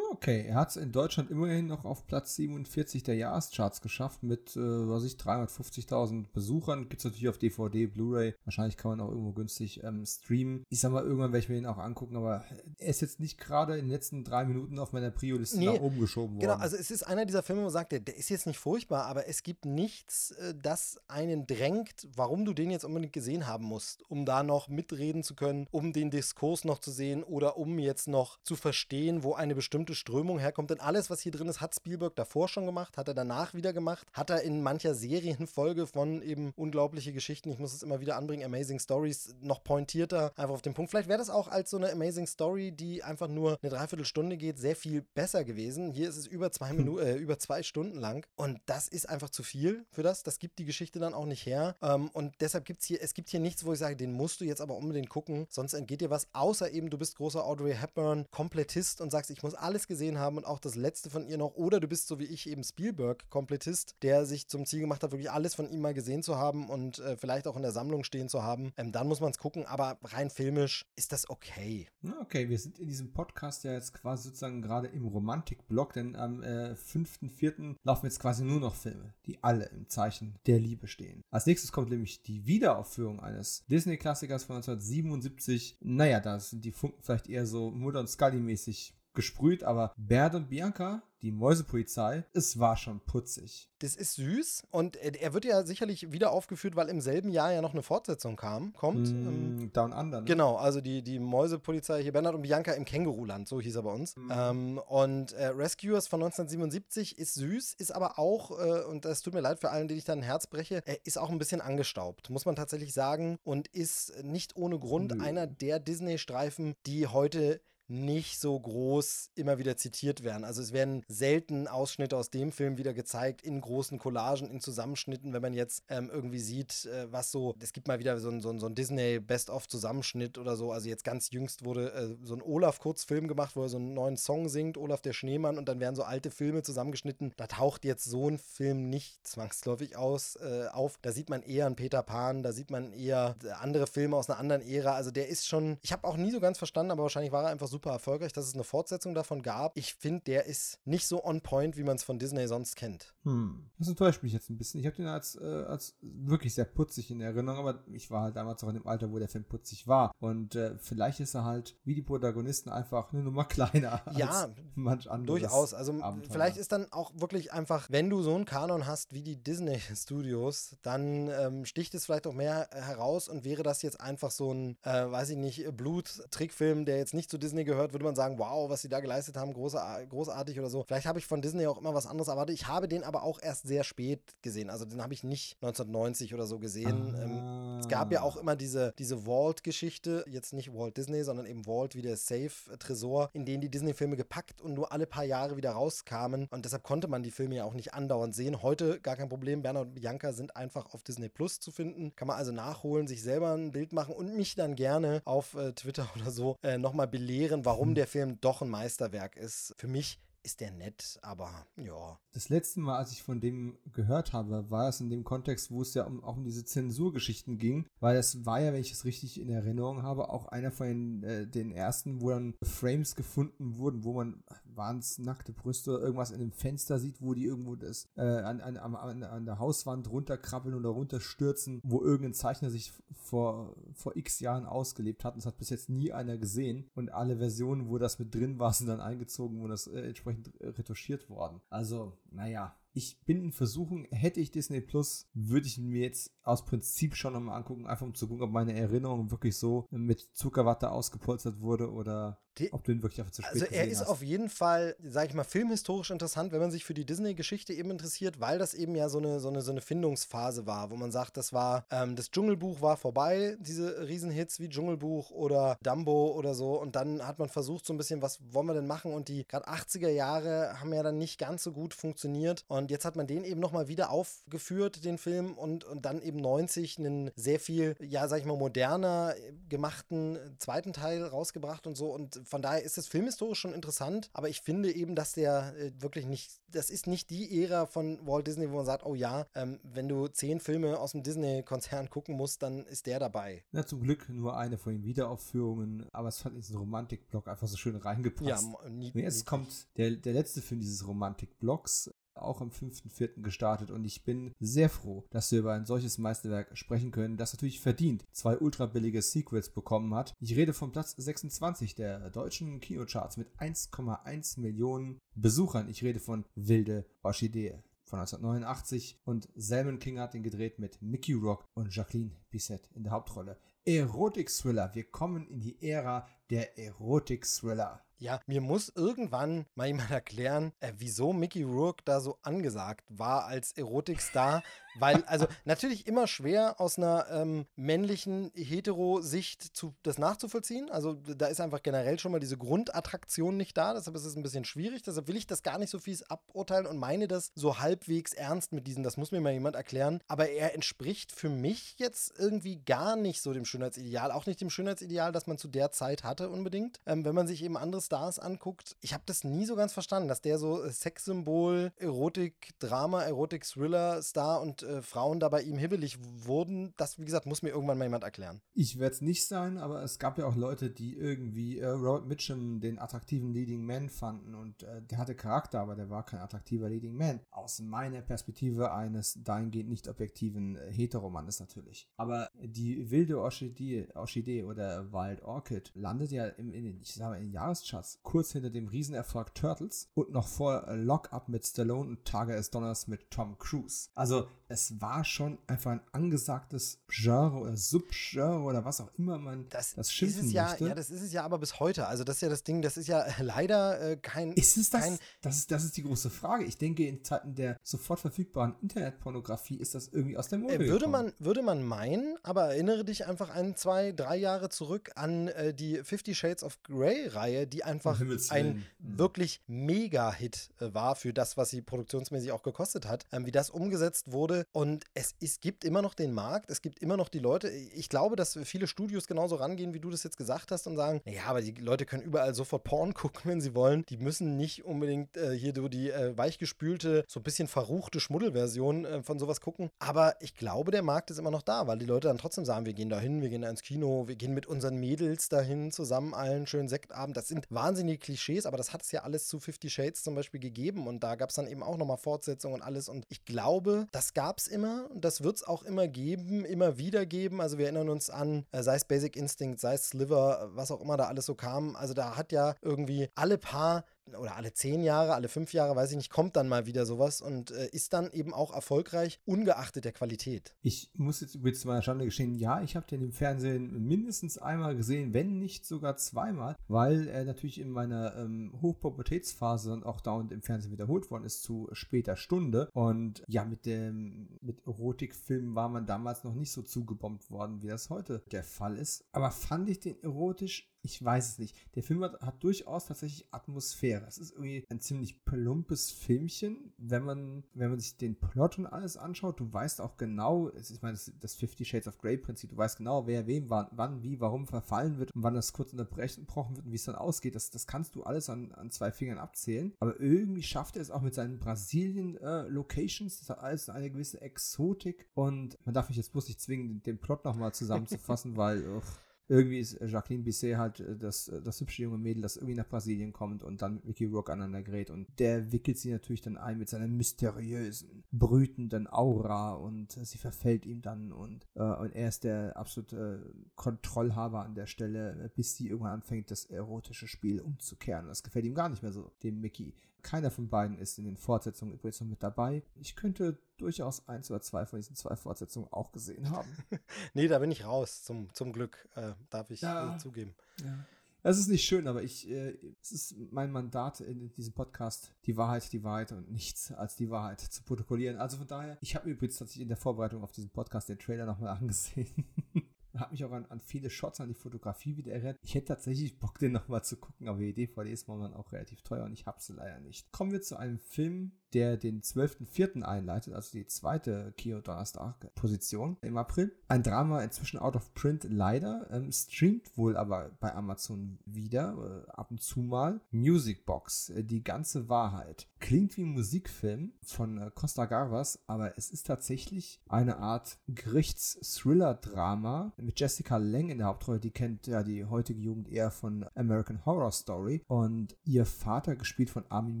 Okay, er hat es in Deutschland immerhin noch auf Platz 47 der Jahrescharts geschafft mit, äh, was ich, 350.000 Besuchern. Gibt es natürlich auf DVD, Blu-ray. Wahrscheinlich kann man auch irgendwo günstig ähm, streamen. Ich sag mal, irgendwann werde ich mir den auch angucken, aber er ist jetzt nicht gerade in den letzten drei Minuten auf meiner Prio-Liste nee, nach oben geschoben genau, worden. Genau, also es ist einer dieser Filme, wo man sagt, der, der ist jetzt nicht furchtbar, aber es gibt nichts, äh, das einen drängt, warum du den jetzt unbedingt gesehen haben musst, um da noch mitreden zu können, um den Diskurs noch zu sehen oder um jetzt noch zu verstehen, wo eine bestimmte bestimmte Strömung herkommt. Denn alles, was hier drin ist, hat Spielberg davor schon gemacht, hat er danach wieder gemacht, hat er in mancher Serienfolge von eben unglaubliche Geschichten, ich muss es immer wieder anbringen, Amazing Stories, noch pointierter, einfach auf den Punkt. Vielleicht wäre das auch als so eine Amazing Story, die einfach nur eine Dreiviertelstunde geht, sehr viel besser gewesen. Hier ist es über zwei Minuten, äh, über zwei Stunden lang und das ist einfach zu viel für das. Das gibt die Geschichte dann auch nicht her. Ähm, und deshalb gibt es hier, es gibt hier nichts, wo ich sage, den musst du jetzt aber unbedingt gucken, sonst entgeht dir was, außer eben, du bist großer Audrey Hepburn-Komplettist und sagst, ich muss alles gesehen haben und auch das letzte von ihr noch. Oder du bist so wie ich eben Spielberg-Komplettist, der sich zum Ziel gemacht hat, wirklich alles von ihm mal gesehen zu haben und äh, vielleicht auch in der Sammlung stehen zu haben. Ähm, dann muss man es gucken, aber rein filmisch ist das okay. Okay, wir sind in diesem Podcast ja jetzt quasi sozusagen gerade im Romantik-Block, denn am äh, 5.4. laufen jetzt quasi nur noch Filme, die alle im Zeichen der Liebe stehen. Als nächstes kommt nämlich die Wiederaufführung eines Disney-Klassikers von 1977. Naja, da sind die Funken vielleicht eher so Mutter und Scully-mäßig gesprüht, aber Bert und Bianca, die Mäusepolizei, es war schon putzig. Das ist süß und er wird ja sicherlich wieder aufgeführt, weil im selben Jahr ja noch eine Fortsetzung kam, kommt. Mm, Down Under. Ne? Genau, also die, die Mäusepolizei hier, Bernhard und Bianca im Känguruland, so hieß er bei uns. Mm. Ähm, und äh, Rescuers von 1977 ist süß, ist aber auch, äh, und das tut mir leid für allen, denen ich da ein Herz breche, äh, ist auch ein bisschen angestaubt, muss man tatsächlich sagen, und ist nicht ohne Grund Nö. einer der Disney-Streifen, die heute nicht so groß immer wieder zitiert werden. Also es werden selten Ausschnitte aus dem Film wieder gezeigt in großen Collagen, in Zusammenschnitten, wenn man jetzt ähm, irgendwie sieht, äh, was so, es gibt mal wieder so ein, so ein, so ein Disney Best-of-Zusammenschnitt oder so. Also jetzt ganz jüngst wurde äh, so ein Olaf-Kurzfilm gemacht, wo er so einen neuen Song singt, Olaf der Schneemann, und dann werden so alte Filme zusammengeschnitten. Da taucht jetzt so ein Film nicht zwangsläufig aus, äh, auf. Da sieht man eher einen Peter Pan, da sieht man eher äh, andere Filme aus einer anderen Ära. Also der ist schon, ich habe auch nie so ganz verstanden, aber wahrscheinlich war er einfach super erfolgreich, dass es eine Fortsetzung davon gab. Ich finde, der ist nicht so on point, wie man es von Disney sonst kennt. Hm. Das enttäuscht mich jetzt ein bisschen. Ich habe den als, äh, als wirklich sehr putzig in Erinnerung, aber ich war halt damals auch in dem Alter, wo der Film putzig war. Und äh, vielleicht ist er halt wie die Protagonisten einfach eine Nummer kleiner ja, als manch anderes. Durchaus. Also Abenteuer. vielleicht ist dann auch wirklich einfach, wenn du so einen Kanon hast wie die Disney Studios, dann ähm, sticht es vielleicht auch mehr heraus und wäre das jetzt einfach so ein, äh, weiß ich nicht, Blut-Trickfilm, der jetzt nicht zu Disney gehört, würde man sagen, wow, was sie da geleistet haben, großartig oder so. Vielleicht habe ich von Disney auch immer was anderes erwartet. Ich habe den aber auch erst sehr spät gesehen. Also den habe ich nicht 1990 oder so gesehen. Ah. Es gab ja auch immer diese, diese Vault-Geschichte, jetzt nicht Walt Disney, sondern eben Vault wie der Safe-Tresor, in den die Disney-Filme gepackt und nur alle paar Jahre wieder rauskamen. Und deshalb konnte man die Filme ja auch nicht andauernd sehen. Heute gar kein Problem. Bernhard und Bianca sind einfach auf Disney Plus zu finden. Kann man also nachholen, sich selber ein Bild machen und mich dann gerne auf äh, Twitter oder so äh, nochmal belehren, warum der Film doch ein Meisterwerk ist. Für mich ist der nett, aber ja. Das letzte Mal, als ich von dem gehört habe, war es in dem Kontext, wo es ja um, auch um diese Zensurgeschichten ging, weil das war ja, wenn ich es richtig in Erinnerung habe, auch einer von den, äh, den ersten, wo dann Frames gefunden wurden, wo man, waren es nackte Brüste, irgendwas in dem Fenster sieht, wo die irgendwo das äh, an, an, an, an der Hauswand runterkrabbeln oder runterstürzen, wo irgendein Zeichner sich vor, vor x Jahren ausgelebt hat. Das hat bis jetzt nie einer gesehen. Und alle Versionen, wo das mit drin war, sind dann eingezogen, wo das äh, entsprechend retuschiert worden. Also, naja, ich bin in Versuchung, hätte ich Disney Plus, würde ich mir jetzt aus Prinzip schon nochmal angucken, einfach um zu gucken, ob meine Erinnerung wirklich so mit Zuckerwatte ausgepolstert wurde oder die, ob du ihn wirklich einfach zu spät Also er ist hast. auf jeden Fall, sag ich mal, filmhistorisch interessant, wenn man sich für die Disney-Geschichte eben interessiert, weil das eben ja so eine, so eine, so eine Findungsphase war, wo man sagt, das war, ähm, das Dschungelbuch war vorbei, diese Riesenhits wie Dschungelbuch oder Dumbo oder so. Und dann hat man versucht so ein bisschen, was wollen wir denn machen? Und die gerade 80er Jahre haben ja dann nicht ganz so gut funktioniert. Und jetzt hat man den eben nochmal wieder aufgeführt, den Film und, und dann eben 90 einen sehr viel, ja, sag ich mal, moderner gemachten zweiten Teil rausgebracht und so und von daher ist das filmhistorisch schon interessant, aber ich finde eben, dass der äh, wirklich nicht, das ist nicht die Ära von Walt Disney, wo man sagt, oh ja, ähm, wenn du zehn Filme aus dem Disney-Konzern gucken musst, dann ist der dabei. Ja, zum Glück nur eine von den Wiederaufführungen, aber es fand in diesen Romantik-Block einfach so schön reingepasst. Ja, nie, jetzt kommt der, der letzte Film dieses Romantik-Blocks, auch am 5.4. gestartet und ich bin sehr froh, dass wir über ein solches Meisterwerk sprechen können, das natürlich verdient zwei ultra billige Sequels bekommen hat. Ich rede vom Platz 26 der deutschen Kinocharts mit 1,1 Millionen Besuchern. Ich rede von Wilde Orchidee von 1989 und Salmon King hat ihn gedreht mit Mickey Rock und Jacqueline Bisset in der Hauptrolle. Erotik-Thriller. Wir kommen in die Ära der Erotik-Thriller. Ja, mir muss irgendwann mal jemand erklären, äh, wieso Mickey Rourke da so angesagt war als Erotikstar. Weil, also natürlich immer schwer aus einer ähm, männlichen Hetero-Sicht zu, das nachzuvollziehen. Also da ist einfach generell schon mal diese Grundattraktion nicht da. Deshalb ist es ein bisschen schwierig. Deshalb will ich das gar nicht so fies aburteilen und meine das so halbwegs ernst mit diesen, das muss mir mal jemand erklären. Aber er entspricht für mich jetzt irgendwie gar nicht so dem Schönheitsideal. Auch nicht dem Schönheitsideal, das man zu der Zeit hatte unbedingt. Ähm, wenn man sich eben andere Stars anguckt. Ich habe das nie so ganz verstanden, dass der so Sexsymbol, Erotik, Drama, Erotik, Thriller, Star und äh, Frauen da bei ihm hibbelig wurden, das, wie gesagt, muss mir irgendwann mal jemand erklären. Ich werde es nicht sein, aber es gab ja auch Leute, die irgendwie äh, Robert Mitchum den attraktiven Leading Man fanden und äh, der hatte Charakter, aber der war kein attraktiver Leading Man. Aus meiner Perspektive eines dahingehend nicht objektiven äh, Heteromannes natürlich. Aber die wilde Orchidee, Orchidee oder Wild Orchid landet ja im, in den, ich sage mal, in den Jahrescharts kurz hinter dem Riesenerfolg Turtles und noch vor äh, Lock Up mit Stallone und Tage as Donners mit Tom Cruise. Also es war schon einfach ein angesagtes Genre oder Subgenre oder was auch immer man das, das schimpfen ist es ja, möchte. Ja, das ist es ja aber bis heute. Also das ist ja das Ding, das ist ja leider äh, kein... Ist es das? Kein, das, ist, das ist die große Frage. Ich denke, in Zeiten der sofort verfügbaren Internetpornografie ist das irgendwie aus der Mode äh, würde man Würde man meinen, aber erinnere dich einfach ein, zwei, drei Jahre zurück an äh, die Fifty Shades of Grey-Reihe, die einfach ein mhm. wirklich Mega-Hit äh, war für das, was sie produktionsmäßig auch gekostet hat. Ähm, wie das umgesetzt wurde und es, es gibt immer noch den Markt, es gibt immer noch die Leute. Ich glaube, dass viele Studios genauso rangehen, wie du das jetzt gesagt hast und sagen, naja, aber die Leute können überall sofort Porn gucken, wenn sie wollen. Die müssen nicht unbedingt äh, hier so die äh, weichgespülte, so ein bisschen verruchte Schmuddelversion äh, von sowas gucken. Aber ich glaube, der Markt ist immer noch da, weil die Leute dann trotzdem sagen, wir gehen da hin, wir gehen ins Kino, wir gehen mit unseren Mädels dahin, zusammen allen schönen Sektabend. Das sind wahnsinnige Klischees, aber das hat es ja alles zu Fifty Shades zum Beispiel gegeben und da gab es dann eben auch nochmal Fortsetzungen und alles. Und ich glaube, das gab es immer und das wird es auch immer geben, immer wieder geben. Also wir erinnern uns an, äh, sei es Basic Instinct, sei es Sliver, was auch immer da alles so kam. Also da hat ja irgendwie alle paar oder alle zehn Jahre, alle fünf Jahre, weiß ich nicht, kommt dann mal wieder sowas und äh, ist dann eben auch erfolgreich, ungeachtet der Qualität. Ich muss jetzt zu meiner Schande geschehen, ja, ich habe den im Fernsehen mindestens einmal gesehen, wenn nicht sogar zweimal, weil er natürlich in meiner ähm, Hochpopularitätsphase und auch dauernd im Fernsehen wiederholt worden ist zu später Stunde. Und ja, mit dem mit Erotikfilmen war man damals noch nicht so zugebombt worden, wie das heute der Fall ist. Aber fand ich den erotisch ich weiß es nicht. Der Film hat, hat, durchaus tatsächlich Atmosphäre. Es ist irgendwie ein ziemlich plumpes Filmchen, wenn man, wenn man sich den Plot und alles anschaut. Du weißt auch genau, es ist, ich meine, das, das Fifty Shades of Grey Prinzip, du weißt genau, wer wem wann, wann wie, warum verfallen wird und wann das kurz unterbrochen wird und wie es dann ausgeht. Das, das kannst du alles an, an zwei Fingern abzählen. Aber irgendwie schafft er es auch mit seinen Brasilien-Locations. Äh, das hat alles eine gewisse Exotik und man darf mich jetzt bloß nicht zwingen, den, den Plot nochmal zusammenzufassen, weil. Ugh, irgendwie ist Jacqueline Bisset halt äh, das, äh, das hübsche junge Mädel, das irgendwie nach Brasilien kommt und dann mit Mickey Rourke aneinander gerät. Und der wickelt sie natürlich dann ein mit seiner mysteriösen, brütenden Aura und sie verfällt ihm dann und, äh, und er ist der absolute Kontrollhaber an der Stelle, bis sie irgendwann anfängt, das erotische Spiel umzukehren. Das gefällt ihm gar nicht mehr so, dem Mickey. Keiner von beiden ist in den Fortsetzungen übrigens noch mit dabei. Ich könnte durchaus eins oder zwei von diesen zwei Fortsetzungen auch gesehen haben. nee, da bin ich raus, zum, zum Glück, äh, darf ich ja, zugeben. Ja. Es ist nicht schön, aber ich, äh, es ist mein Mandat in diesem Podcast, die Wahrheit, die Wahrheit und nichts als die Wahrheit zu protokollieren. Also von daher, ich habe übrigens tatsächlich in der Vorbereitung auf diesen Podcast den Trailer nochmal angesehen. habe mich auch an, an, viele Shots, an die Fotografie wieder erinnert. Ich hätte tatsächlich Bock, den nochmal zu gucken, aber die DVD ist momentan auch relativ teuer und ich habe sie leider nicht. Kommen wir zu einem Film, der den 12.04. einleitet, also die zweite Kio-Donnerstag-Position im April. Ein Drama inzwischen out of print leider, ähm, streamt wohl aber bei Amazon wieder, äh, ab und zu mal. Music Box, äh, die ganze Wahrheit. Klingt wie ein Musikfilm von äh, Costa Garvas, aber es ist tatsächlich eine Art Gerichts-Thriller-Drama mit Jessica Lang in der Hauptrolle. Die kennt ja die heutige Jugend eher von American Horror Story. Und ihr Vater, gespielt von Armin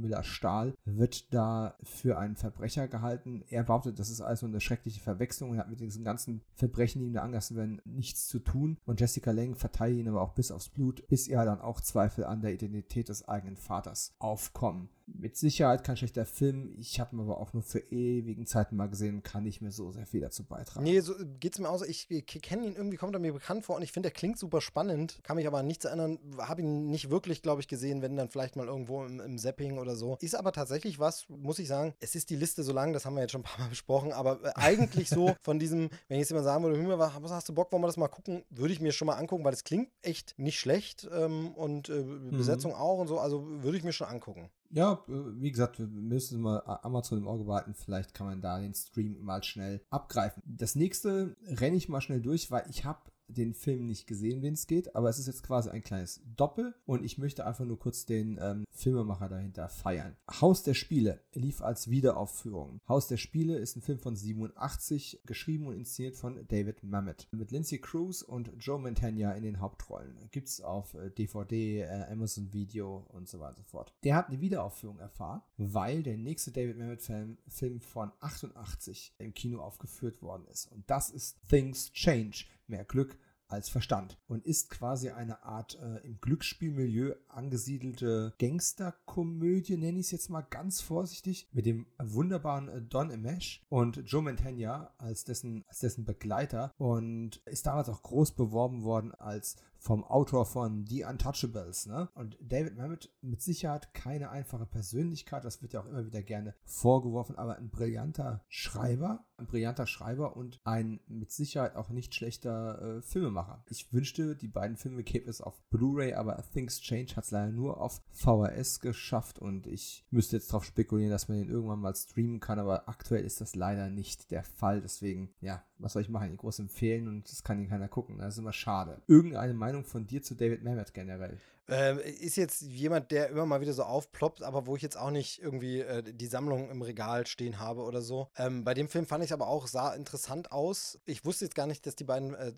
Müller-Stahl, wird da für einen Verbrecher gehalten. Er behauptet, das ist also eine schreckliche Verwechslung. Er hat mit diesen ganzen Verbrechen, die ihm da angelassen werden, nichts zu tun. Und Jessica Lang verteidigt ihn aber auch bis aufs Blut, bis ihr dann auch Zweifel an der Identität des eigenen Vaters aufkommen. Mit Sicherheit kein schlechter Film. Ich habe ihn aber auch nur für ewigen Zeiten mal gesehen, kann nicht mehr so sehr viel dazu beitragen. Nee, so geht's mir auch so. Ich, ich kenne ihn irgendwie, kommt er mir bekannt vor und ich finde, der klingt super spannend. Kann mich aber an nichts erinnern. Habe ihn nicht wirklich, glaube ich, gesehen, wenn dann vielleicht mal irgendwo im, im Zapping oder so. Ist aber tatsächlich was, muss ich sagen. Es ist die Liste so lang, das haben wir jetzt schon ein paar Mal besprochen, aber äh, eigentlich so von diesem, wenn ich jetzt immer sagen würde, was hast du Bock, wollen wir das mal gucken, würde ich mir schon mal angucken, weil es klingt echt nicht schlecht ähm, und äh, mhm. Besetzung auch und so. Also würde ich mir schon angucken. Ja, äh, wie gesagt, wir müssen mal Amazon im Auge behalten. Vielleicht kann man da den Stream mal schnell abgreifen. Das nächste renne ich mal schnell durch, weil ich habe den Film nicht gesehen, wen es geht, aber es ist jetzt quasi ein kleines Doppel und ich möchte einfach nur kurz den ähm, Filmemacher dahinter feiern. Haus der Spiele lief als Wiederaufführung. Haus der Spiele ist ein Film von 87, geschrieben und inszeniert von David Mamet. Mit Lindsay Cruz und Joe Mantegna in den Hauptrollen. Gibt es auf DVD, äh, äh, Amazon Video und so weiter und so fort. Der hat eine Wiederaufführung erfahren, weil der nächste David Mamet-Film Film von 88 im Kino aufgeführt worden ist. Und das ist Things Change mehr Glück als Verstand und ist quasi eine Art äh, im Glücksspielmilieu angesiedelte Gangsterkomödie, nenne ich es jetzt mal ganz vorsichtig, mit dem wunderbaren äh, Don Imesh und Joe Mantegna als dessen, als dessen Begleiter und ist damals auch groß beworben worden als vom Autor von The Untouchables. Ne? Und David Mamet mit Sicherheit keine einfache Persönlichkeit, das wird ja auch immer wieder gerne vorgeworfen, aber ein brillanter Schreiber, ein brillanter Schreiber und ein mit Sicherheit auch nicht schlechter äh, Filmemacher. Ich wünschte, die beiden Filme gäbe es auf Blu-ray, aber Things Change hat es leider nur auf VHS geschafft und ich müsste jetzt darauf spekulieren, dass man den irgendwann mal streamen kann, aber aktuell ist das leider nicht der Fall. Deswegen, ja, was soll ich machen? Ich groß empfehlen und das kann ihn keiner gucken. Das ist immer schade. Irgendeine Meinung von dir zu David Mamet generell? Äh, ist jetzt jemand, der immer mal wieder so aufploppt, aber wo ich jetzt auch nicht irgendwie äh, die Sammlung im Regal stehen habe oder so. Ähm, bei dem Film fand ich aber auch, sah interessant aus. Ich wusste jetzt gar nicht, dass die beiden äh,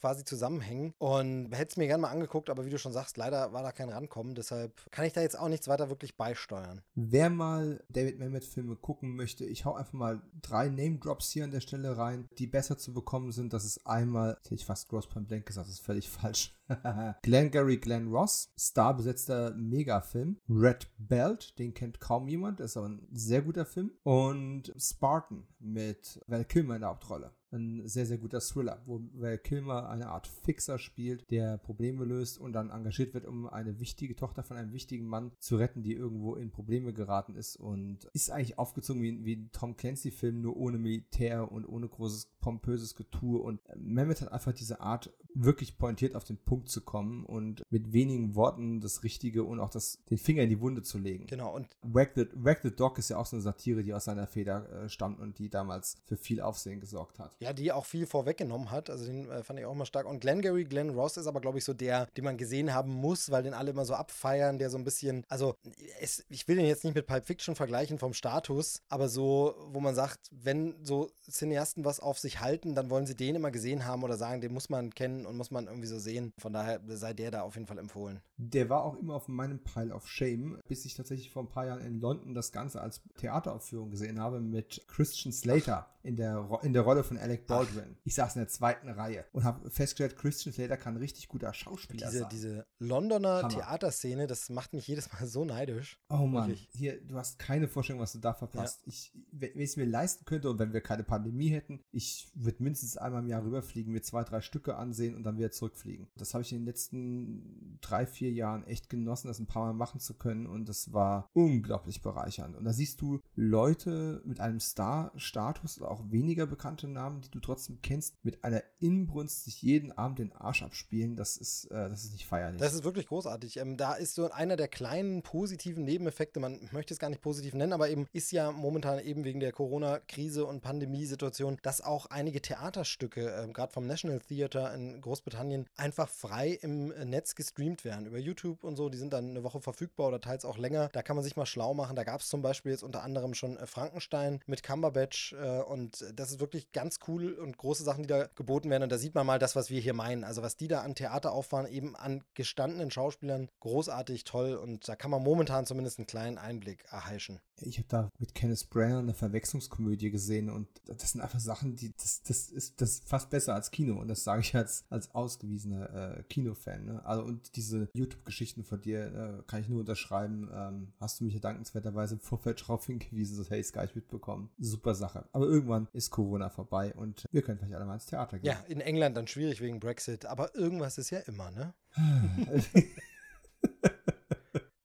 quasi zusammenhängen und hätte es mir gerne mal angeguckt, aber wie du schon sagst, leider war da kein Rankommen. Deshalb kann ich da jetzt auch nichts weiter wirklich beisteuern. Wer mal David Mamet-Filme gucken möchte, ich hau einfach mal drei Name-Drops hier an der Stelle rein, die besser zu bekommen sind. Das ist einmal, hätte ich fast Gross Point Blank gesagt, das ist völlig falsch. Glenn Gary Glenn Ross, starbesetzter Megafilm. Red Belt, den kennt kaum jemand, ist aber ein sehr guter Film. Und Spartan mit Val Kilmer in der Hauptrolle ein sehr, sehr guter Thriller, wo Val Kilmer eine Art Fixer spielt, der Probleme löst und dann engagiert wird, um eine wichtige Tochter von einem wichtigen Mann zu retten, die irgendwo in Probleme geraten ist und ist eigentlich aufgezogen wie, wie ein Tom Clancy-Film, nur ohne Militär und ohne großes pompöses Getue und Mehmet hat einfach diese Art, wirklich pointiert auf den Punkt zu kommen und mit wenigen Worten das Richtige und auch das, den Finger in die Wunde zu legen. Genau. Und Wag the, Wag the Dog ist ja auch so eine Satire, die aus seiner Feder äh, stammt und die damals für viel Aufsehen gesorgt hat. Ja, die auch viel vorweggenommen hat. Also den äh, fand ich auch mal stark. Und Glengarry Glenn Ross ist aber, glaube ich, so der, den man gesehen haben muss, weil den alle immer so abfeiern, der so ein bisschen, also es, ich will den jetzt nicht mit Pulp Fiction vergleichen vom Status, aber so, wo man sagt, wenn so Cineasten was auf sich halten, dann wollen sie den immer gesehen haben oder sagen, den muss man kennen und muss man irgendwie so sehen. Von daher sei der da auf jeden Fall empfohlen. Der war auch immer auf meinem Pile of Shame, bis ich tatsächlich vor ein paar Jahren in London das Ganze als Theateraufführung gesehen habe mit Christian Slater in der, in der Rolle von Alec Baldwin. Ich saß in der zweiten Reihe und habe festgestellt, Christian Slater kann richtig guter Schauspieler diese, sein. Diese Londoner Hammer. Theaterszene, das macht mich jedes Mal so neidisch. Oh Mann, Wirklich. hier, du hast keine Vorstellung, was du da verpasst. Ja. Ich, wenn ich es mir leisten könnte und wenn wir keine Pandemie hätten, ich würde mindestens einmal im Jahr rüberfliegen, mir zwei, drei Stücke ansehen und dann wieder zurückfliegen. Das habe ich in den letzten drei, vier Jahren echt genossen, das ein paar Mal machen zu können und das war unglaublich bereichernd. Und da siehst du Leute mit einem Star-Status oder auch weniger bekannte Namen, die du trotzdem kennst, mit einer Inbrunst sich jeden Abend den Arsch abspielen. Das ist, äh, das ist nicht feierlich. Das ist wirklich großartig. Ähm, da ist so einer der kleinen positiven Nebeneffekte, man möchte es gar nicht positiv nennen, aber eben ist ja momentan eben wegen der Corona-Krise und Pandemiesituation, dass auch einige Theaterstücke, äh, gerade vom National Theatre in Großbritannien, einfach frei im Netz gestreamt werden. Über YouTube und so, die sind dann eine Woche verfügbar oder teils auch länger. Da kann man sich mal schlau machen. Da gab es zum Beispiel jetzt unter anderem schon äh, Frankenstein mit Cumberbatch äh, und das ist wirklich ganz cool und große Sachen, die da geboten werden. Und da sieht man mal das, was wir hier meinen. Also was die da an Theater auffahren, eben an gestandenen Schauspielern, großartig, toll. Und da kann man momentan zumindest einen kleinen Einblick erheischen. Ich habe da mit Kenneth Branagh eine Verwechslungskomödie gesehen und das sind einfach Sachen, die das, das ist das ist fast besser als Kino und das sage ich als als ausgewiesener äh, Kinofan. Ne? Also und diese YouTube-Geschichten von dir äh, kann ich nur unterschreiben. Ähm, hast du mich ja dankenswerterweise im Vorfeld darauf hingewiesen, dass hey, es gar nicht mitbekommen. Super Sache. Aber irgendwann ist Corona vorbei und wir können vielleicht alle mal ins Theater gehen. Ja, in England dann schwierig wegen Brexit, aber irgendwas ist ja immer, ne?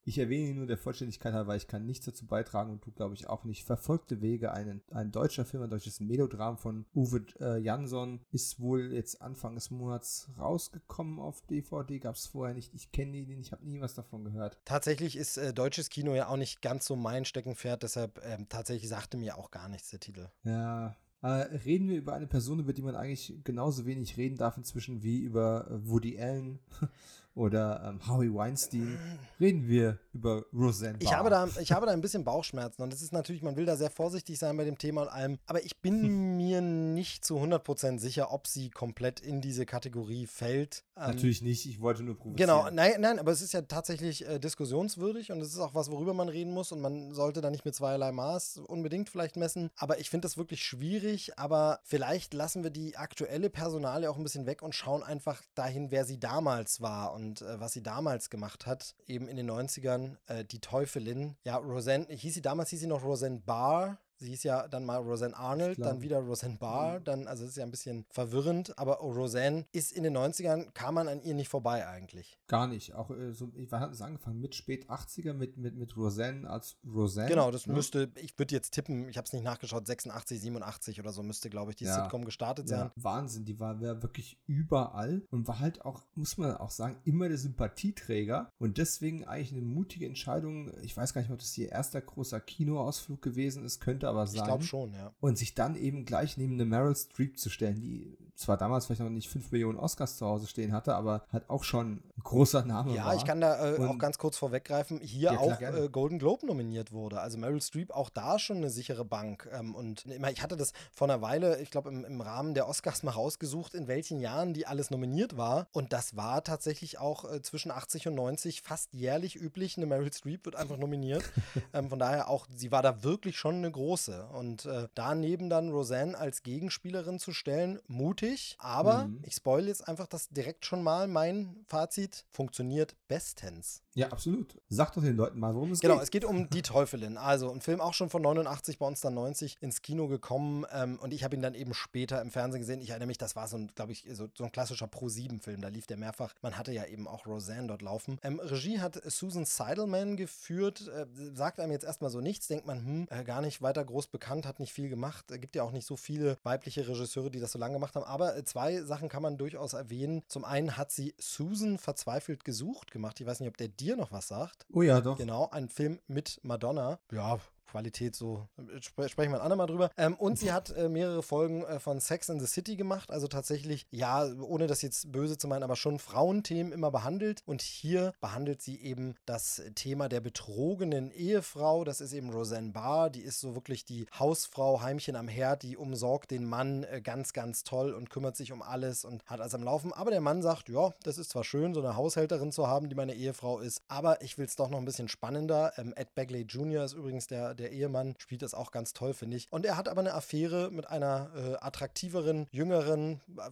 Ich erwähne ihn nur der Vollständigkeit halber, weil ich kann nichts dazu beitragen und du, glaube ich, auch nicht. Verfolgte Wege, ein, ein deutscher Film, ein deutsches Melodram von Uwe äh, Jansson, ist wohl jetzt Anfang des Monats rausgekommen auf DVD. Gab es vorher nicht. Ich kenne ihn, ich habe nie was davon gehört. Tatsächlich ist äh, deutsches Kino ja auch nicht ganz so mein Steckenpferd, deshalb ähm, tatsächlich sagte mir auch gar nichts der Titel. Ja, äh, reden wir über eine Person, über die man eigentlich genauso wenig reden darf inzwischen wie über äh, Woody Allen oder ähm, Howie Weinstein, reden wir über Roseanne Barr. Ich habe, da, ich habe da ein bisschen Bauchschmerzen und es ist natürlich, man will da sehr vorsichtig sein bei dem Thema und allem, aber ich bin hm. mir nicht zu 100% sicher, ob sie komplett in diese Kategorie fällt. Ähm, natürlich nicht, ich wollte nur provozieren. Genau, nein, nein, aber es ist ja tatsächlich äh, diskussionswürdig und es ist auch was, worüber man reden muss und man sollte da nicht mit zweierlei Maß unbedingt vielleicht messen, aber ich finde das wirklich schwierig, aber vielleicht lassen wir die aktuelle Personalie auch ein bisschen weg und schauen einfach dahin, wer sie damals war und äh, was sie damals gemacht hat, eben in den 90ern, äh, die Teufelin. Ja, Roseanne, hieß sie damals, hieß sie noch Roseanne Barr, Sie hieß ja dann mal Roseanne Arnold, dann wieder Roseanne Barr, mhm. dann, also das ist ja ein bisschen verwirrend, aber Roseanne ist in den 90ern, kam man an ihr nicht vorbei eigentlich. Gar nicht. Auch äh, so, wann hat es angefangen? Mit spät 80er, mit, mit, mit Roseanne als Roseanne? Genau, das müsste, ich würde jetzt tippen, ich habe es nicht nachgeschaut, 86, 87 oder so müsste, glaube ich, die ja. Sitcom gestartet sein. Ja, Wahnsinn, die war, war wirklich überall und war halt auch, muss man auch sagen, immer der Sympathieträger und deswegen eigentlich eine mutige Entscheidung. Ich weiß gar nicht, ob das ihr erster großer Kinoausflug gewesen ist, könnte aber sein. Ich glaube schon, ja. Und sich dann eben gleich neben eine Meryl Streep zu stellen, die zwar damals vielleicht noch nicht 5 Millionen Oscars zu Hause stehen hatte, aber hat auch schon ein großer Name Ja, war. ich kann da äh, auch ganz kurz vorweggreifen, hier ja, auch äh, Golden Globe nominiert wurde. Also Meryl Streep auch da schon eine sichere Bank. Ähm, und ich hatte das vor einer Weile, ich glaube im, im Rahmen der Oscars mal rausgesucht, in welchen Jahren die alles nominiert war. Und das war tatsächlich auch äh, zwischen 80 und 90 fast jährlich üblich. Eine Meryl Streep wird einfach nominiert. ähm, von daher auch, sie war da wirklich schon eine große. Und äh, daneben dann Roseanne als Gegenspielerin zu stellen, mutig schwierig, aber mhm. ich spoil jetzt einfach das direkt schon mal. Mein Fazit funktioniert bestens. Ja, absolut. Sag doch den Leuten mal, worum es genau, geht. Genau, es geht um Die Teufelin. Also ein Film auch schon von 89, bei uns dann 90 ins Kino gekommen ähm, und ich habe ihn dann eben später im Fernsehen gesehen. Ich erinnere mich, das war so ein, glaube ich, so, so, ein klassischer Pro-7-Film. Da lief der mehrfach. Man hatte ja eben auch Roseanne dort laufen. Ähm, Regie hat Susan Seidelman geführt. Äh, sagt einem jetzt erstmal so nichts. Denkt man, hm, äh, gar nicht weiter groß bekannt, hat nicht viel gemacht. Äh, gibt ja auch nicht so viele weibliche Regisseure, die das so lange gemacht haben. Aber aber äh, zwei Sachen kann man durchaus erwähnen. Zum einen hat sie Susan verzweifelt gesucht gemacht. Ich weiß nicht, ob der dir noch was sagt. Oh ja, doch. Genau, ein Film mit Madonna. Ja, Qualität so, spre sprechen wir ein andermal drüber. Ähm, und sie hat äh, mehrere Folgen äh, von Sex in the City gemacht, also tatsächlich, ja, ohne das jetzt böse zu meinen, aber schon Frauenthemen immer behandelt. Und hier behandelt sie eben das Thema der betrogenen Ehefrau. Das ist eben Roseanne Barr, die ist so wirklich die Hausfrau, Heimchen am Herd, die umsorgt den Mann äh, ganz, ganz toll und kümmert sich um alles und hat alles am Laufen. Aber der Mann sagt, ja, das ist zwar schön, so eine Haushälterin zu haben, die meine Ehefrau ist, aber ich will es doch noch ein bisschen spannender. Ähm, Ed Bagley Jr. ist übrigens der, der Ehemann, spielt das auch ganz toll, finde ich. Und er hat aber eine Affäre mit einer äh, attraktiveren, jüngeren, äh,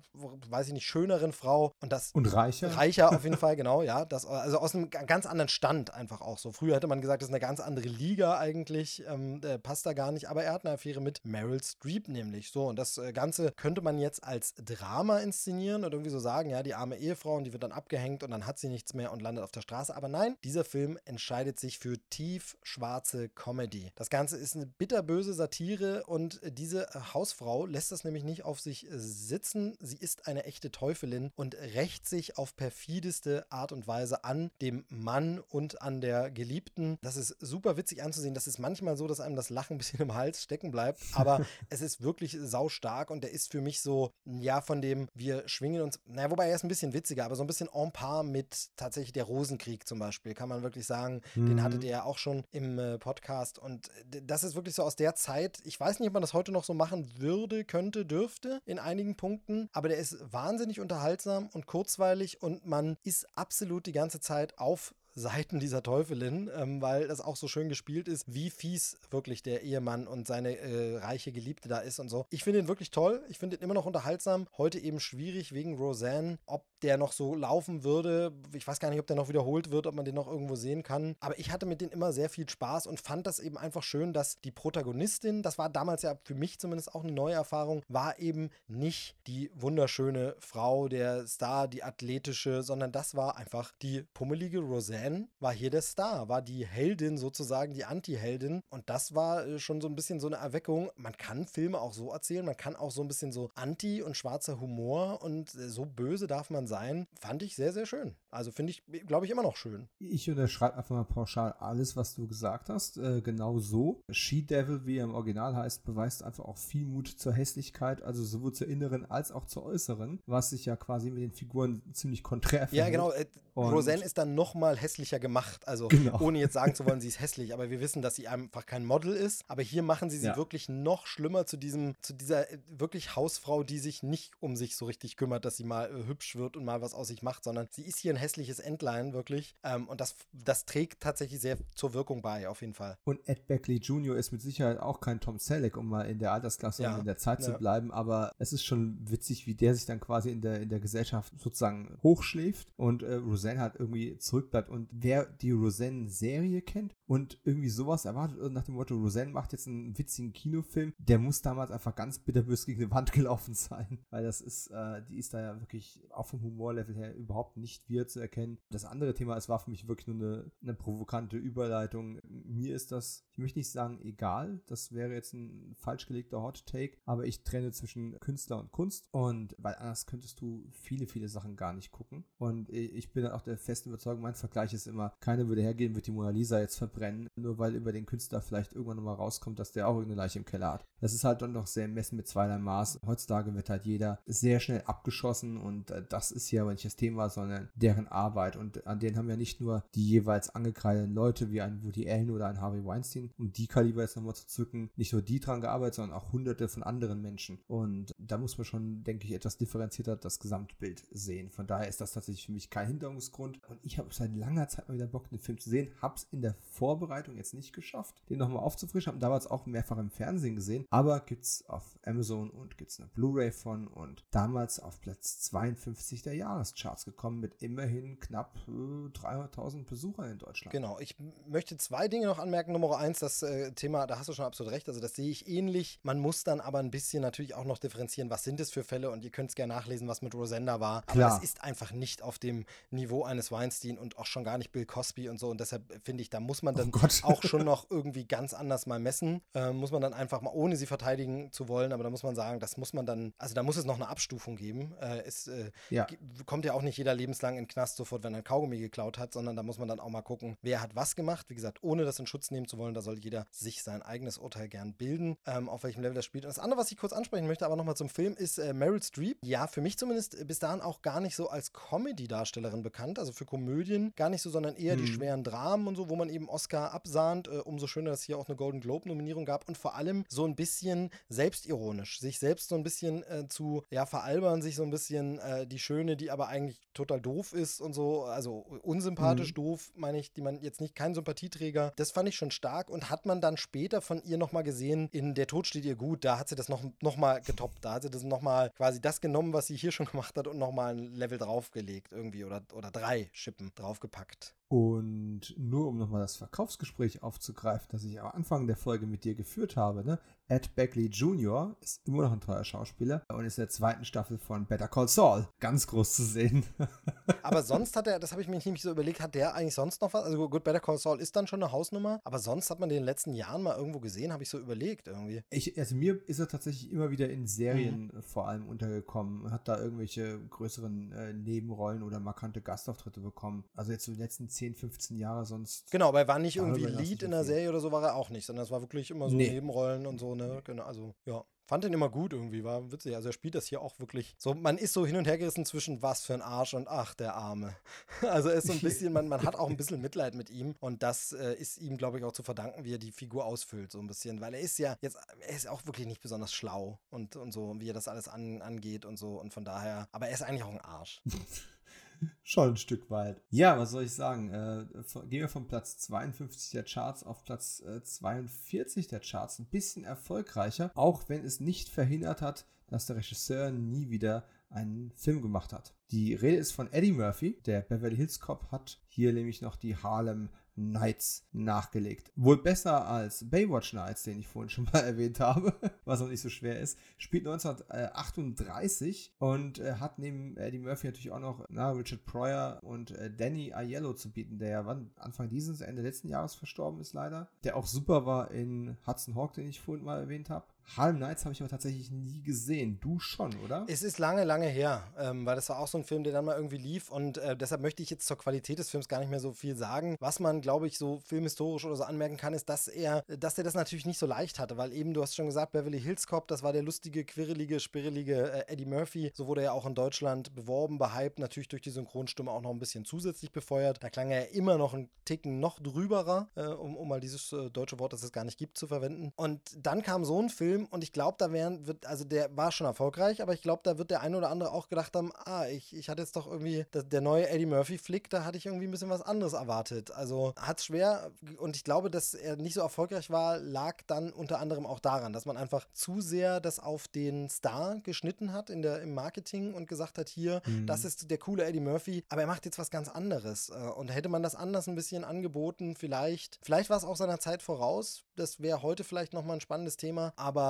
weiß ich nicht, schöneren Frau. Und das. Und reicher. Reicher auf jeden Fall, genau, ja. Das, also aus einem ganz anderen Stand einfach auch so. Früher hätte man gesagt, das ist eine ganz andere Liga eigentlich. Ähm, äh, passt da gar nicht. Aber er hat eine Affäre mit Meryl Streep nämlich. So, und das äh, Ganze könnte man jetzt als Drama inszenieren und irgendwie so sagen, ja, die arme Ehefrau und die wird dann abgehängt und dann hat sie nichts mehr und landet auf der Straße. Aber nein, dieser Film entscheidet sich für tief schwarze Comedy. Das Ganze ist eine bitterböse Satire und diese Hausfrau lässt das nämlich nicht auf sich sitzen. Sie ist eine echte Teufelin und rächt sich auf perfideste Art und Weise an dem Mann und an der Geliebten. Das ist super witzig anzusehen. Das ist manchmal so, dass einem das Lachen ein bisschen im Hals stecken bleibt, aber es ist wirklich saustark und der ist für mich so, ja, von dem wir schwingen uns, naja, wobei er ist ein bisschen witziger, aber so ein bisschen en par mit tatsächlich der Rosenkrieg zum Beispiel, kann man wirklich sagen. Mhm. Den hattet ihr ja auch schon im äh, Podcast und Das ist wirklich so aus der Zeit. Ich weiß nicht, ob man das heute noch so machen würde, könnte, dürfte in einigen Punkten. Aber der ist wahnsinnig unterhaltsam und kurzweilig und man ist absolut die ganze Zeit auf Seiten dieser Teufelin, ähm, weil das auch so schön gespielt ist, wie fies wirklich der Ehemann und seine äh, reiche Geliebte da ist und so. Ich finde ihn wirklich toll. Ich finde ihn immer noch unterhaltsam. Heute eben schwierig wegen Roseanne, ob der noch so laufen würde. Ich weiß gar nicht, ob der noch wiederholt wird, ob man den noch irgendwo sehen kann. Aber ich hatte mit denen immer sehr viel Spaß und fand das eben einfach schön, dass die Protagonistin, das war damals ja für mich zumindest auch eine neue Erfahrung, war eben nicht die wunderschöne Frau, der Star, die athletische, sondern das war einfach die pummelige Roseanne Anne war hier der Star, war die Heldin sozusagen, die Anti-Heldin. Und das war äh, schon so ein bisschen so eine Erweckung. Man kann Filme auch so erzählen, man kann auch so ein bisschen so Anti- und schwarzer Humor und äh, so böse darf man sein. Fand ich sehr, sehr schön. Also finde ich, glaube ich, immer noch schön. Ich unterschreibe einfach mal pauschal alles, was du gesagt hast. Äh, genau so. She-Devil, wie er im Original heißt, beweist einfach auch viel Mut zur Hässlichkeit, also sowohl zur inneren als auch zur äußeren, was sich ja quasi mit den Figuren ziemlich konträr verhält. Ja, genau. Äh, Roseanne ist dann nochmal hässlicher gemacht. Also genau. ohne jetzt sagen zu wollen, sie ist hässlich, aber wir wissen, dass sie einfach kein Model ist. Aber hier machen sie sie ja. wirklich noch schlimmer zu diesem, zu dieser äh, wirklich Hausfrau, die sich nicht um sich so richtig kümmert, dass sie mal äh, hübsch wird und mal was aus sich macht, sondern sie ist hier ein hässliches Entlein, wirklich. Ähm, und das, das trägt tatsächlich sehr zur Wirkung bei, auf jeden Fall. Und Ed Beckley Jr. ist mit Sicherheit auch kein Tom Selleck, um mal in der Altersklasse ja. und in der Zeit ja. zu bleiben, aber es ist schon witzig, wie der sich dann quasi in der, in der Gesellschaft sozusagen hochschläft und äh, Roseanne halt irgendwie zurückbleibt. Und wer die Roseanne-Serie kennt und irgendwie sowas erwartet, nach dem Motto, Roseanne macht jetzt einen witzigen Kinofilm, der muss damals einfach ganz bitterbös gegen eine Wand gelaufen sein, weil das ist, äh, die ist da ja wirklich auch vom Humorlevel her überhaupt nicht wir zu erkennen. Das andere Thema, es war für mich wirklich nur eine, eine provokante Überleitung. Mir ist das, ich möchte nicht sagen egal, das wäre jetzt ein falsch gelegter Hot Take, aber ich trenne zwischen Künstler und Kunst und weil anders könntest du viele, viele Sachen gar nicht gucken. Und ich bin dann auch der festen Überzeugung, mein Vergleich ist immer, keiner würde hergehen, wird die Mona Lisa jetzt verbrennen, nur weil über den Künstler vielleicht irgendwann nochmal rauskommt, dass der auch irgendeine Leiche im Keller hat. Das ist halt dann doch sehr messen mit zweierlei Maß. Heutzutage wird halt jeder sehr schnell abgeschossen und äh, das ist ja aber nicht das Thema, sondern deren Arbeit. Und an denen haben ja nicht nur die jeweils angekreideten Leute wie ein Woody Allen oder ein Harvey Weinstein, um die Kaliber jetzt nochmal zu zücken, nicht nur die dran gearbeitet, sondern auch hunderte von anderen Menschen. Und da muss man schon, denke ich, etwas differenzierter das Gesamtbild sehen. Von daher ist das tatsächlich für mich kein Hinderungsgrund. Und ich habe seit langer Zeit mal wieder Bock, den Film zu sehen. Hab's in der Vorbereitung jetzt nicht geschafft, den nochmal aufzufrischen. Hab damals auch mehrfach im Fernsehen gesehen. Aber gibt's auf Amazon und gibt's eine Blu-ray von und damals auf Platz 52 der Jahrescharts gekommen mit immerhin knapp äh, 300.000 Besuchern in Deutschland. Genau. Ich möchte zwei Dinge noch anmerken. Nummer eins, das äh, Thema, da hast du schon absolut recht. Also das sehe ich ähnlich. Man muss dann aber ein bisschen natürlich auch noch differenzieren, was sind es für Fälle und ihr könnt es gerne nachlesen, was mit Rosenda war. Klar. Aber es ist einfach nicht auf dem Niveau eines Weinstein und auch schon gar nicht Bill Cosby und so. Und deshalb finde ich, da muss man dann oh auch schon noch irgendwie ganz anders mal messen. Äh, muss man dann einfach mal, ohne sie verteidigen zu wollen, aber da muss man sagen, das muss man dann, also da muss es noch eine Abstufung geben. Äh, es äh, ja. Kommt ja auch nicht jeder lebenslang in den Knast sofort, wenn er ein Kaugummi geklaut hat, sondern da muss man dann auch mal gucken, wer hat was gemacht. Wie gesagt, ohne das in Schutz nehmen zu wollen, da soll jeder sich sein eigenes Urteil gern bilden, ähm, auf welchem Level das spielt. Und das andere, was ich kurz ansprechen möchte, aber nochmal zum Film, ist äh, Meryl Streep. Ja, für mich zumindest bis dahin auch gar nicht so als Comedy-Darstellerin bekannt, also für Komödien gar nicht so, sondern eher mhm. die schweren Dramen und so, wo man eben Oscar absahnt. Äh, umso schöner, dass es hier auch eine Golden Globe-Nominierung gab und vor allem so ein bisschen selbstironisch, sich selbst so ein bisschen äh, zu ja, veralbern, sich so ein bisschen äh, die Schöne, die aber eigentlich total doof ist und so, also unsympathisch mhm. doof, meine ich, die man jetzt nicht kein Sympathieträger. Das fand ich schon stark und hat man dann später von ihr nochmal gesehen, in Der Tod steht ihr gut, da hat sie das noch, noch mal getoppt, da hat sie das nochmal quasi das genommen, was sie hier schon gemacht hat und nochmal ein Level draufgelegt irgendwie oder, oder drei Schippen draufgepackt. Und nur um nochmal das Verkaufsgespräch aufzugreifen, das ich am Anfang der Folge mit dir geführt habe, ne? Ed Beckley Jr. ist immer noch ein teuer Schauspieler und ist in der zweiten Staffel von Better Call Saul ganz groß zu sehen. aber sonst hat er, das habe ich mir nämlich so überlegt, hat der eigentlich sonst noch was? Also gut, Better Call Saul ist dann schon eine Hausnummer, aber sonst hat man den in den letzten Jahren mal irgendwo gesehen, habe ich so überlegt irgendwie. Ich, also mir ist er tatsächlich immer wieder in Serien mhm. vor allem untergekommen, hat da irgendwelche größeren äh, Nebenrollen oder markante Gastauftritte bekommen. Also jetzt so die letzten 10, 15 Jahre sonst. Genau, aber er war nicht irgendwie Lead in der Serie oder so, war er auch nicht, sondern es war wirklich immer so nee. Nebenrollen und so, ne? Genau, also ja. fand den immer gut irgendwie, war witzig. Also er spielt das hier auch wirklich so, man ist so hin und her gerissen zwischen was für ein Arsch und ach, der Arme. Also er ist so ein bisschen, man, man hat auch ein bisschen Mitleid mit ihm und das äh, ist ihm, glaube ich, auch zu verdanken, wie er die Figur ausfüllt, so ein bisschen, weil er ist ja jetzt, er ist auch wirklich nicht besonders schlau und, und so, wie er das alles an, angeht und so und von daher, aber er ist eigentlich auch ein Arsch. Schon ein Stück weit. Ja, was soll ich sagen? Äh, gehen wir von Platz 52 der Charts auf Platz äh, 42 der Charts. Ein bisschen erfolgreicher, auch wenn es nicht verhindert hat, dass der Regisseur nie wieder einen Film gemacht hat. Die Rede ist von Eddie Murphy. Der Beverly Hills Cop hat hier nämlich noch die Harlem Nights nachgelegt. Wohl besser als Baywatch Nights, den ich vorhin schon mal erwähnt habe, was auch nicht so schwer ist. Spielt 1938 und äh, hat neben Eddie Murphy natürlich auch noch na, Richard Pryor und äh, Danny Aiello zu bieten, der ja Anfang dieses, Ende letzten Jahres verstorben ist leider. Der auch super war in Hudson Hawk, den ich vorhin mal erwähnt habe. Harlem Nights habe ich aber tatsächlich nie gesehen. Du schon, oder? Es ist lange, lange her, ähm, weil das war auch so ein Film, der dann mal irgendwie lief und äh, deshalb möchte ich jetzt zur Qualität des Films gar nicht mehr so viel sagen. Was man, glaube ich, so filmhistorisch oder so anmerken kann, ist, dass er, dass er das natürlich nicht so leicht hatte, weil eben, du hast schon gesagt, Beverly Hills Cop, das war der lustige, quirlige, spirrelige äh, Eddie Murphy. So wurde er auch in Deutschland beworben, behypt, natürlich durch die Synchronstimme auch noch ein bisschen zusätzlich befeuert. Da klang er immer noch einen Ticken noch drüberer, äh, um, um mal dieses äh, deutsche Wort, das es gar nicht gibt, zu verwenden. Und dann kam so ein Film, Film und ich glaube, da wären, wird, also der war schon erfolgreich, aber ich glaube, da wird der eine oder andere auch gedacht haben, ah, ich, ich hatte jetzt doch irgendwie, das, der neue Eddie Murphy-Flick, da hatte ich irgendwie ein bisschen was anderes erwartet. Also hat es schwer und ich glaube, dass er nicht so erfolgreich war, lag dann unter anderem auch daran, dass man einfach zu sehr das auf den Star geschnitten hat in der, im Marketing und gesagt hat, hier, mhm. das ist der coole Eddie Murphy, aber er macht jetzt was ganz anderes. Äh, und hätte man das anders ein bisschen angeboten, vielleicht, vielleicht war es auch seiner Zeit voraus, das wäre heute vielleicht nochmal ein spannendes Thema, aber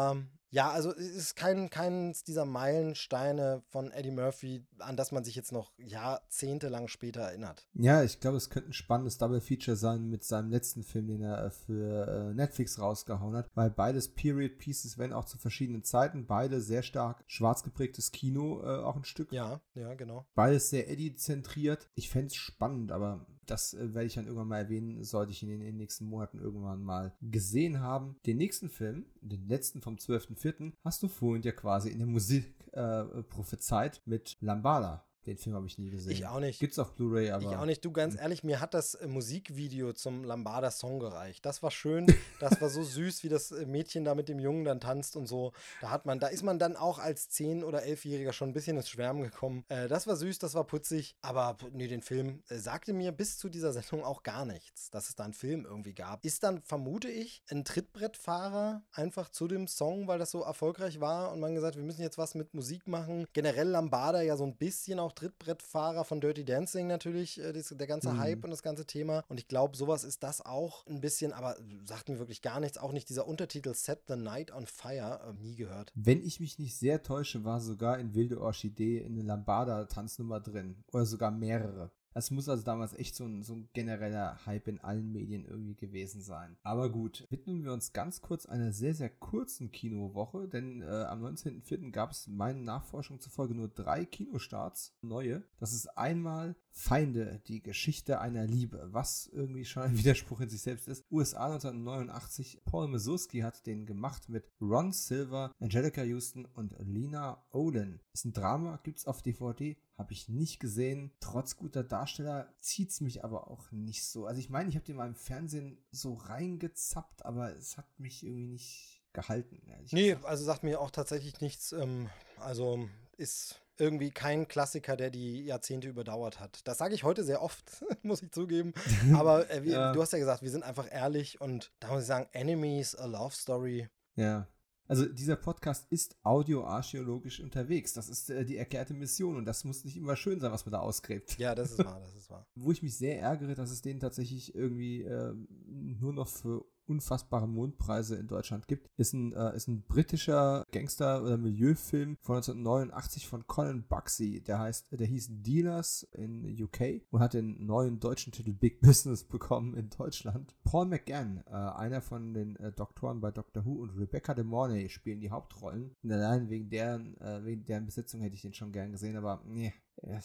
ja, also es ist kein, keins dieser Meilensteine von Eddie Murphy, an das man sich jetzt noch jahrzehntelang später erinnert. Ja, ich glaube, es könnte ein spannendes Double Feature sein mit seinem letzten Film, den er für äh, Netflix rausgehauen hat, weil beides Period Pieces, wenn auch zu verschiedenen Zeiten, beide sehr stark schwarz geprägtes Kino äh, auch ein Stück. Ja, ja, genau. Beides sehr Eddie-zentriert. Ich fände es spannend, aber das äh, werde ich dann irgendwann mal erwähnen, sollte ich ihn in den nächsten Monaten irgendwann mal gesehen haben. Den nächsten Film, den letzten vom 12.04., hast du vorhin ja quasi in der Musik äh, prophezeit mit Lambada. Den Film habe ich nie gesehen. Ich auch nicht. Gibt's auf Blu-ray, aber. Ich auch nicht. Du, ganz hm. ehrlich, mir hat das äh, Musikvideo zum Lambada-Song gereicht. Das war schön. Das war so süß, wie das äh, Mädchen da mit dem Jungen dann tanzt und so. Da hat man, da ist man dann auch als 10- oder 11-Jähriger schon ein bisschen ins Schwärmen gekommen. Äh, das war süß, das war putzig. Aber nee, den Film äh, sagte mir bis zu dieser Sendung auch gar nichts, dass es da einen Film irgendwie gab. Ist dann, vermute ich, ein Trittbrettfahrer einfach zu dem Song, weil das so erfolgreich war und man gesagt, wir müssen jetzt was mit Musik machen. Generell Lambada ja so ein bisschen auch Trittbrettfahrer von Dirty Dancing natürlich, äh, der ganze mhm. Hype und das ganze Thema. Und ich glaube, sowas ist das auch ein bisschen, aber sagt mir wirklich gar nichts. Auch nicht dieser Untertitel Set the Night on Fire, äh, nie gehört. Wenn ich mich nicht sehr täusche, war sogar in Wilde Orchidee eine Lambada-Tanznummer drin. Oder sogar mehrere. Es muss also damals echt so ein, so ein genereller Hype in allen Medien irgendwie gewesen sein. Aber gut, widmen wir uns ganz kurz einer sehr, sehr kurzen Kinowoche, denn äh, am 19.04. gab es meinen Nachforschungen zufolge nur drei Kinostarts, neue. Das ist einmal Feinde, die Geschichte einer Liebe, was irgendwie schon ein Widerspruch in sich selbst ist. USA 1989, Paul Mazursky hat den gemacht mit Ron Silver, Angelica Houston und Lena Olin. Ist ein Drama, gibt es auf DVD, habe ich nicht gesehen. Trotz guter Darsteller zieht es mich aber auch nicht so. Also ich meine, ich habe den mal im Fernsehen so reingezappt, aber es hat mich irgendwie nicht gehalten. Nee, gesagt. also sagt mir auch tatsächlich nichts. Ähm, also ist irgendwie kein Klassiker, der die Jahrzehnte überdauert hat. Das sage ich heute sehr oft, muss ich zugeben. Aber äh, wie, ja. du hast ja gesagt, wir sind einfach ehrlich und da muss ich sagen, Enemies, a Love Story. Ja. Also dieser Podcast ist audioarchäologisch unterwegs. Das ist äh, die erklärte Mission und das muss nicht immer schön sein, was man da ausgräbt. Ja, das ist wahr, das ist wahr. Wo ich mich sehr ärgere, dass es den tatsächlich irgendwie äh, nur noch für unfassbare Mondpreise in Deutschland gibt, ist ein, äh, ist ein britischer Gangster- oder Milieufilm von 1989 von Colin Buxey. Der heißt, der hieß Dealers in UK und hat den neuen deutschen Titel Big Business bekommen in Deutschland. Paul McGann, äh, einer von den äh, Doktoren bei Doctor Who und Rebecca de Mornay spielen die Hauptrollen. Und allein wegen deren, äh, wegen deren Besetzung hätte ich den schon gern gesehen, aber nee, ja,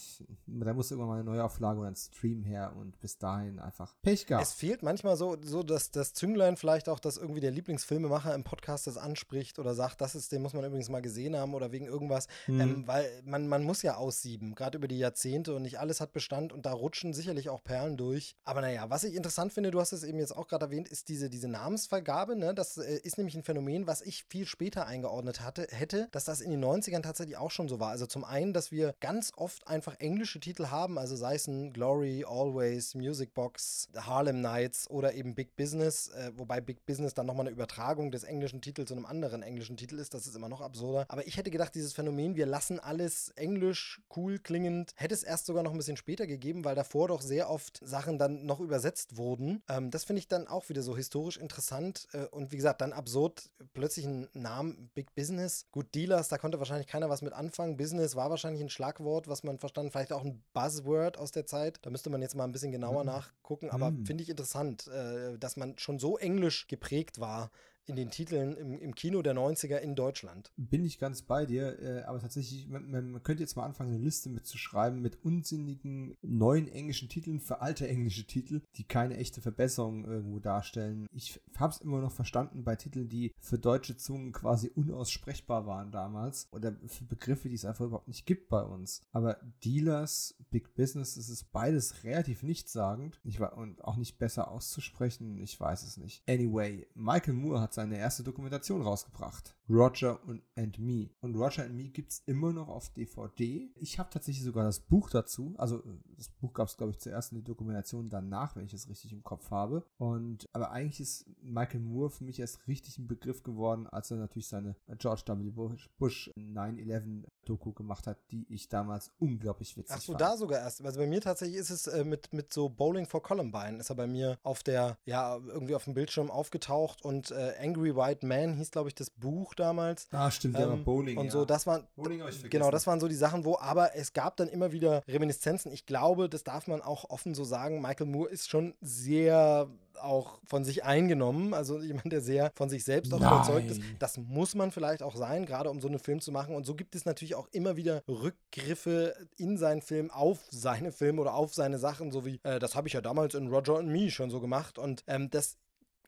da muss irgendwann mal eine Neuauflage oder ein Stream her und bis dahin einfach Pech gehabt. Es fehlt manchmal so, so dass das Zünglein vielleicht auch, dass irgendwie der Lieblingsfilmemacher im Podcast das anspricht oder sagt, das ist, den muss man übrigens mal gesehen haben oder wegen irgendwas, mhm. ähm, weil man, man muss ja aussieben, gerade über die Jahrzehnte und nicht alles hat Bestand und da rutschen sicherlich auch Perlen durch. Aber naja, was ich interessant finde, du hast es eben jetzt auch gerade erwähnt, ist diese, diese Namensvergabe, ne? das äh, ist nämlich ein Phänomen, was ich viel später eingeordnet hatte, hätte, dass das in den 90ern tatsächlich auch schon so war. Also zum einen, dass wir ganz oft einfach englische Titel haben, also sei es ein Glory, Always, Music Box, Harlem Nights oder eben Big Business, äh, wobei Big Business dann nochmal eine Übertragung des englischen Titels zu einem anderen englischen Titel ist, das ist immer noch absurder. Aber ich hätte gedacht, dieses Phänomen, wir lassen alles englisch cool klingend, hätte es erst sogar noch ein bisschen später gegeben, weil davor doch sehr oft Sachen dann noch übersetzt wurden. Ähm, das finde ich dann auch wieder so historisch interessant äh, und wie gesagt, dann absurd, plötzlich ein Namen Big Business. Gut, Dealers, da konnte wahrscheinlich keiner was mit anfangen. Business war wahrscheinlich ein Schlagwort, was man verstanden, vielleicht auch ein Buzzword aus der Zeit. Da müsste man jetzt mal ein bisschen genauer mhm. nachgucken, aber mhm. finde ich interessant, äh, dass man schon so englisch geprägt war, in den Titeln im, im Kino der 90er in Deutschland. Bin ich ganz bei dir, äh, aber tatsächlich, man, man, könnte jetzt mal anfangen, eine Liste mitzuschreiben mit unsinnigen neuen englischen Titeln für alte englische Titel, die keine echte Verbesserung irgendwo darstellen. Ich habe es immer noch verstanden bei Titeln, die für deutsche Zungen quasi unaussprechbar waren damals oder für Begriffe, die es einfach überhaupt nicht gibt bei uns. Aber Dealers, Big Business, das ist beides relativ nichtssagend ich war, und auch nicht besser auszusprechen. Ich weiß es nicht. Anyway, Michael Moore hat seine erste Dokumentation rausgebracht. Roger and Me. Und Roger and Me gibt es immer noch auf DVD. Ich habe tatsächlich sogar das Buch dazu. Also das Buch gab es, glaube ich, zuerst in die Dokumentation danach, wenn ich es richtig im Kopf habe. Und aber eigentlich ist Michael Moore für mich erst richtig ein Begriff geworden, als er natürlich seine George W. Bush, Bush 9-11 Doku gemacht hat, die ich damals unglaublich witzig fand. Ach so, da sogar erst. Also bei mir tatsächlich ist es äh, mit, mit so Bowling for Columbine, ist er bei mir auf der, ja, irgendwie auf dem Bildschirm aufgetaucht und äh, Angry White Man hieß, glaube ich, das Buch damals. Ah, stimmt, ähm, ja, Bowling. Und ja. so, das waren, Bowling genau, das waren so die Sachen, wo, aber es gab dann immer wieder Reminiszenzen. Ich glaube, das darf man auch offen so sagen. Michael Moore ist schon sehr auch von sich eingenommen, also jemand, der sehr von sich selbst auch Nein. überzeugt ist. Das muss man vielleicht auch sein, gerade um so einen Film zu machen. Und so gibt es natürlich auch immer wieder Rückgriffe in seinen Film auf seine Filme oder auf seine Sachen, so wie, äh, das habe ich ja damals in Roger and Me schon so gemacht. Und ähm, das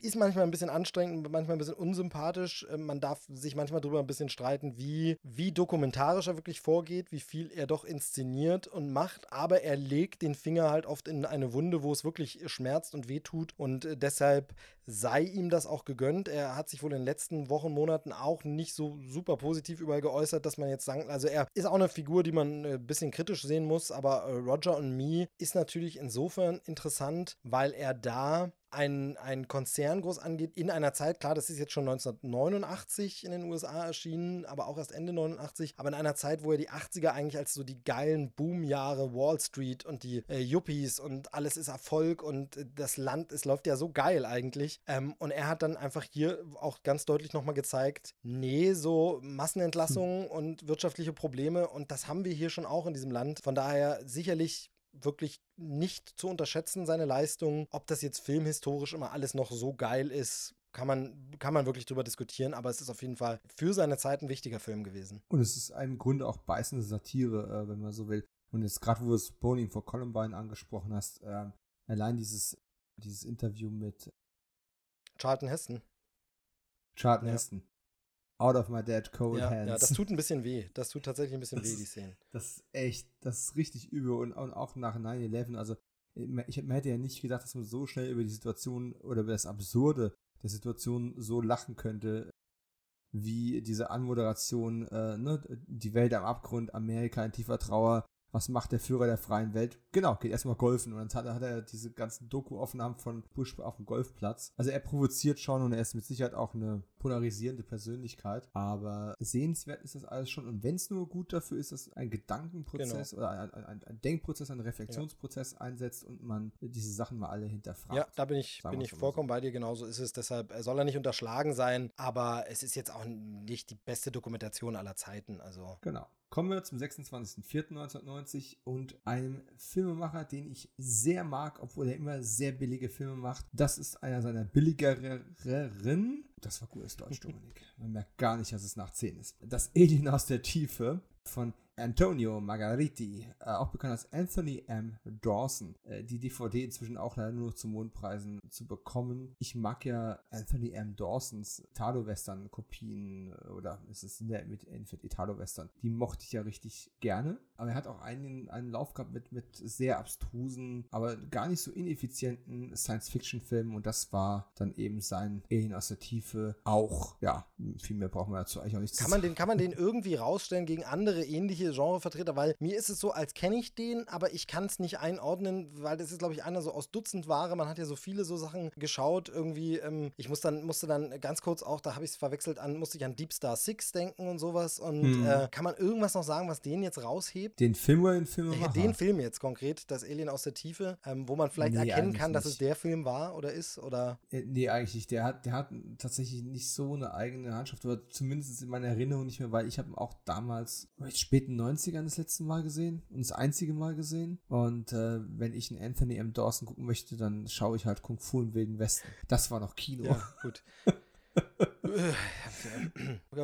ist manchmal ein bisschen anstrengend, manchmal ein bisschen unsympathisch. Ähm, man darf sich manchmal darüber ein bisschen streiten, wie, wie dokumentarisch er wirklich vorgeht, wie viel er doch inszeniert und macht. Aber er legt den Finger halt oft in eine Wunde, wo es wirklich schmerzt und wehtut. Und äh, deshalb sei ihm das auch gegönnt. Er hat sich wohl in den letzten Wochen, Monaten auch nicht so super positiv überall geäußert, dass man jetzt sagen, also er ist auch eine Figur, die man ein äh, bisschen kritisch sehen muss, aber äh, Roger und Me ist natürlich insofern interessant, weil er da ein, ein Konzern groß angeht, in einer Zeit, klar, das ist jetzt schon 1989 in den USA erschienen, aber auch erst Ende 89, aber in einer Zeit, wo er die 80er eigentlich als so die geilen Boomjahre Wall Street und die äh, Yuppies und alles ist Erfolg und äh, das Land, es läuft ja so geil eigentlich. Ähm, und er hat dann einfach hier auch ganz deutlich nochmal gezeigt, nee, so Massenentlassungen hm. und wirtschaftliche Probleme und das haben wir hier schon auch in diesem Land. Von daher sicherlich wirklich nicht zu unterschätzen, seine Leistung. Ob das jetzt filmhistorisch immer alles noch so geil ist, kann man, kann man wirklich drüber diskutieren, aber es ist auf jeden Fall für seine Zeit ein wichtiger Film gewesen. Und es ist im Grunde auch beißende Satire, äh, wenn man so will. Und jetzt gerade, wo du es Bowling for Columbine angesprochen hast, äh, allein dieses, dieses Interview mit Charlton Heston. Charlton ja. Heston. Out of my dead cold ja, hands. Ja, das tut ein bisschen weh. Das tut tatsächlich ein bisschen das, weh, die Szenen. Das ist echt, das ist richtig übel. Und, und auch nach 9-11, also ich, man hätte ja nicht gedacht, dass man so schnell über die Situation oder über das Absurde der Situation so lachen könnte, wie diese Anmoderation, äh, ne, die Welt am Abgrund, Amerika in tiefer Trauer, was macht der Führer der freien Welt? Genau, geht erstmal golfen. Und dann hat, hat er diese ganzen Doku-Aufnahmen von Bush auf dem Golfplatz. Also er provoziert schon und er ist mit Sicherheit auch eine polarisierende Persönlichkeit. Aber sehenswert ist das alles schon. Und wenn es nur gut dafür ist, dass ein Gedankenprozess genau. oder ein, ein, ein, Denkprozess, ein Reflexionsprozess ja. einsetzt und man diese Sachen mal alle hinterfragt. Ja, da bin ich, bin ich vollkommen so. bei dir. Genauso ist es. Deshalb soll er nicht unterschlagen sein. Aber es ist jetzt auch nicht die beste Dokumentation aller Zeiten. Also. Genau. Kommen wir zum 26.04.1990 und einem Filmemacher, den ich sehr mag, obwohl er immer sehr billige Filme macht. Das ist einer seiner billigeren. Das war gutes Deutsch, Dominik. Man merkt gar nicht, dass es nach 10 ist. Das Alien aus der Tiefe von Antonio Margariti, äh, auch bekannt als Anthony M. Dawson. Äh, die DVD inzwischen auch leider nur zu Mondpreisen zu bekommen. Ich mag ja Anthony M. Dawsons Italo-Western-Kopien äh, oder ist es in der mit Italo-Western. Die mochte ich ja richtig gerne. Aber er hat auch einen, einen Lauf gehabt mit, mit sehr abstrusen, aber gar nicht so ineffizienten Science-Fiction-Filmen und das war dann eben sein Alien aus der Tiefe auch. Ja, viel mehr brauchen wir dazu eigentlich auch nicht kann man den Kann man den irgendwie rausstellen gegen andere ähnliche Genrevertreter? Weil mir ist es so, als kenne ich den, aber ich kann es nicht einordnen, weil das ist, glaube ich, einer so aus Dutzend Ware. Man hat ja so viele so Sachen geschaut. Irgendwie, ähm, ich muss dann, musste dann ganz kurz auch, da habe ich es verwechselt, an, musste ich an Deep Star Six denken und sowas. Und hm. äh, kann man irgendwas noch sagen, was den jetzt raushebt? Den Film oder den Film? Äh, den Film jetzt konkret, das Alien aus der Tiefe, ähm, wo man vielleicht nee, erkennen kann, dass es der Film war oder ist? Oder? Äh, nee, eigentlich nicht. Der hat, der hat tatsächlich nicht so eine eigene Handschrift, aber zumindest in meiner Erinnerung nicht mehr, weil ich habe auch damals, späten 90ern das letzte Mal gesehen und das einzige Mal gesehen. Und äh, wenn ich einen Anthony M. Dawson gucken möchte, dann schaue ich halt Kung Fu im Wilden Westen. Das war noch Kino. Ja, gut.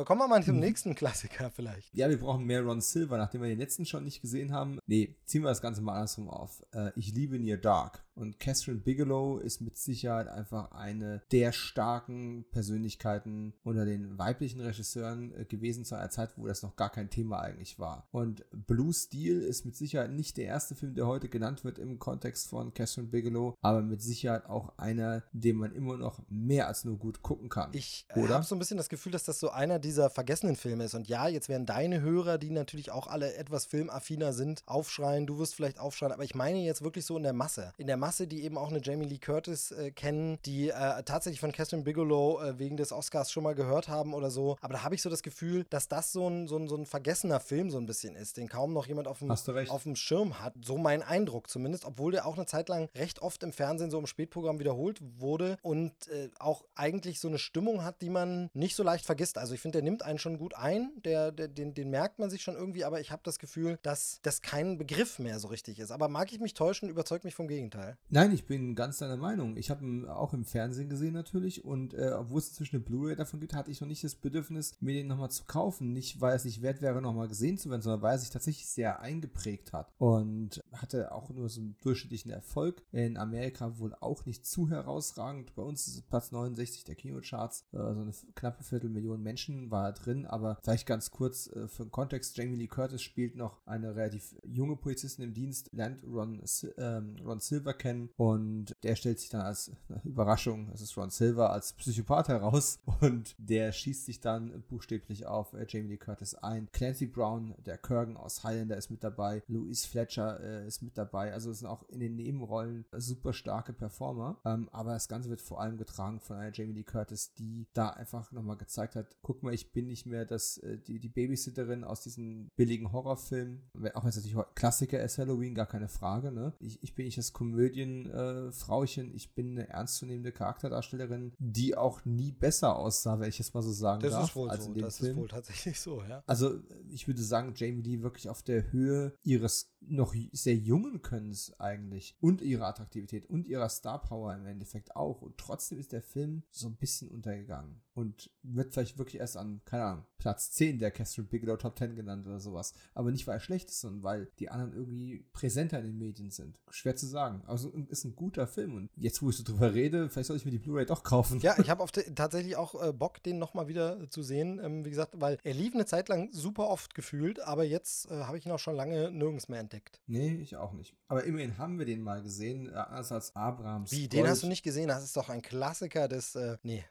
Kommen wir mal zum nächsten Klassiker vielleicht. Ja, wir brauchen mehr Ron Silver, nachdem wir den letzten schon nicht gesehen haben. Nee, ziehen wir das Ganze mal andersrum auf. Äh, ich liebe Near Dark. Und Catherine Bigelow ist mit Sicherheit einfach eine der starken Persönlichkeiten unter den weiblichen Regisseuren äh, gewesen zu einer Zeit, wo das noch gar kein Thema eigentlich war. Und Blue Steel ist mit Sicherheit nicht der erste Film, der heute genannt wird im Kontext von Catherine Bigelow, aber mit Sicherheit auch einer, den man immer noch mehr als nur gut gucken kann. Ich äh, habe so ein bisschen das Gefühl, dass das so einer dieser vergessenen Filme ist. Und ja, jetzt werden deine Hörer, die natürlich auch alle etwas filmaffiner sind, aufschreien. Du wirst vielleicht aufschreien, aber ich meine jetzt wirklich so in der Masse. In der Masse, die eben auch eine Jamie Lee Curtis äh, kennen, die äh, tatsächlich von Catherine Bigelow äh, wegen des Oscars schon mal gehört haben oder so. Aber da habe ich so das Gefühl, dass das so ein, so, ein, so ein vergessener Film so ein bisschen ist, den kaum noch jemand auf dem, auf dem Schirm hat. So mein Eindruck zumindest, obwohl der auch eine Zeit lang recht oft im Fernsehen so im Spätprogramm wiederholt wurde und äh, auch eigentlich so eine Stimmung hat, die man nicht so leicht vergisst. Also ich finde, der nimmt einen schon gut ein, der, der, den, den merkt man sich schon irgendwie, aber ich habe das Gefühl, dass das kein Begriff mehr so richtig ist. Aber mag ich mich täuschen, überzeugt mich vom Gegenteil. Nein, ich bin ganz deiner Meinung. Ich habe ihn auch im Fernsehen gesehen natürlich und äh, obwohl es inzwischen eine Blu-ray davon gibt, hatte ich noch nicht das Bedürfnis, mir den nochmal zu kaufen. Nicht, weil es nicht wert wäre, nochmal gesehen zu werden, sondern weil er sich tatsächlich sehr eingeprägt hat und hatte auch nur so einen durchschnittlichen Erfolg. In Amerika wohl auch nicht zu herausragend. Bei uns ist es Platz 69 der Kinocharts, äh, so eine knappe Viertelmillion Menschen war drin, aber vielleicht ganz kurz äh, für den Kontext, Jamie Lee Curtis spielt noch eine relativ junge Polizistin im Dienst, lernt Ron, ähm, Ron Silver kennen und der stellt sich dann als Überraschung, es ist Ron Silver, als Psychopath heraus und der schießt sich dann buchstäblich auf äh, Jamie Lee Curtis ein. Clancy Brown, der Kurgan aus Highlander ist mit dabei, Louise Fletcher äh, ist mit dabei, also es sind auch in den Nebenrollen super starke Performer, ähm, aber das Ganze wird vor allem getragen von einer Jamie Lee Curtis, die da einfach nochmal gezeigt hat, guck mal, ich bin nicht mehr das, äh, die, die Babysitterin aus diesen billigen Horrorfilmen, auch wenn es natürlich Klassiker ist Halloween, gar keine Frage, ne? Ich, ich bin nicht das Komödienfrauchen, äh, ich bin eine ernstzunehmende Charakterdarstellerin, die auch nie besser aussah, wenn ich es mal so sagen das darf. Ist wohl als so. das Film. ist wohl tatsächlich so, ja. Also ich würde sagen, Jamie Lee wirklich auf der Höhe ihres noch sehr jungen Könnens eigentlich und ihrer Attraktivität und ihrer Star Power im Endeffekt auch. Und trotzdem ist der Film so ein bisschen untergegangen und wird vielleicht wirklich erst an, keine Ahnung, Platz 10 der Catherine Bigelow Top 10 genannt oder sowas. Aber nicht, weil er schlecht ist, sondern weil die anderen irgendwie präsenter in den Medien sind. Schwer zu sagen. Also ist ein guter Film und jetzt, wo ich so drüber rede, vielleicht soll ich mir die Blu-ray doch kaufen. Ja, ich habe tatsächlich auch äh, Bock, den nochmal wieder zu sehen. Ähm, wie gesagt, weil er lief eine Zeit lang super oft gefühlt, aber jetzt äh, habe ich ihn auch schon lange nirgends mehr entdeckt. Nee, ich auch nicht. Aber immerhin haben wir den mal gesehen, äh, anders als Abrams. Wie, den hast du nicht gesehen? Das ist doch ein Klassiker des, äh, nee.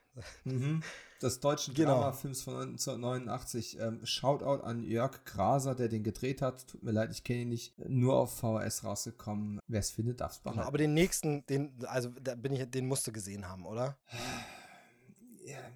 Mhm. Des deutschen genau. Dramafilms von 1989. Ähm, Shoutout an Jörg Graser, der den gedreht hat. Tut mir leid, ich kenne ihn nicht. Nur auf VHS rausgekommen. Wer es findet, darf es behalten. Genau, aber den nächsten, den, also da bin ich, den musst du gesehen haben, oder?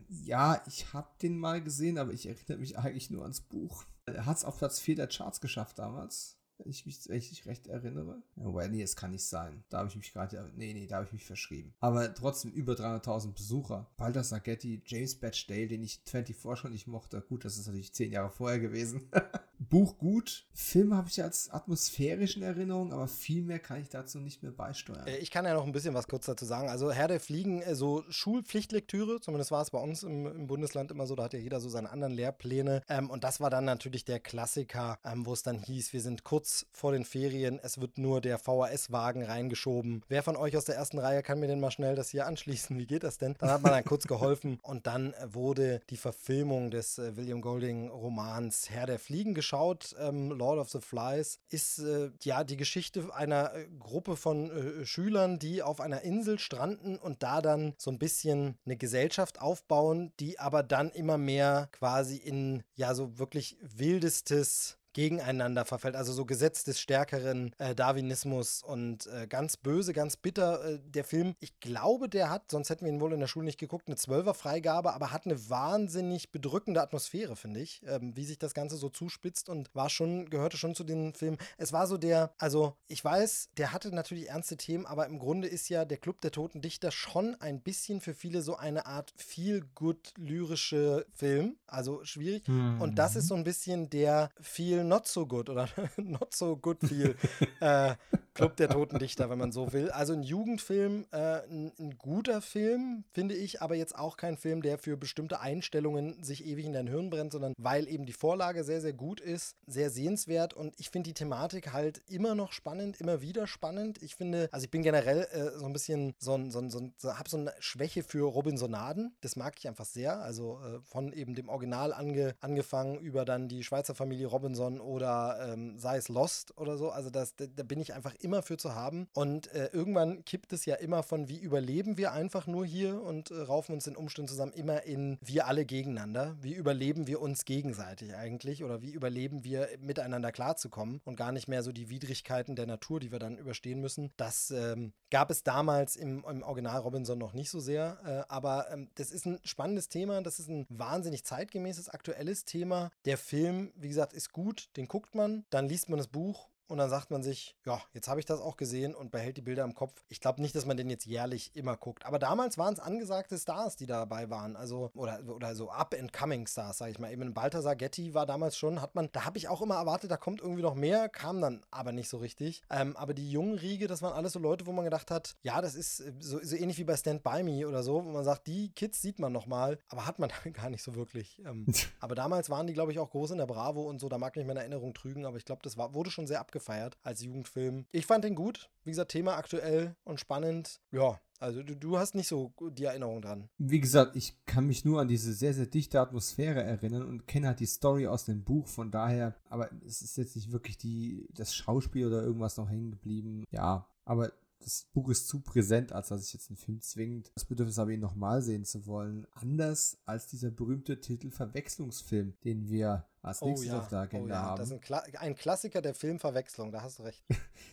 Ja, ich habe den mal gesehen, aber ich erinnere mich eigentlich nur ans Buch. Er hat es auf Platz 4 der Charts geschafft damals wenn ich mich richtig recht erinnere. Wobei, nee, es kann nicht sein. Da habe ich mich gerade, nee, nee, da habe ich mich verschrieben. Aber trotzdem über 300.000 Besucher. Walter Sagetti, James Batchdale, den ich 24 schon nicht mochte. Gut, das ist natürlich zehn Jahre vorher gewesen. Buch gut. Film habe ich als atmosphärisch in Erinnerung, aber viel mehr kann ich dazu nicht mehr beisteuern. Äh, ich kann ja noch ein bisschen was kurz dazu sagen. Also Herr der Fliegen, äh, so Schulpflichtlektüre, zumindest war es bei uns im, im, Bundesland immer so, da hat ja jeder so seine anderen Lehrpläne. Ähm, und das war dann natürlich der Klassiker, ähm, wo es dann hieß, wir sind kurz vor den Ferien, es wird nur der VHS-Wagen reingeschoben. Wer von euch aus der ersten Reihe kann mir denn mal schnell das hier anschließen? Wie geht das denn? Dann hat man dann kurz geholfen und dann wurde die Verfilmung des äh, William Golding-Romans Herr der Fliegen geschaut. Ähm, Lord of the Flies ist äh, ja die Geschichte einer äh, Gruppe von äh, Schülern, die auf einer Insel stranden und da dann so ein bisschen eine Gesellschaft aufbauen, die aber dann immer mehr quasi in ja so wirklich wildestes gegeneinander verfällt. Also so Gesetz des stärkeren äh, Darwinismus und äh, ganz böse, ganz bitter. Äh, der Film, ich glaube, der hat, sonst hätten wir ihn wohl in der Schule nicht geguckt, eine Zwölfer-Freigabe, aber hat eine wahnsinnig bedrückende Atmosphäre, finde ich, ähm, wie sich das Ganze so zuspitzt und war schon, gehörte schon zu den Filmen. Es war so der, also ich weiß, der hatte natürlich ernste Themen, aber im Grunde ist ja der Club der Toten Dichter schon ein bisschen für viele so eine Art feel-good lyrische Film. Also schwierig. Mhm. Und das ist so ein bisschen der viel Not So Good oder Not So Good Feel. Äh, Club der Toten Dichter, wenn man so will. Also ein Jugendfilm, äh, ein, ein, guter Film, finde ich, aber jetzt auch kein Film, der für bestimmte Einstellungen sich ewig in dein Hirn brennt, sondern weil eben die Vorlage sehr, sehr gut ist, sehr sehenswert und ich finde die Thematik halt immer noch spannend, immer wieder spannend. Ich finde, also ich bin generell äh, so ein bisschen so ein, so ein, so ein so, habe so eine Schwäche für Robinsonaden. Das mag ich einfach sehr. Also äh, von eben dem Original ange, angefangen über dann die Schweizer Familie Robinson oder ähm, sei es Lost oder so. Also das, da, da bin ich einfach immer für zu haben. Und äh, irgendwann kippt es ja immer von, wie überleben wir einfach nur hier und äh, raufen uns in Umständen zusammen, immer in wir alle gegeneinander. Wie überleben wir uns gegenseitig eigentlich oder wie überleben wir miteinander klarzukommen und gar nicht mehr so die Widrigkeiten der Natur, die wir dann überstehen müssen. Das ähm, gab es damals im, im, Original Robinson noch nicht so sehr. Äh, aber ähm, das ist ein spannendes Thema. Das ist ein wahnsinnig zeitgemäßes, aktuelles Thema. Der Film, wie gesagt, ist gut. Den guckt man, dann liest man das Buch und dann sagt man sich, ja, jetzt habe ich das auch gesehen und behält die Bilder im Kopf. Ich glaube nicht, dass man den jetzt jährlich immer guckt. Aber damals waren es angesagte Stars, die da dabei waren. Also, oder, oder so up-and-coming Stars, sage ich mal. Eben Balthasar Getty war damals schon, hat man, da habe ich auch immer erwartet, da kommt irgendwie noch mehr, kam dann aber nicht so richtig. Ähm, aber die jungen Riege, das waren alles so Leute, wo man gedacht hat, ja, das ist äh, so, so ähnlich wie bei Stand By Me oder so, wo man sagt, die Kids sieht man nochmal, aber hat man gar nicht so wirklich. Ähm, aber damals waren die, glaube ich, auch groß in der Bravo und so, da mag mich meine Erinnerung trügen, aber ich glaube, das war, wurde schon sehr abgefeiert abgefeiert als Jugendfilm. Ich fand den gut. Wie gesagt, Thema aktuell und spannend. Ja, also du, du, hast nicht so die Erinnerung dran. Wie gesagt, ich kann mich nur an diese sehr, sehr dichte Atmosphäre erinnern und kenne halt die Story aus dem Buch. Von daher, aber es ist jetzt nicht wirklich die, das Schauspiel oder irgendwas noch hängen geblieben. Ja, aber das Buch ist zu präsent, als dass ich jetzt einen Film zwingt. Das Bedürfnis habe, ihn nochmal sehen zu wollen. Anders als dieser berühmte Titel Verwechslungsfilm, den wir als oh, nächstes ja. auf der Agenda oh, ja. haben. Das ist ein, Kla ein, Klassiker der Filmverwechslung, da hast du recht.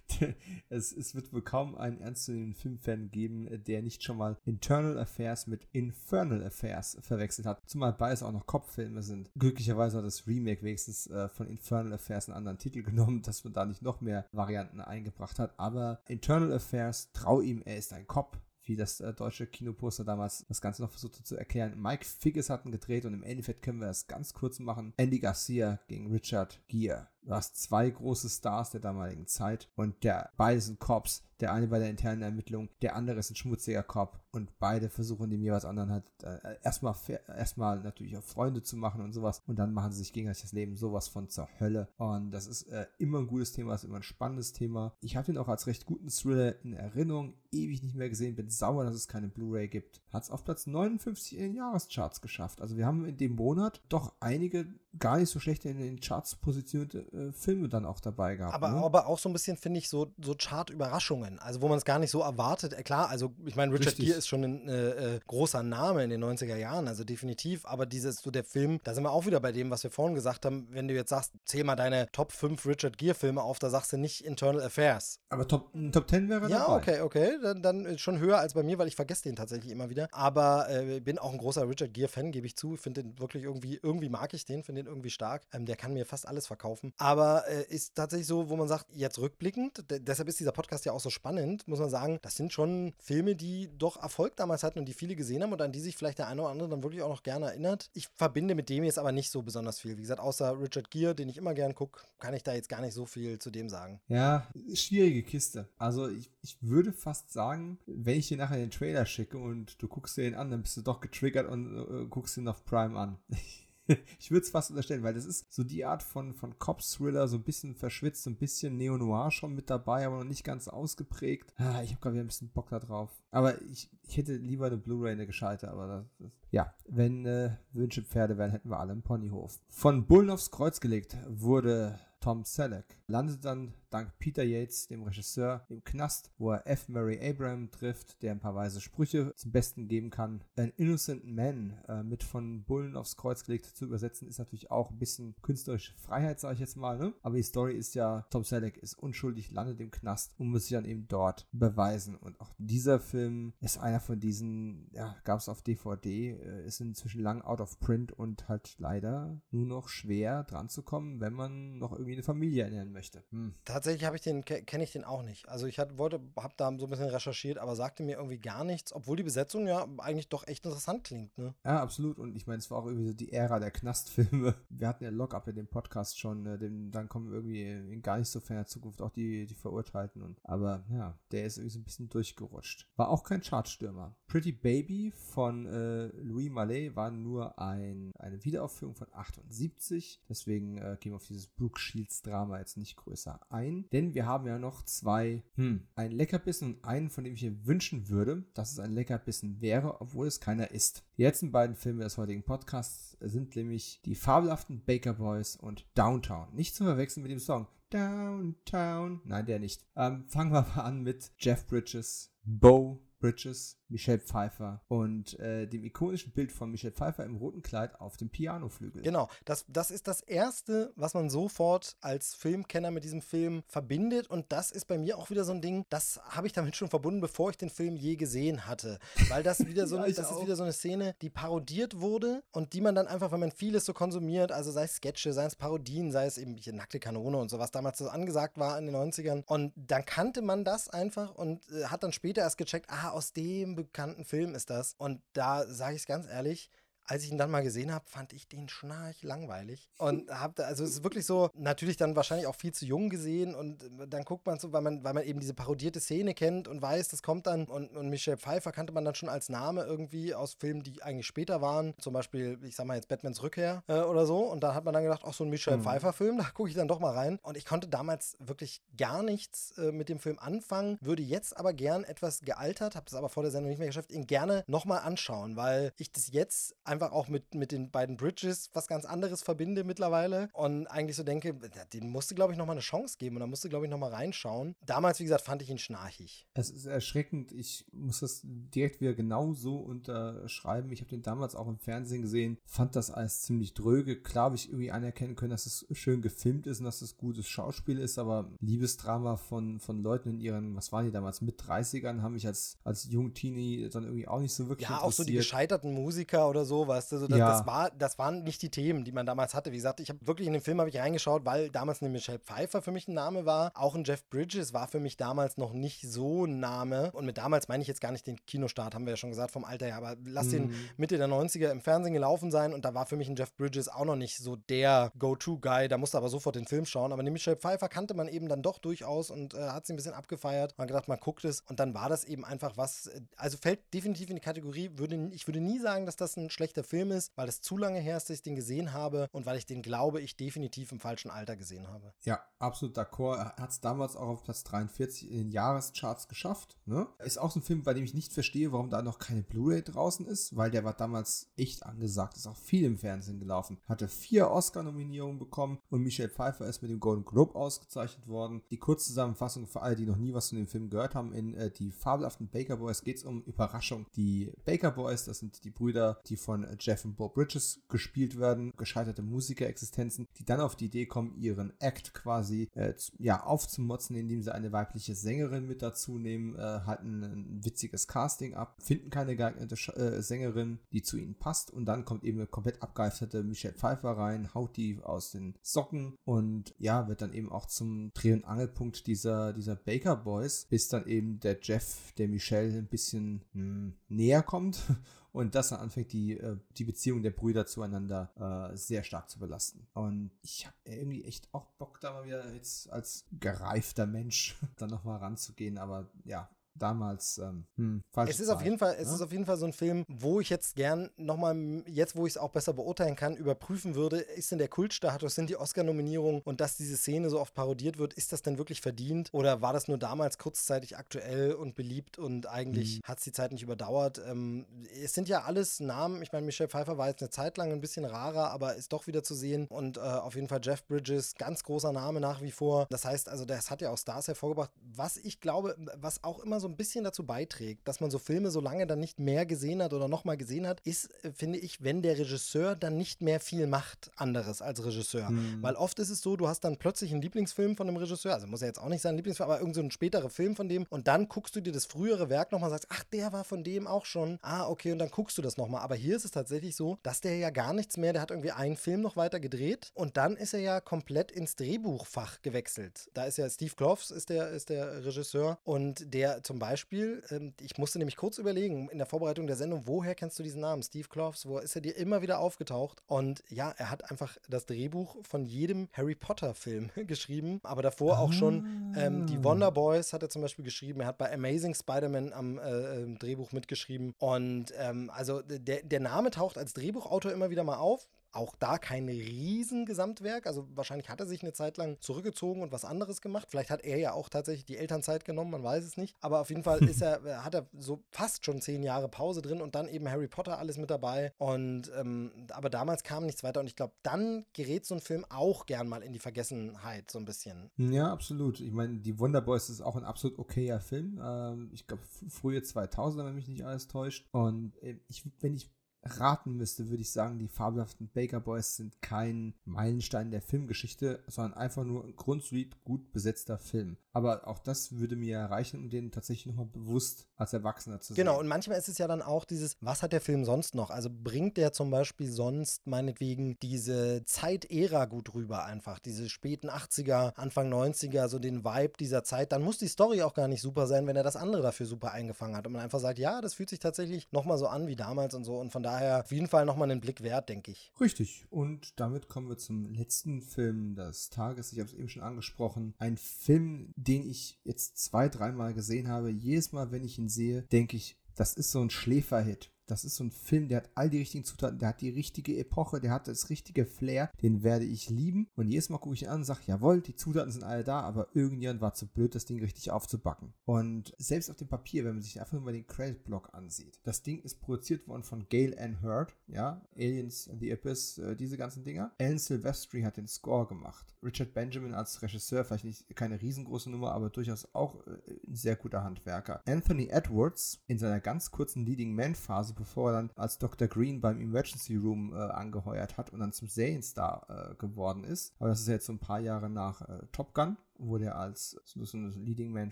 es, es, wird wohl kaum einen ernstzunehmenden Filmfan geben, der nicht schon mal Internal Affairs mit Infernal Affairs verwechselt hat. Zumal beides auch noch Kopffilme sind. Glücklicherweise hat das Remake wenigstens äh, von Infernal Affairs einen anderen Titel genommen, dass man da nicht noch mehr Varianten eingebracht hat. Aber Internal Affairs, trau ihm, er ist ein Kopf wie das äh, deutsche Kinoposter damals das Ganze noch versucht zu erklären. Mike Figgis hatten gedreht und im Endeffekt können wir das ganz kurz machen. Andy Garcia gegen Richard Gere. Du hast zwei große Stars der damaligen Zeit und der beide sind Cops. Der eine bei der internen Ermittlung, der andere ist ein schmutziger Cop und beide versuchen dem jeweils anderen halt äh, erstmal erstmal natürlich auch Freunde zu machen und sowas und dann machen sie sich gegenseitig das Leben sowas von zur Hölle und das ist äh, immer ein gutes Thema, ist immer ein spannendes Thema. Ich habe ihn auch als recht guten Thriller in Erinnerung, ewig nicht mehr gesehen, bin sauer, dass es keine Blu-ray gibt. Hat es auf Platz 59 in den Jahrescharts geschafft. Also wir haben in dem Monat doch einige gar nicht so schlecht in den Charts positionierte äh, Filme dann auch dabei gehabt. Aber, ne? aber auch so ein bisschen, finde ich, so, so Chart-Überraschungen. Also, wo man es gar nicht so erwartet. Äh, klar, also, ich meine, Richard Gere ist schon ein äh, äh, großer Name in den 90er Jahren, also definitiv. Aber dieses, so der Film, da sind wir auch wieder bei dem, was wir vorhin gesagt haben. Wenn du jetzt sagst, zähl mal deine Top 5 Richard Gere-Filme auf, da sagst du nicht Internal Affairs. Aber Top, Top 10 wäre ja, dabei. Ja, okay, okay. Dann, dann schon höher als bei mir, weil ich vergesse den tatsächlich immer wieder. Aber äh, bin auch ein großer Richard Gere-Fan, gebe ich zu. Ich finde den wirklich irgendwie, irgendwie mag ich den, finde den irgendwie stark. Ähm, der kann mir fast alles verkaufen. Aber äh, ist tatsächlich so, wo man sagt, jetzt rückblickend, deshalb ist dieser Podcast ja auch so spannend, muss man sagen, das sind schon Filme, die doch Erfolg damals hatten und die viele gesehen haben und an die sich vielleicht der eine oder andere dann wirklich auch noch gerne erinnert. Ich verbinde mit dem jetzt aber nicht so besonders viel. Wie gesagt, außer Richard Gere, den ich immer gern gucke, kann ich da jetzt gar nicht so viel zu dem sagen. Ja, schwierige Kiste. Also ich, ich würde fast sagen, wenn ich dir nachher den Trailer schicke und du guckst dir den an, dann bist du doch getriggert und äh, guckst ihn auf Prime an. ich würde es fast unterstellen, weil das ist so die Art von, von Cops-Thriller, so ein bisschen verschwitzt, so ein bisschen Neo-Noir schon mit dabei, aber noch nicht ganz ausgeprägt. Ah, ich habe gerade wieder ein bisschen Bock da drauf. Aber ich, ich hätte lieber eine Blu-ray, eine gescheite, aber das, das ja, wenn äh, Wünsche Pferde wären, hätten wir alle einen Ponyhof. Von Bullen aufs Kreuz gelegt wurde Tom Selleck. Landet dann dank Peter Yates, dem Regisseur, im Knast, wo er F. Murray Abraham trifft, der ein paar weise Sprüche zum Besten geben kann. An Innocent Man äh, mit von Bullen aufs Kreuz gelegt zu übersetzen, ist natürlich auch ein bisschen künstlerische Freiheit, sage ich jetzt mal. Ne? Aber die Story ist ja, Tom Selleck ist unschuldig, landet im Knast und muss sich dann eben dort beweisen. Und auch dieser Film ist einer von diesen, ja, gab es auf DVD, äh, ist inzwischen lang out of print und halt leider nur noch schwer dran zu kommen, wenn man noch irgendwie eine Familie ernähren möchte. Hm tatsächlich habe ich den, kenne ich den auch nicht. Also ich hatte, wollte, habe da so ein bisschen recherchiert, aber sagte mir irgendwie gar nichts, obwohl die Besetzung ja eigentlich doch echt interessant klingt, ne? Ja, absolut. Und ich meine, es war auch irgendwie so die Ära der Knastfilme. Wir hatten ja Lockup in dem Podcast schon, äh, dem, dann kommen irgendwie in gar nicht so ferner Zukunft auch die, die Verurteilten. Und, aber ja, der ist irgendwie so ein bisschen durchgerutscht. War auch kein Chartstürmer. Pretty Baby von äh, Louis Mallet war nur ein, eine Wiederaufführung von 78. Deswegen äh, gehen wir auf dieses Brooke Shields Drama jetzt nicht größer ein ein, denn wir haben ja noch zwei, hm, ein Leckerbissen und einen, von dem ich mir wünschen würde, dass es ein Leckerbissen wäre, obwohl es keiner ist. Die letzten beiden Filme des heutigen Podcasts sind nämlich die fabelhaften Baker Boys und Downtown. Nicht zu verwechseln mit dem Song Downtown. Nein, der nicht. Ähm, fangen wir mal an mit Jeff Bridges, Bo Bridges, Michelle Pfeiffer und äh, dem ikonischen Bild von Michelle Pfeiffer im roten Kleid auf dem Pianoflügel. Genau, das, das ist das Erste, was man sofort als Filmkenner mit diesem Film verbindet. Und das ist bei mir auch wieder so ein Ding, das habe ich damit schon verbunden, bevor ich den Film je gesehen hatte, weil das wieder so, ja, das ist wieder so eine Szene, die parodiert wurde und die man dann einfach, wenn man vieles so konsumiert, also sei es Sketche, sei es Parodien, sei es eben hier nackte Kanone und so, was damals so angesagt war in den 90ern und dann kannte man das einfach und äh, hat dann später erst gecheckt, ah, aus dem bekannten Film ist das. Und da sage ich es ganz ehrlich, als ich ihn dann mal gesehen habe, fand ich den schnarch langweilig. Und habe da, also es ist wirklich so, natürlich dann wahrscheinlich auch viel zu jung gesehen und dann guckt man so, weil man, weil man eben diese parodierte Szene kennt und weiß, das kommt dann und, und Michelle Pfeiffer kannte man dann schon als Name irgendwie aus Filmen, die eigentlich später waren. Zum Beispiel, ich sag mal jetzt Batmans Rückkehr äh, oder so. Und da hat man dann gedacht, ach, so ein Michelle mhm. Pfeiffer-Film, da gucke ich dann doch mal rein. Und ich konnte damals wirklich gar nichts äh, mit dem Film anfangen, würde jetzt aber gern etwas gealtert, habe das aber vor der Sendung nicht mehr geschafft, ihn gerne nochmal anschauen, weil ich das jetzt einfach auch mit, mit den beiden Bridges was ganz anderes verbinde mittlerweile und eigentlich so denke, den musste, glaube ich, nochmal eine Chance geben und da musste, glaube ich, nochmal reinschauen. Damals, wie gesagt, fand ich ihn schnarchig. Es ist erschreckend. Ich muss das direkt wieder genau so unterschreiben. Ich habe den damals auch im Fernsehen gesehen, fand das alles ziemlich dröge. Klar habe ich irgendwie anerkennen können, dass es schön gefilmt ist und dass es gutes Schauspiel ist, aber Liebesdrama von, von Leuten in ihren, was waren die damals, mit 30ern, haben mich als, als Jungteenie dann irgendwie auch nicht so wirklich Ja, auch so die gescheiterten Musiker oder so, du, also das, ja. das, war, das waren nicht die Themen, die man damals hatte. Wie gesagt, ich habe wirklich in den Film habe ich reingeschaut, weil damals eine Michelle Pfeiffer für mich ein Name war. Auch ein Jeff Bridges war für mich damals noch nicht so ein Name. Und mit damals meine ich jetzt gar nicht den Kinostart, haben wir ja schon gesagt, vom Alter her. Aber lass mhm. den Mitte der 90er im Fernsehen gelaufen sein. Und da war für mich ein Jeff Bridges auch noch nicht so der Go-To-Guy. Da musste aber sofort den Film schauen. Aber die Michelle Pfeiffer kannte man eben dann doch durchaus und äh, hat sie ein bisschen abgefeiert. Man gedacht, man guckt es. Und dann war das eben einfach was. Äh, also fällt definitiv in die Kategorie. Würde, ich würde nie sagen, dass das ein schlechter Film ist, weil es zu lange her ist, dass ich den gesehen habe und weil ich den, glaube ich, definitiv im falschen Alter gesehen habe. Ja, absolut d'accord. Er hat es damals auch auf Platz 43 in den Jahrescharts geschafft. Ne? Ist auch so ein Film, bei dem ich nicht verstehe, warum da noch keine Blu-ray draußen ist, weil der war damals echt angesagt. Ist auch viel im Fernsehen gelaufen. Hatte vier Oscar-Nominierungen bekommen und Michelle Pfeiffer ist mit dem Golden Globe ausgezeichnet worden. Die Kurzzusammenfassung für alle, die noch nie was von dem Film gehört haben, in äh, die fabelhaften Baker Boys geht es um Überraschung. Die Baker Boys, das sind die Brüder, die von Jeff und Bo Bridges gespielt werden, gescheiterte Musikerexistenzen, die dann auf die Idee kommen, ihren Act quasi äh, ja, aufzumotzen, indem sie eine weibliche Sängerin mit dazu nehmen, äh, halten ein witziges Casting ab, finden keine geeignete äh, Sängerin, die zu ihnen passt und dann kommt eben eine komplett abgehalfterte Michelle Pfeiffer rein, haut die aus den Socken und ja, wird dann eben auch zum Dreh- und Angelpunkt dieser, dieser Baker Boys, bis dann eben der Jeff, der Michelle ein bisschen mh, hm, näher kommt und das dann anfängt, die, äh, die Beziehung der Brüder zueinander äh, sehr stark zu belasten. Und ich habe irgendwie echt auch Bock, da mal wieder jetzt als gereifter Mensch dann nochmal ranzugehen, aber ja, damals ähm, hm, falsch. Es ist Zeit, auf jeden Fall, es ne? ist auf jeden Fall so ein Film, wo ich jetzt gern nochmal, jetzt wo ich es auch besser beurteilen kann, überprüfen würde, ist denn der Kultstatus, sind die Oscar-Nominierungen und dass diese Szene so oft parodiert wird, ist das denn wirklich verdient oder war das nur damals kurzzeitig aktuell und beliebt und eigentlich mhm. hat es die Zeit nicht überdauert? Ähm, es sind ja alles Namen, ich meine, Michelle Pfeiffer war jetzt eine Zeit lang ein bisschen rarer, aber ist doch wieder zu sehen und äh, auf jeden Fall Jeff Bridges, ganz großer Name nach wie vor. Das heißt also, das hat ja auch Stars hervorgebracht, was ich glaube, was auch immer so ein bisschen dazu beiträgt, dass man so Filme so lange dann nicht mehr gesehen hat oder nochmal gesehen hat, ist, äh, finde ich, wenn der Regisseur dann nicht mehr viel macht anderes als Regisseur. Mhm. Weil oft ist es so, du hast dann plötzlich einen Lieblingsfilm von einem Regisseur, also muss ja jetzt auch nicht sein Lieblingsfilm, aber irgendein so ein späterer Film von dem und dann guckst du dir das frühere Werk nochmal und sagst, ach, der war von dem auch schon. Ah, okay, und dann guckst du das nochmal. Aber hier ist es tatsächlich so, dass der ja gar nichts mehr, der hat irgendwie einen Film noch weiter gedreht und dann ist er ja komplett ins Drehbuchfach gewechselt. Da ist ja Steve Kloves ist der, ist der Regisseur und der zum Beispiel, ähm, ich musste nämlich kurz überlegen in der Vorbereitung der Sendung, woher kennst du diesen Namen? Steve Kloves, wo ist er dir immer wieder aufgetaucht? Und ja, er hat einfach das Drehbuch von jedem Harry Potter-Film geschrieben, aber davor auch schon ähm, die ah. Wonder Boys hat er zum Beispiel geschrieben. Er hat bei Amazing Spider-Man am äh, ähm, Drehbuch mitgeschrieben. Und ähm, also der, der Name taucht als Drehbuchautor immer wieder mal auf. Auch da kein Riesengesamtwerk. Also wahrscheinlich hat er sich eine Zeit lang zurückgezogen und was anderes gemacht. Vielleicht hat er ja auch tatsächlich die Elternzeit genommen, man weiß es nicht. Aber auf jeden Fall ist er, äh, hat er so fast schon zehn Jahre Pause drin und dann eben Harry Potter alles mit dabei. Und ähm, aber damals kam nichts weiter und ich glaube, dann gerät so ein Film auch gern mal in die Vergessenheit so ein bisschen. Ja, absolut. Ich meine, die Wonder Boys ist auch ein absolut okayer Film. Ähm, ich glaube, frühe 2000er, wenn mich nicht alles täuscht. Und äh, ich, wenn ich raten müsste, würde ich sagen, die fabelhaften Baker Boys sind kein Meilenstein der Filmgeschichte, sondern einfach nur ein grundsolid gut besetzter Film. Aber auch das würde mir erreichen, um den tatsächlich nochmal bewusst als Erwachsener zu sehen. Genau, und manchmal ist es ja dann auch dieses, was hat der Film sonst noch? Also bringt der zum Beispiel sonst meinetwegen diese Zeitära gut rüber einfach, diese späten 80er, Anfang 90er, so den Vibe dieser Zeit, dann muss die Story auch gar nicht super sein, wenn er das andere dafür super eingefangen hat und man einfach sagt, ja, das fühlt sich tatsächlich nochmal so an wie damals und so und von daher auf jeden Fall nochmal einen Blick wert, denke ich. Richtig, und damit kommen wir zum letzten Film des Tages, ich habe es eben schon angesprochen, ein Film, den ich jetzt zwei, dreimal gesehen habe. Jedes Mal, wenn ich ihn sehe, denke ich, das ist so ein Schläferhit. Das ist so ein Film, der hat all die richtigen Zutaten, der hat die richtige Epoche, der hat das richtige Flair, den werde ich lieben. Und jedes Mal gucke ich ihn an und sage, jawohl, die Zutaten sind alle da, aber irgendjemand war zu blöd, das Ding richtig aufzubacken. Und selbst auf dem Papier, wenn man sich einfach nur mal den Credit-Block ansieht, das Ding ist produziert worden von Gail Ann Hurd, ja, Aliens, The Abyss, äh, diese ganzen Dinger. Alan Silvestri hat den Score gemacht. Richard Benjamin als Regisseur, vielleicht nicht keine riesengroße Nummer, aber durchaus auch äh, ein sehr guter Handwerker. Anthony Edwards in seiner ganz kurzen Leading Man-Phase bevor er dann als Dr. Green beim Emergency Room äh, angeheuert hat und dann zum Serienstar äh, geworden ist. Aber das ist jetzt so ein paar Jahre nach äh, Top Gun wo der als so eine Leading Man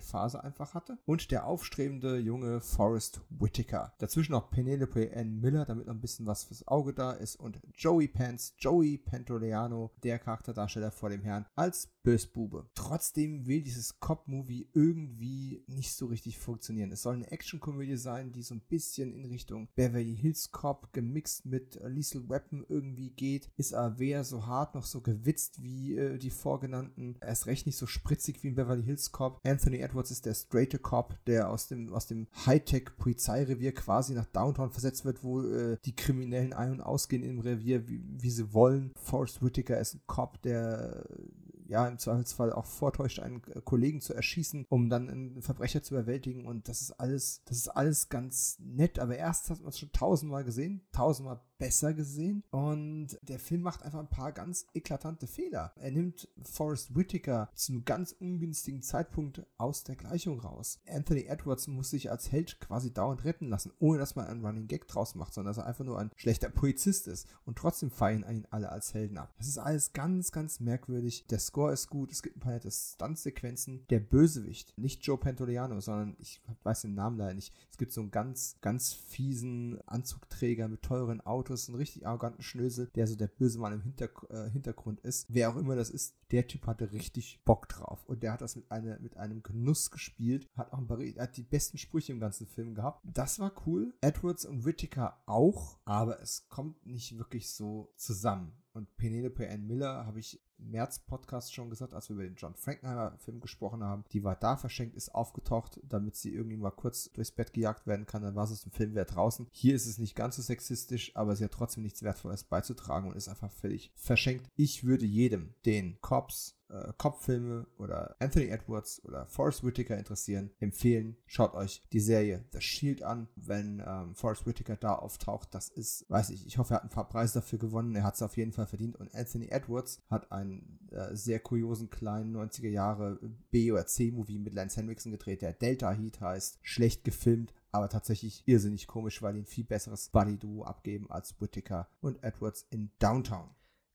Phase einfach hatte. Und der aufstrebende junge Forrest Whitaker. Dazwischen noch Penelope Ann Miller, damit noch ein bisschen was fürs Auge da ist. Und Joey Pants, Joey Pantoleano, der Charakterdarsteller vor dem Herrn, als Bösbube. Trotzdem will dieses Cop-Movie irgendwie nicht so richtig funktionieren. Es soll eine Actionkomödie sein, die so ein bisschen in Richtung Beverly Hills Cop gemixt mit Lethal Weapon irgendwie geht. Ist aber weder so hart noch so gewitzt wie äh, die vorgenannten. Erst recht nicht so spritzig wie ein Beverly Hills Cop. Anthony Edwards ist der straighte Cop, der aus dem, aus dem Hightech-Polizeirevier quasi nach Downtown versetzt wird, wo äh, die Kriminellen ein- und ausgehen im Revier, wie, wie sie wollen. Forrest Whitaker ist ein Cop, der ja im Zweifelsfall auch vortäuscht, einen äh, Kollegen zu erschießen, um dann einen Verbrecher zu überwältigen. Und das ist alles, das ist alles ganz nett. Aber erst hat man es schon tausendmal gesehen, tausendmal besser gesehen. Und der Film macht einfach ein paar ganz eklatante Fehler. Er nimmt Forrest Whitaker zu einem ganz ungünstigen Zeitpunkt aus der Gleichung raus. Anthony Edwards muss sich als Held quasi dauernd retten lassen, ohne dass man einen Running Gag draus macht, sondern dass er einfach nur ein schlechter Polizist ist. Und trotzdem feiern ihn alle als Helden ab. Das ist alles ganz, ganz merkwürdig. Der Score ist gut, es gibt ein paar nette Stuntsequenzen. Der Bösewicht, nicht Joe Pantoliano, sondern ich weiß den Namen leider nicht. Es gibt so einen ganz, ganz fiesen Anzugträger mit teuren Autos Autos, einen richtig arroganten Schnösel, der so der böse Mann im Hinter äh, Hintergrund ist. Wer auch immer das ist, der Typ hatte richtig Bock drauf. Und der hat das mit, eine, mit einem Genuss gespielt, hat auch ein paar, hat die besten Sprüche im ganzen Film gehabt. Das war cool. Edwards und Whittaker auch, aber es kommt nicht wirklich so zusammen. Und Penelope Ann Miller habe ich im März-Podcast schon gesagt, als wir über den John Frankenheimer-Film gesprochen haben. Die war da verschenkt, ist aufgetaucht, damit sie irgendwie mal kurz durchs Bett gejagt werden kann. Dann war es im Film wert draußen. Hier ist es nicht ganz so sexistisch, aber sie hat trotzdem nichts Wertvolles beizutragen und ist einfach völlig verschenkt. Ich würde jedem den Cops äh, Kopffilme oder Anthony Edwards oder Forrest Whitaker interessieren, empfehlen, schaut euch die Serie The Shield an, wenn ähm, Forrest Whitaker da auftaucht. Das ist, weiß ich, ich hoffe, er hat ein paar Preise dafür gewonnen. Er hat es auf jeden Fall verdient. Und Anthony Edwards hat einen äh, sehr kuriosen kleinen 90er Jahre B- oder C-Movie mit Lance Henriksen gedreht, der Delta Heat heißt. Schlecht gefilmt, aber tatsächlich irrsinnig komisch, weil die ein viel besseres Buddy-Duo abgeben als Whitaker und Edwards in Downtown.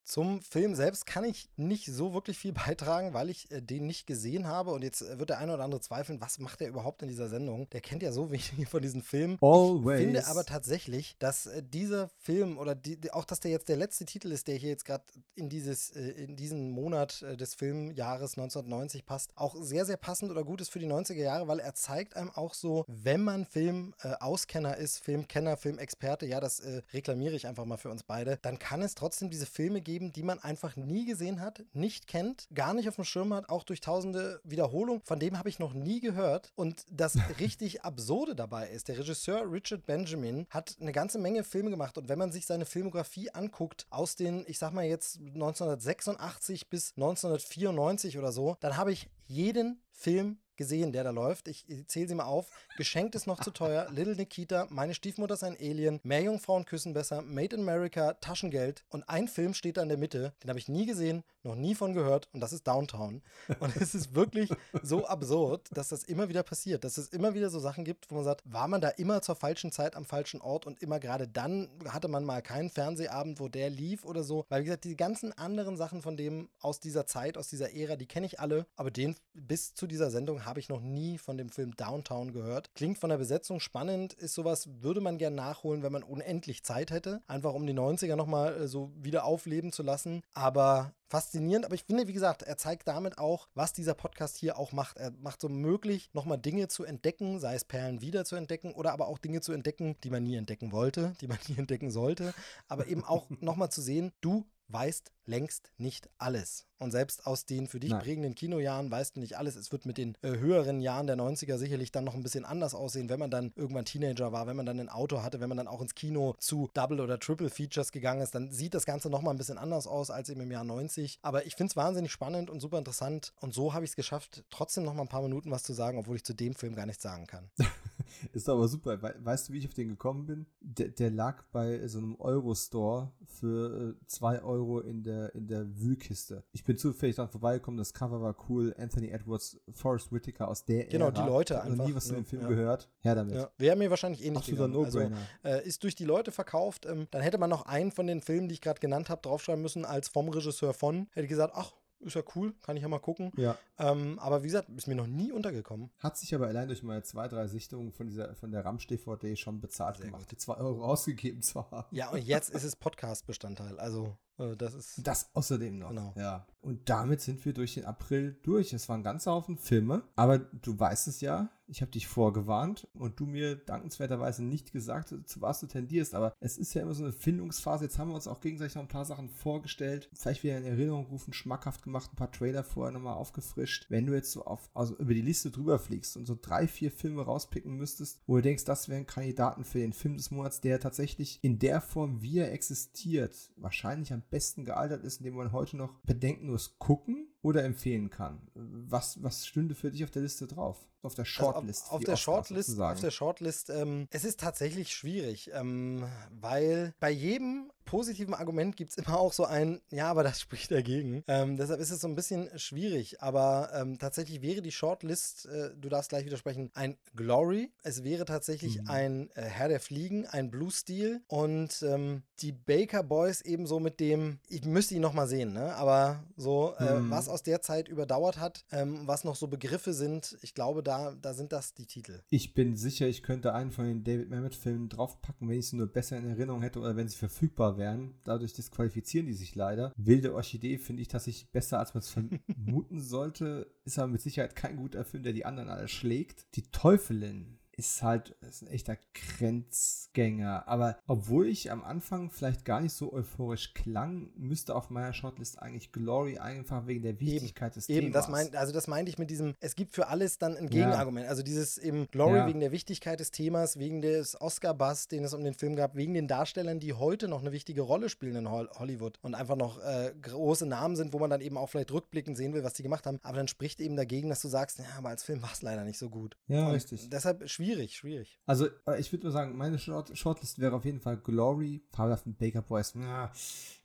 Zum Film selbst kann ich nicht so wirklich viel beitragen, weil ich äh, den nicht gesehen habe. Und jetzt äh, wird der eine oder andere zweifeln, was macht er überhaupt in dieser Sendung? Der kennt ja so wenig von diesen Filmen. Always. Ich finde aber tatsächlich, dass äh, dieser Film oder die, auch, dass der jetzt der letzte Titel ist, der hier jetzt gerade in dieses äh, in diesen Monat äh, des Filmjahres 1990 passt, auch sehr, sehr passend oder gut ist für die 90er Jahre, weil er zeigt einem auch so, wenn man Film-Auskenner ist, Filmkenner, Filmexperte, ja, das äh, reklamiere ich einfach mal für uns beide, dann kann es trotzdem diese Filme geben, geben, die man einfach nie gesehen hat, nicht kennt, gar nicht auf dem Schirm hat, auch durch tausende Wiederholungen. Von dem habe ich noch nie gehört. Und das richtig Absurde dabei ist, der Regisseur Richard Benjamin hat eine ganze Menge Filme gemacht. Und wenn man sich seine Filmografie anguckt, aus den, ich sag mal jetzt 1986 bis 1994 oder so, dann habe ich jeden Film gesehen, der da läuft. Ich, zähle sie mal auf. Geschenkt ist noch zu teuer. Little Nikita, Meine Stiefmutter ist ein Alien, Mehr Jungfrauen küssen besser, Made in America, Taschengeld. Und ein Film steht da in der Mitte, den habe ich nie gesehen, noch nie von gehört und das ist Downtown. Und es ist wirklich so absurd, dass das immer wieder passiert, dass es immer wieder so Sachen gibt, wo man sagt, war man da immer zur falschen Zeit am falschen Ort und immer gerade dann hatte man mal keinen Fernsehabend, wo der lief oder so. Weil, wie gesagt, die ganzen anderen Sachen von dem aus dieser Zeit, aus dieser Ära, die kenne ich alle, aber den bis zu dieser Sendung habe ich noch nie von dem Film Downtown gehört. Klingt von der Besetzung spannend, ist sowas, würde man gern nachholen, wenn man unendlich Zeit hätte. Einfach um die 90er nochmal äh, so wieder aufleben zu lassen. Aber faszinierend, aber ich finde, wie gesagt, er zeigt damit auch, was dieser Podcast hier auch macht. Er macht so möglich, nochmal Dinge zu entdecken, sei es Perlen wieder zu entdecken oder aber auch Dinge zu entdecken, die man nie entdecken wollte, die man nie entdecken sollte, aber eben auch nochmal zu sehen, du weißt längst nicht alles. Und selbst aus den für dich Nein. prägenden Kinojahren weißt du nicht alles. Es wird mit den äh, höheren Jahren der 90er sicherlich dann noch ein bisschen anders aussehen, wenn man dann irgendwann Teenager war, wenn man dann ein Auto hatte, wenn man dann auch ins Kino zu Double oder Triple Features gegangen ist, dann sieht das Ganze nochmal ein bisschen anders aus als eben im Jahr 90. Aber ich finde es wahnsinnig spannend und super interessant. Und so habe ich es geschafft, trotzdem noch mal ein paar Minuten was zu sagen, obwohl ich zu dem Film gar nichts sagen kann. ist aber super. Weißt du, wie ich auf den gekommen bin? Der, der lag bei so einem Euro-Store für 2 äh, Euro in der, in der Wühlkiste. Ich bin zufällig dran vorbeigekommen, das Cover war cool. Anthony Edwards, Forrest Whitaker aus der Genau, Ära. die Leute ich einfach. noch nie was zu dem Film ja. gehört. Her damit. Ja. Wäre mir wahrscheinlich eh nicht Absoluter no-brainer. Also, äh, ist durch die Leute verkauft. Ähm, dann hätte man noch einen von den Filmen, die ich gerade genannt habe, draufschreiben müssen als vom Regisseur von. Hätte gesagt, ach, ist ja cool, kann ich ja mal gucken. Ja. Ähm, aber wie gesagt, ist mir noch nie untergekommen. Hat sich aber allein durch meine zwei, drei Sichtungen von dieser von der Ramsch-DVD schon bezahlt Sehr gemacht, gut. die zwei Euro ausgegeben zu haben. Ja, und jetzt ist es Podcast-Bestandteil. Also äh, das ist. Das außerdem noch. Genau. Ja. Und damit sind wir durch den April durch. Es waren ganz Haufen Filme. Aber du weißt es ja, ich habe dich vorgewarnt und du mir dankenswerterweise nicht gesagt, zu was du tendierst. Aber es ist ja immer so eine Findungsphase. Jetzt haben wir uns auch gegenseitig noch ein paar Sachen vorgestellt. Vielleicht wieder in Erinnerung rufen, schmackhaft gemacht, ein paar Trailer vorher nochmal aufgefrischt. Wenn du jetzt so auf, also über die Liste drüber fliegst und so drei, vier Filme rauspicken müsstest, wo du denkst, das wären Kandidaten für den Film des Monats, der tatsächlich in der Form, wie er existiert, wahrscheinlich am besten gealtert ist, indem man heute noch bedenkenlos gucken oder empfehlen kann. Was, was stünde für dich auf der Liste drauf? Auf der Shortlist? Also auf, auf, der Shortlist auf der Shortlist, ähm, es ist tatsächlich schwierig, ähm, weil bei jedem positiven Argument gibt es immer auch so ein, ja, aber das spricht dagegen. Ähm, deshalb ist es so ein bisschen schwierig, aber ähm, tatsächlich wäre die Shortlist, äh, du darfst gleich widersprechen, ein Glory. Es wäre tatsächlich mhm. ein äh, Herr der Fliegen, ein Blue Steel und ähm, die Baker Boys ebenso mit dem, ich müsste ihn nochmal sehen, ne? aber so, äh, mhm. was aus der Zeit überdauert hat, ähm, was noch so Begriffe sind, ich glaube, da, da sind das die Titel. Ich bin sicher, ich könnte einen von den David Mamet-Filmen draufpacken, wenn ich sie nur besser in Erinnerung hätte oder wenn sie verfügbar wären. Dadurch disqualifizieren die sich leider. Wilde Orchidee finde ich tatsächlich besser, als man es vermuten sollte. Ist aber mit Sicherheit kein guter Film, der die anderen alle schlägt. Die Teufelin ist halt ist ein echter Grenzgänger. Aber obwohl ich am Anfang vielleicht gar nicht so euphorisch klang, müsste auf meiner Shortlist eigentlich Glory einfach wegen der Wichtigkeit eben, des eben, Themas. Das mein, also das meinte ich mit diesem, es gibt für alles dann ein Gegenargument. Ja. Also dieses eben Glory ja. wegen der Wichtigkeit des Themas, wegen des Oscar-Buzz, den es um den Film gab, wegen den Darstellern, die heute noch eine wichtige Rolle spielen in Hollywood und einfach noch äh, große Namen sind, wo man dann eben auch vielleicht rückblickend sehen will, was die gemacht haben. Aber dann spricht eben dagegen, dass du sagst, ja, aber als Film war es leider nicht so gut. Ja, und richtig. Deshalb schwierig schwierig, schwierig. Also, äh, ich würde nur sagen, meine Short Shortlist wäre auf jeden Fall Glory, fabelhaften Baker Boys. Ja,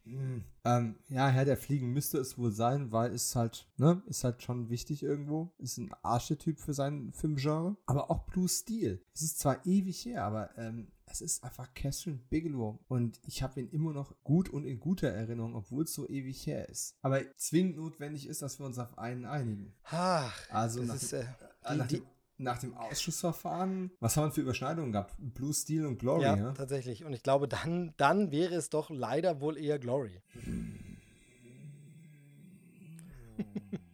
hm, ähm, ja, Herr der Fliegen müsste es wohl sein, weil es halt, ne, ist halt schon wichtig irgendwo. Ist ein Archetyp für seinen Filmgenre. Aber auch Blue Steel. Es ist zwar ewig her, aber ähm, es ist einfach Catherine Bigelow und ich habe ihn immer noch gut und in guter Erinnerung, obwohl es so ewig her ist. Aber zwingend notwendig ist, dass wir uns auf einen einigen. Ach, also nach, ist, äh, äh, nach, die, nach dem Ausschussverfahren, was haben wir für Überschneidungen gehabt? Blue Steel und Glory, ja, ja? tatsächlich. Und ich glaube, dann, dann wäre es doch leider wohl eher Glory.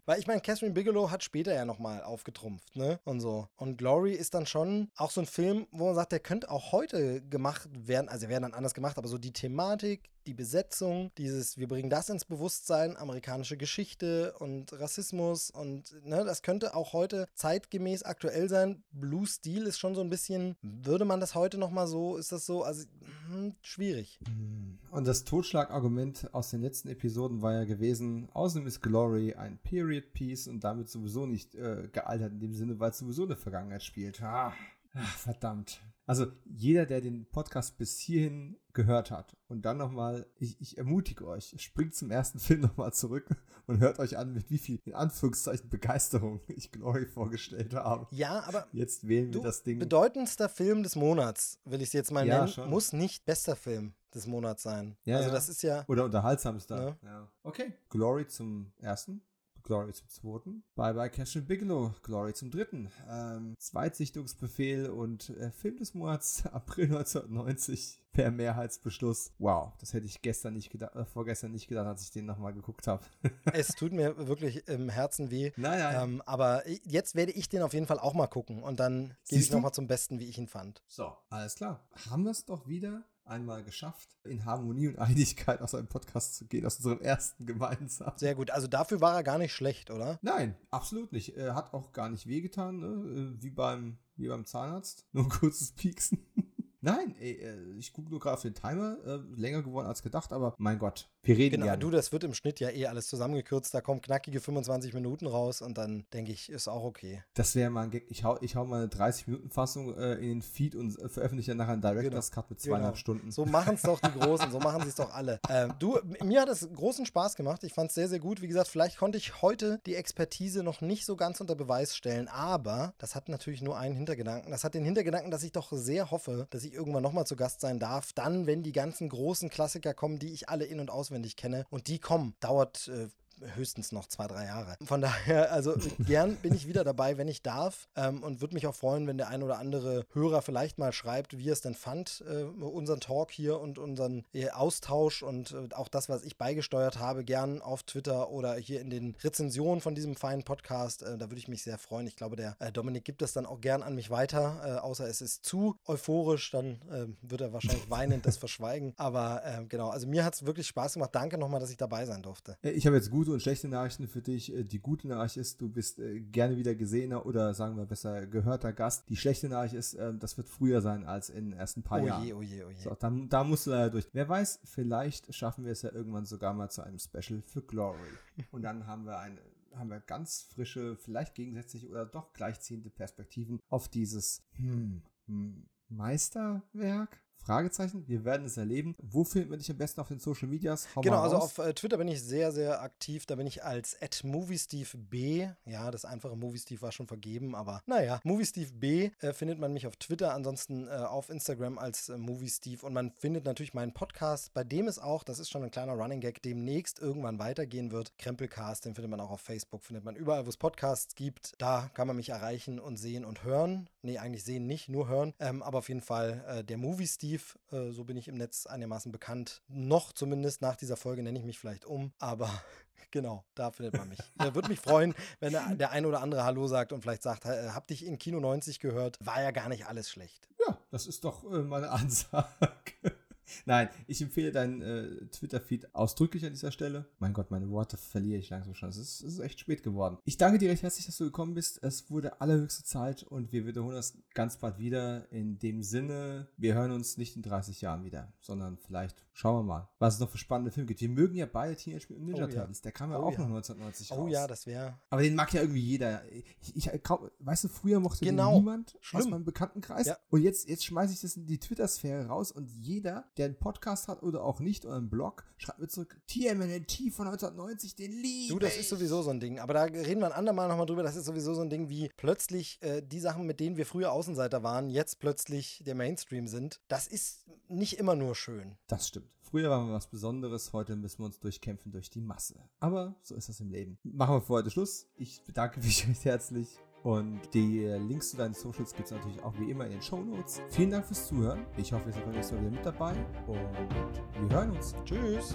Weil ich meine, Catherine Bigelow hat später ja nochmal aufgetrumpft, ne? Und so. Und Glory ist dann schon auch so ein Film, wo man sagt, der könnte auch heute gemacht werden. Also, er wäre dann anders gemacht, aber so die Thematik, die Besetzung, dieses, wir bringen das ins Bewusstsein, amerikanische Geschichte und Rassismus und ne, das könnte auch heute zeitgemäß aktuell sein. Blue Steel ist schon so ein bisschen, würde man das heute nochmal so, ist das so, also hm, schwierig. Hm. Und das Totschlagargument aus den letzten Episoden war ja gewesen, außerdem ist Glory ein Period Piece und damit sowieso nicht äh, gealtert in dem Sinne, weil es sowieso eine Vergangenheit spielt. Ah, ach, verdammt. Also jeder, der den Podcast bis hierhin gehört hat und dann nochmal, ich, ich ermutige euch, springt zum ersten Film nochmal zurück und hört euch an, mit wie viel, in Anführungszeichen, Begeisterung ich Glory vorgestellt habe. Ja, aber jetzt wählen wir das Ding. Bedeutendster Film des Monats, will ich es jetzt mal ja, nennen, schon. muss nicht bester Film des Monats sein. Ja, also ja. das ist ja. Oder unterhaltsamster. Ne? Ja. Okay. Glory zum ersten. Glory zum zweiten. Bye bye Catherine Bigelow, Glory zum dritten. Ähm, Zweitsichtungsbefehl und äh, Film des Monats April 1990 per Mehrheitsbeschluss. Wow, das hätte ich gestern nicht gedacht, äh, vorgestern nicht gedacht, als ich den nochmal geguckt habe. es tut mir wirklich im Herzen weh. Naja. Ähm, aber jetzt werde ich den auf jeden Fall auch mal gucken und dann gehe ich nochmal zum Besten, wie ich ihn fand. So, alles klar. Haben wir es doch wieder einmal geschafft, in Harmonie und Einigkeit aus einem Podcast zu gehen, aus unserem ersten gemeinsam. Sehr gut. Also dafür war er gar nicht schlecht, oder? Nein, absolut nicht. Er hat auch gar nicht wehgetan, ne? wie, beim, wie beim Zahnarzt. Nur ein kurzes Pieksen. Nein, ey, äh, ich gucke nur gerade auf den Timer. Äh, länger geworden als gedacht, aber mein Gott, wir reden Genau, gerne. du, das wird im Schnitt ja eh alles zusammengekürzt. Da kommen knackige 25 Minuten raus und dann denke ich, ist auch okay. Das wäre mal ein Gag. Ich hau, ich hau mal eine 30-Minuten-Fassung äh, in den Feed und äh, veröffentliche dann nachher einen Director's genau. Cut mit zweieinhalb genau. Stunden. So machen es doch die Großen, so machen sie es doch alle. Ähm, du, mir hat es großen Spaß gemacht. Ich fand es sehr, sehr gut. Wie gesagt, vielleicht konnte ich heute die Expertise noch nicht so ganz unter Beweis stellen, aber das hat natürlich nur einen Hintergedanken. Das hat den Hintergedanken, dass ich doch sehr hoffe, dass ich irgendwann nochmal zu Gast Gast sein darf, dann, wenn die ganzen großen Klassiker kommen, die ich alle in- und auswendig kenne. Und die kommen, dauert äh, höchstens noch zwei, drei Jahre. Von daher, also gern bin ich wieder dabei, wenn ich darf ähm, und würde mich auch freuen, wenn der ein oder andere Hörer vielleicht mal schreibt, wie er es denn fand, äh, unseren Talk hier und unseren äh, Austausch und äh, auch das, was ich beigesteuert habe, gern auf Twitter oder hier in den Rezensionen von diesem feinen Podcast. Äh, da würde ich mich sehr freuen. Ich glaube, der äh, Dominik gibt das dann auch gern an mich weiter, außer es ist zu euphorisch, dann wird er wahrscheinlich weinend das verschweigen. Aber genau, also mir hat es wirklich Spaß gemacht. Danke nochmal, dass ich dabei sein durfte. Ich habe jetzt gut gute und schlechte Nachrichten für dich. Äh, die gute Nachricht ist, du bist äh, gerne wieder gesehener oder sagen wir besser gehörter Gast. Die schlechte Nachricht ist, äh, das wird früher sein als in den ersten paar oh Jahren. Je, oh je, oh je. So, da, da musst du leider durch. Wer weiß, vielleicht schaffen wir es ja irgendwann sogar mal zu einem Special für Glory. Und dann haben wir eine haben wir ganz frische, vielleicht gegensätzliche oder doch gleichziehende Perspektiven auf dieses hm, hm Meisterwerk Fragezeichen. Wir werden es erleben. Wo findet man dich am besten auf den Social Medias? Hau genau, also auf äh, Twitter bin ich sehr, sehr aktiv. Da bin ich als @moviesteveb. Ja, das einfache MovieSteve war schon vergeben, aber naja, MovieSteveB äh, findet man mich auf Twitter, ansonsten äh, auf Instagram als äh, MovieSteve und man findet natürlich meinen Podcast, bei dem es auch, das ist schon ein kleiner Running Gag, demnächst irgendwann weitergehen wird. Krempelcast, den findet man auch auf Facebook, findet man überall, wo es Podcasts gibt. Da kann man mich erreichen und sehen und hören. Nee, eigentlich sehen nicht, nur hören. Ähm, aber auf jeden Fall äh, der MovieSteve Steve, äh, so bin ich im Netz einigermaßen bekannt. Noch zumindest nach dieser Folge nenne ich mich vielleicht um, aber genau, da findet man mich. Er würde mich freuen, wenn der, ein oder andere Hallo sagt und vielleicht sagt, hab dich in Kino 90 gehört, war ja gar nicht alles schlecht. Ja, das ist doch äh, meine Ansage. Nein, ich empfehle deinen äh, Twitter-Feed ausdrücklich an dieser Stelle. Mein Gott, meine Worte verliere ich langsam schon. Es ist, es ist echt spät geworden. Ich danke dir recht herzlich, dass du gekommen bist. Es wurde allerhöchste Zeit und wir wiederholen das ganz bald wieder. In dem Sinne, wir hören uns nicht in 30 Jahren wieder, sondern vielleicht schauen wir mal, was es noch für spannende Filme gibt. Wir mögen ja beide Teenage Mutant Ninja oh, Turtles. Ja. Der kam ja oh, auch ja. noch 1990 oh, raus. Oh ja, das wäre. Aber den mag ja irgendwie jeder. Ich, ich, weißt du, früher mochte genau. den niemand Schlimm. aus meinem Bekanntenkreis. Ja. Und jetzt, jetzt schmeiße ich das in die Twitter-Sphäre raus und jeder, der einen Podcast hat oder auch nicht oder einen Blog, schreibt mir zurück, TMNT von 1990, den liebe Du, das ist sowieso so ein Ding. Aber da reden wir ein andermal nochmal drüber. Das ist sowieso so ein Ding, wie plötzlich äh, die Sachen, mit denen wir früher Außenseiter waren, jetzt plötzlich der Mainstream sind. Das ist nicht immer nur schön. Das stimmt. Früher waren wir was Besonderes, heute müssen wir uns durchkämpfen durch die Masse. Aber so ist das im Leben. Machen wir für heute Schluss. Ich bedanke mich recht herzlich und die Links zu deinen Socials gibt es natürlich auch wie immer in den Show Notes. Vielen Dank fürs Zuhören. Ich hoffe, ihr seid beim nächsten Mal wieder mit dabei. Und wir hören uns. Tschüss.